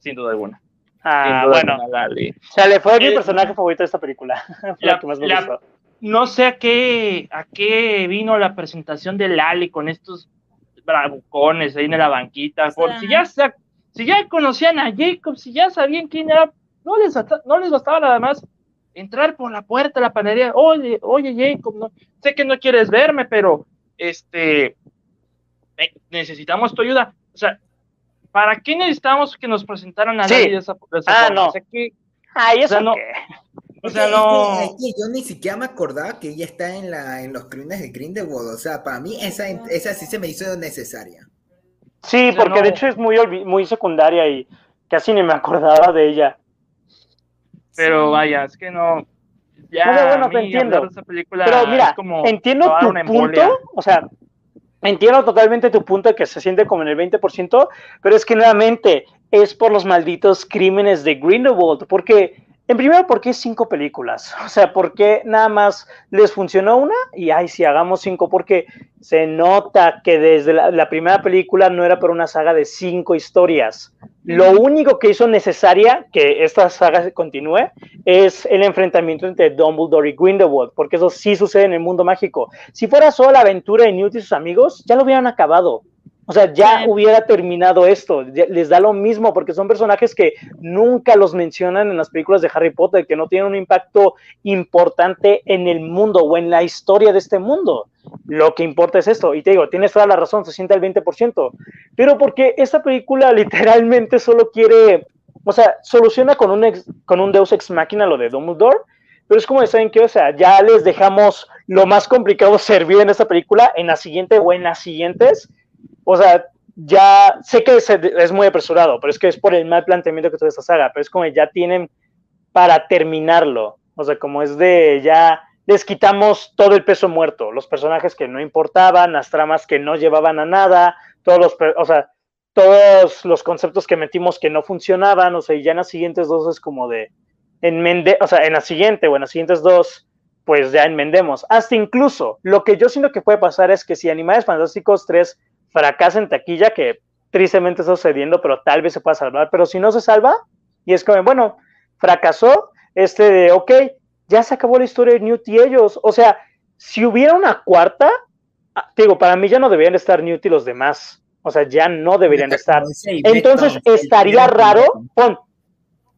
sin duda alguna. Ah, Sin duda bueno, alguna, Lali. o sea, le fue mi Eh, personaje favorito de esta película. Fue la, la- que más me la- gustó. No sé a qué, a qué vino la presentación de Lali con estos bravucones ahí en la banquita. Por, sea. si, ya, si ya conocían a Jacob, si ya sabían quién era, no les, no les bastaba nada más entrar por la puerta de la panadería. Oye, oye, Jacob, no, sé que no quieres verme, pero este eh, necesitamos tu ayuda. O sea, ¿para qué necesitamos que nos presentaran a Sí. Lali de esa, de esa Ah, forma? no. O sea, que, Ay, eso o sea, no- qué. O Es sea, que- no. es que- es que yo ni siquiera me acordaba que ella está en, la, en los crímenes de Grindelwald. O sea, para mí esa, esa sí se me hizo necesaria. Sí, O sea, porque de hecho es muy, muy secundaria y casi ni me acordaba de ella. Pero Sí. vaya, es que no. Ya, No, no, bueno, a te película Pero mira, entiendo tu embolia. punto, o sea, entiendo totalmente tu punto de que se siente como en el 20%, pero es que nuevamente es por los malditos crímenes de Grindelwald, porque, en primero, ¿por qué cinco películas? O sea, ¿por qué nada más les funcionó una? Y, ay, si hagamos cinco, porque se nota que desde la, la primera película no era para una saga de cinco historias. Lo único que hizo necesaria que esta saga continúe es el enfrentamiento entre Dumbledore y Grindelwald, porque eso sí sucede en el mundo mágico. Si fuera solo la aventura de Newt y sus amigos, ya lo hubieran acabado. O sea, ya Sí. hubiera terminado esto. Les da lo mismo porque son personajes que nunca los mencionan en las películas de Harry Potter, que no tienen un impacto importante en el mundo o en la historia de este mundo. Lo que importa es esto. Y te digo, tienes toda la razón, se siente al 20%. Pero porque esta película literalmente solo quiere, o sea, soluciona con un, ex- con un Deus Ex Máquina lo de Dumbledore. Pero es como, ¿saben qué? O sea, ya les dejamos lo más complicado servir en esta película, en la siguiente o en las siguientes. O sea, ya sé que es, muy apresurado, pero es que es por el mal planteamiento que tuvo esta saga, pero es como ya tienen para terminarlo. O sea, como es de ya les quitamos todo el peso muerto, los personajes que no importaban, las tramas que no llevaban a nada, todos los, o sea, todos los conceptos que metimos que no funcionaban, o sea, y ya en las siguientes dos es como de enmende, o sea, en la siguiente o en las siguientes dos, pues ya enmendemos. Hasta incluso, lo que yo siento que puede pasar es que si Animales Fantásticos 3 fracasa en taquilla, que tristemente está sucediendo, pero tal vez se pueda salvar, pero si no se salva, y es como, bueno, fracasó, este de, ok, ya se acabó la historia de Newt y ellos, o sea, si hubiera una cuarta, ah, digo, para mí ya no deberían de estar Newt y los demás, o sea, ya no deberían de estar. Entonces estaría raro, pon,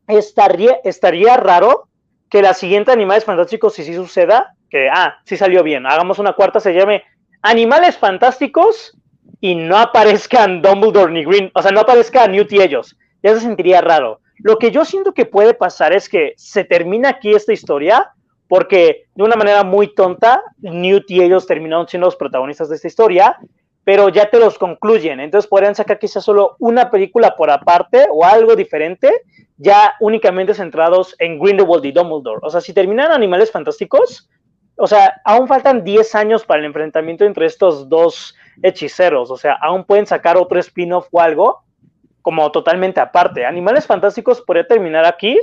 estaría, estaría raro que la siguiente Animales Fantásticos, si sí suceda, que, ah, sí salió bien, hagamos una cuarta, se llame Animales Fantásticos y no aparezcan Dumbledore ni Green, o sea, no aparezca Newt y ellos, ya se sentiría raro. Lo que yo siento que puede pasar es que se termina aquí esta historia porque de una manera muy tonta, Newt y ellos terminaron siendo los protagonistas de esta historia, pero ya te los concluyen. Entonces podrían sacar quizás solo una película por aparte o algo diferente, ya únicamente centrados en Grindelwald y Dumbledore. O sea, si terminan Animales Fantásticos, o sea, aún faltan 10 años para el enfrentamiento entre estos dos hechiceros. O sea, aún pueden sacar otro spin-off o algo como totalmente aparte. Animales Fantásticos podría terminar aquí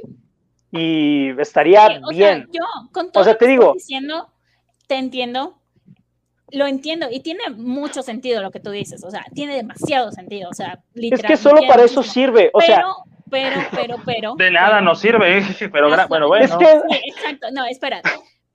y estaría Sí, o sea, bien. yo, con todo sea, lo te digo- diciendo, te entiendo, lo entiendo y tiene mucho sentido lo que tú dices, o sea, tiene demasiado sentido, o sea, es que solo para eso sirve. O sea, pero, pero, pero, pero. De nada pero- nos sirve, pero Ajá, bueno, bueno. es que Sí, exacto, no, espera.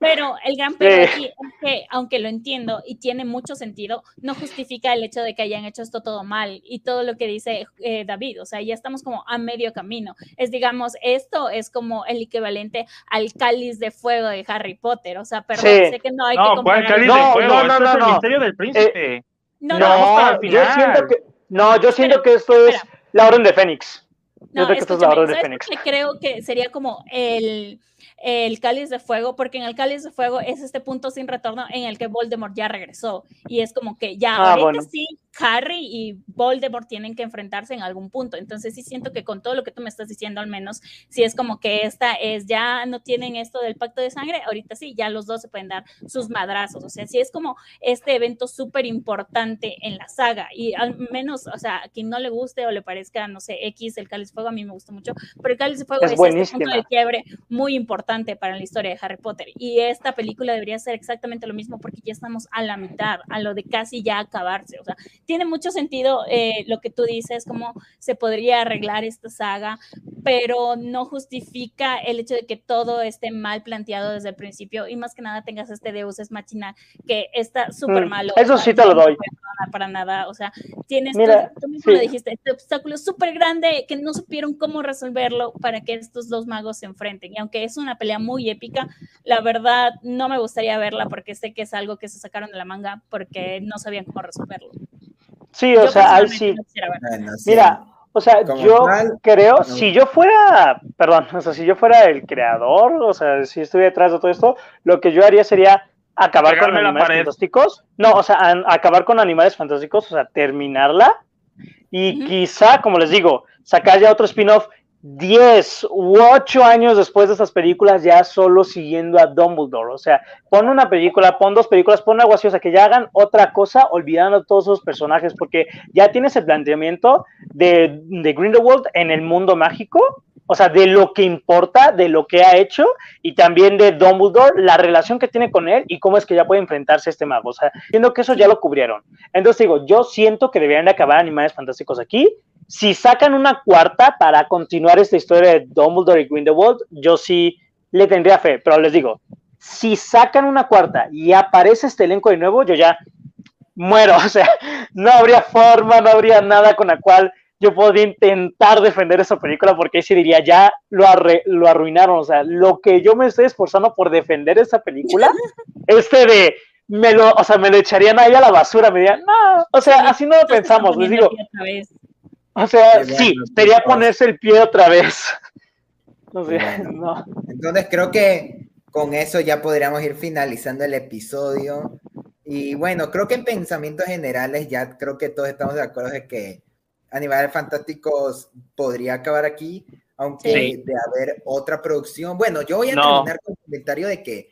Pero el gran pero Sí. aquí es que, aunque lo entiendo y tiene mucho sentido, no justifica el hecho de que hayan hecho esto todo mal y todo lo que dice eh, David. O sea, ya estamos como a medio camino. Es, digamos, esto es como el equivalente al cáliz de fuego de Harry Potter. O sea, perdón, Sí. sé que no hay que No, ¿cuál comparar. cáliz No, de no, fuego? no, no, es el no. misterio del príncipe. No, no, no, yo siento que no, yo siento Espera, que esto es espera. la Orden de Fénix. Yo No, creo que esto es la Orden de ¿sabes Fénix. qué creo que sería como el, el cáliz de fuego, porque en el cáliz de fuego es este punto sin retorno en el que Voldemort ya regresó. Y es como que ya Ah, ahorita bueno. sí Harry y Voldemort tienen que enfrentarse en algún punto, entonces sí siento que con todo lo que tú me estás diciendo al menos, sí es como que esta es, ya no tienen esto del pacto de sangre, ahorita sí, ya los dos se pueden dar sus madrazos, o sea, sí es como este evento súper importante en la saga. Y al menos, o sea, a quien no le guste o le parezca, no sé, X, el cáliz de fuego a mí me gusta mucho, pero el cáliz de fuego Es es, este punto de quiebre muy importante para la historia de Harry Potter. Y esta película debería ser exactamente lo mismo porque ya estamos a la mitad, a lo de casi ya acabarse, o sea, tiene mucho sentido eh, lo que tú dices, cómo se podría arreglar esta saga, pero no justifica el hecho de que todo esté mal planteado desde el principio y más que nada tengas este Deus es machina que está súper Mm, malo. eso o sea, sí te lo no doy. perdonar Para nada, o sea, tienes, Mira, tú, tú mismo sí. lo dijiste, este obstáculo súper grande que no supieron cómo resolverlo para que estos dos magos se enfrenten. Y aunque es una pelea muy épica, la verdad no me gustaría verla porque sé que es algo que se sacaron de la manga porque no sabían cómo resolverlo. Sí, o Yo sea, ahí sí. no. Mira, o sea, Como yo tal, creo, si yo fuera, perdón, o sea, si yo fuera el creador, o sea, si estuviera detrás de todo esto, lo que yo haría sería acabar con Pegarme animales fantásticos. No, o sea, an- acabar con animales fantásticos, o sea, terminarla. Y quizá, como les digo, sacar ya otro spin-off 10 u 8 años después de estas películas, ya solo siguiendo a Dumbledore. O sea, pon una película, pon dos películas, pon algo así, o sea, que ya hagan otra cosa olvidando a todos esos personajes, porque ya tienes el planteamiento de, de Grindelwald en el mundo mágico, o sea, de lo que importa, de lo que ha hecho, y también de Dumbledore, la relación que tiene con él y cómo es que ya puede enfrentarse a este mago. O sea, siento que eso ya lo cubrieron. Entonces digo, yo siento que deberían de acabar Animales Fantásticos aquí. Si sacan una cuarta para continuar esta historia de Dumbledore y Grindelwald, yo sí le tendría fe, pero les digo, si sacan una cuarta y aparece este elenco de nuevo, yo ya muero. O sea, no habría forma, no habría nada con la cual yo podría intentar defender esa película porque ahí sí diría, ya lo, lo arruinaron. O sea, lo que yo me estoy esforzando por defender esa película, este de, me lo, o sea, me lo echarían ahí a la basura, me dirían, no, o sea, así no lo pensamos, les digo. O sea, sí, sería ponerse el pie otra vez. No sé, no. Entonces creo que con eso ya podríamos ir finalizando el episodio. Y bueno, creo que en pensamientos generales ya creo que todos estamos de acuerdo de que Animales Fantásticos podría acabar aquí, aunque de haber otra producción. Bueno, yo voy a terminar con el comentario de que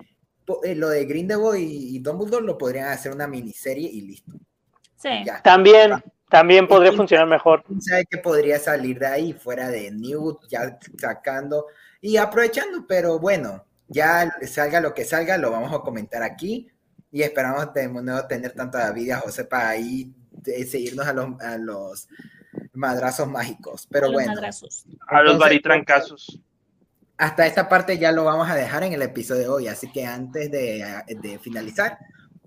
eh, lo de Grindelwald y, y Dumbledore lo podrían hacer una miniserie y listo. Sí. También, también podría funcionar mejor. sabe que podría salir de ahí, fuera de Newt, ya sacando y aprovechando, pero bueno, ya salga lo que salga, lo vamos a comentar aquí y esperamos de nuevo tener tanto a David y a José para ahí seguirnos a los, a los madrazos mágicos. Pero a bueno. a los baritrancazos. Hasta esta parte ya lo vamos a dejar en el episodio de hoy, así que antes de, de finalizar,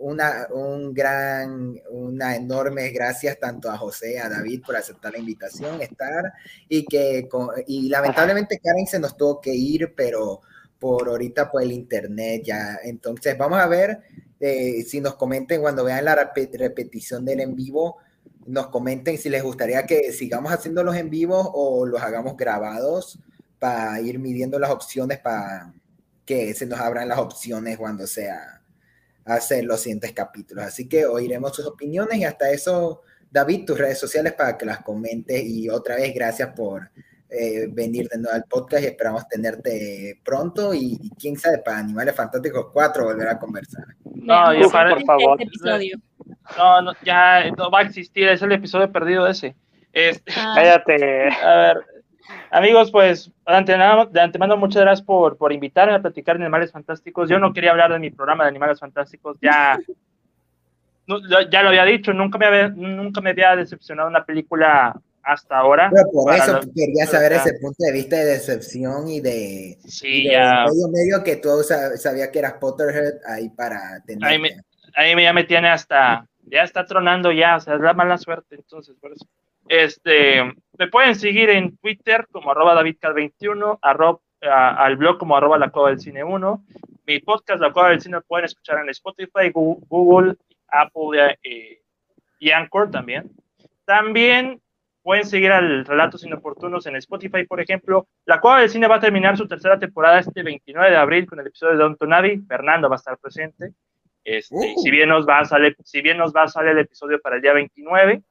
una, un gran, una enorme gracias tanto a José, a David por aceptar la invitación, estar y que, y lamentablemente Karen se nos tuvo que ir, pero por ahorita por el internet ya. Entonces vamos a ver eh, si nos comenten cuando vean la repetición del en vivo, nos comenten si les gustaría que sigamos haciendo los en vivos o los hagamos grabados para ir midiendo las opciones para que se nos abran las opciones cuando sea hacer los siguientes capítulos. Así que oiremos sus opiniones y hasta eso, David, tus redes sociales para que las comentes y otra vez gracias por eh, venir de nuevo al podcast y esperamos tenerte pronto y, quién sabe, para Animales Fantásticos 4 volver a conversar. No, yo para, por favor. No, no, ya no va a existir, es el episodio perdido ese. Este, ah. Cállate. A ver, Amigos, pues de antemano, muchas gracias por, por invitarme a platicar de Animales Fantásticos. Yo no quería hablar de mi programa de Animales Fantásticos, ya, ya lo había dicho, nunca me había, nunca me había decepcionado una película hasta ahora. Pero por eso quería saber ese punto de vista de decepción y de, sí, ya. medio medio que tú sabías que eras Potterhead ahí para tener. Ahí me, ahí ya me tiene hasta, ya está tronando ya, o sea, es la mala suerte, entonces, por eso. Este, me pueden seguir en Twitter como arroba davidcat21, al blog como arroba la cueva del cine 1. Mi podcast, La Cueva del Cine, lo pueden escuchar en Spotify, Google, Apple eh, y Anchor también. También pueden seguir al Relatos Inoportunos en Spotify, por ejemplo. La Cueva del Cine va a terminar su tercera temporada este 29 de abril con el episodio de Don Tonavi. Fernando va a estar presente. Este, uh. si, bien nos va a salir, si bien nos va a salir el episodio para el día 29,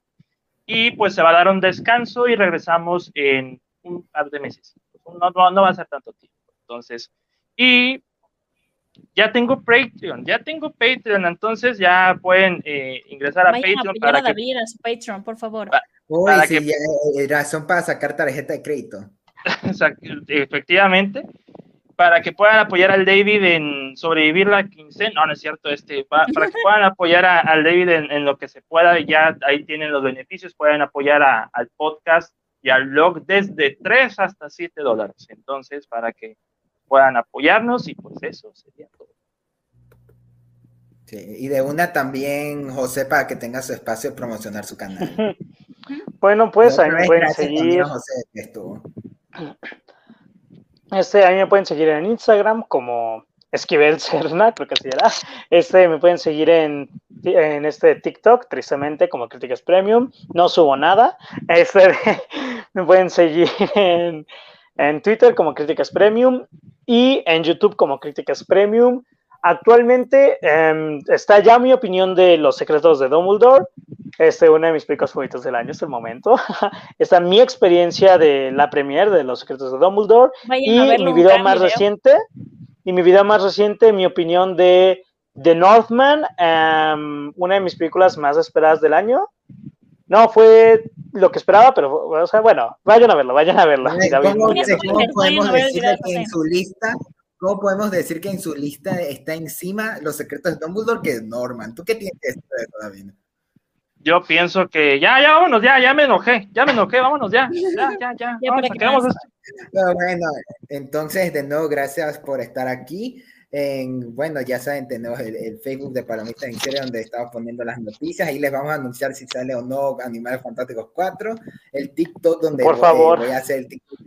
y pues se va a dar un descanso y regresamos en un par de meses. No, no, va a ser tanto tiempo. Entonces, y ya tengo Patreon, ya tengo Patreon, entonces ya pueden eh, ingresar a Patreon. para a David a su Patreon, por favor. Uy, sí, ya, eh, razón para sacar tarjeta de crédito. Efectivamente para que puedan apoyar al David en sobrevivir la quincena, no, no es cierto, este, para, que puedan apoyar al David en, lo que se pueda, ya ahí tienen los beneficios, pueden apoyar al podcast y al blog desde 3 hasta 7 dólares, entonces, para que puedan apoyarnos y pues eso sería todo. Sí, y de una también, José, para que tenga su espacio de promocionar su canal. bueno, pues ahí me pueden seguir. José, este, ahí me pueden seguir en Instagram como Esquivel Cerna, creo que así era. Este, me pueden seguir en, en este TikTok, tristemente, como Críticas Premium. No subo nada. Este, me pueden seguir en, en Twitter como Críticas Premium y en YouTube como Críticas Premium. Actualmente em, está ya mi opinión de Los Secretos de Dumbledore. Este, una de mis películas favoritas del año hasta el momento. está mi experiencia de la premiere de Los Secretos de Dumbledore. y mi video más reciente. Y mi video más reciente, mi opinión de The Northman, em, una de mis películas más esperadas del año. No fue lo que esperaba, pero bueno, vayan a verlo, vayan a verlo. ¿Cómo, podemos decir que en su lista ¿Cómo podemos decir que en su lista está encima los secretos de Dumbledore que Norman? ¿Tú qué tienes que decir de Yo pienso que ya, ya, vámonos, ya, ya me enojé, ya me enojé, vámonos, ya, ya, ya, ya. bueno, entonces, de nuevo, gracias por estar aquí. en, bueno, ya saben, tenemos el, el Facebook de Palomitas en serie donde estamos poniendo las noticias. Ahí les vamos a anunciar si sale o no Animales Fantásticos 4. El TikTok donde Por voy, favor. voy a hacer el TikTok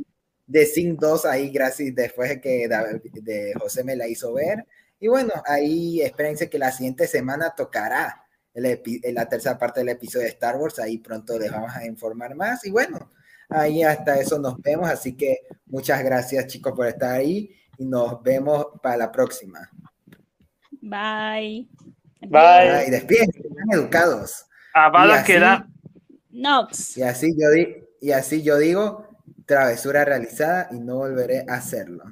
de Sing 2 ahí, gracias, después de que de José me la hizo ver. Y bueno, ahí espérense que la siguiente semana tocará el epi- la tercera parte del episodio de Star Wars. Ahí pronto les vamos a informar más. Y bueno, ahí hasta eso nos vemos. Así que muchas gracias chicos por estar ahí y nos vemos para la próxima. Bye. Bye. Ay, despídense, sean educados. Avada Y así- queda. Nox. Y así yo di- y así yo digo, travesura realizada y no volveré a hacerlo.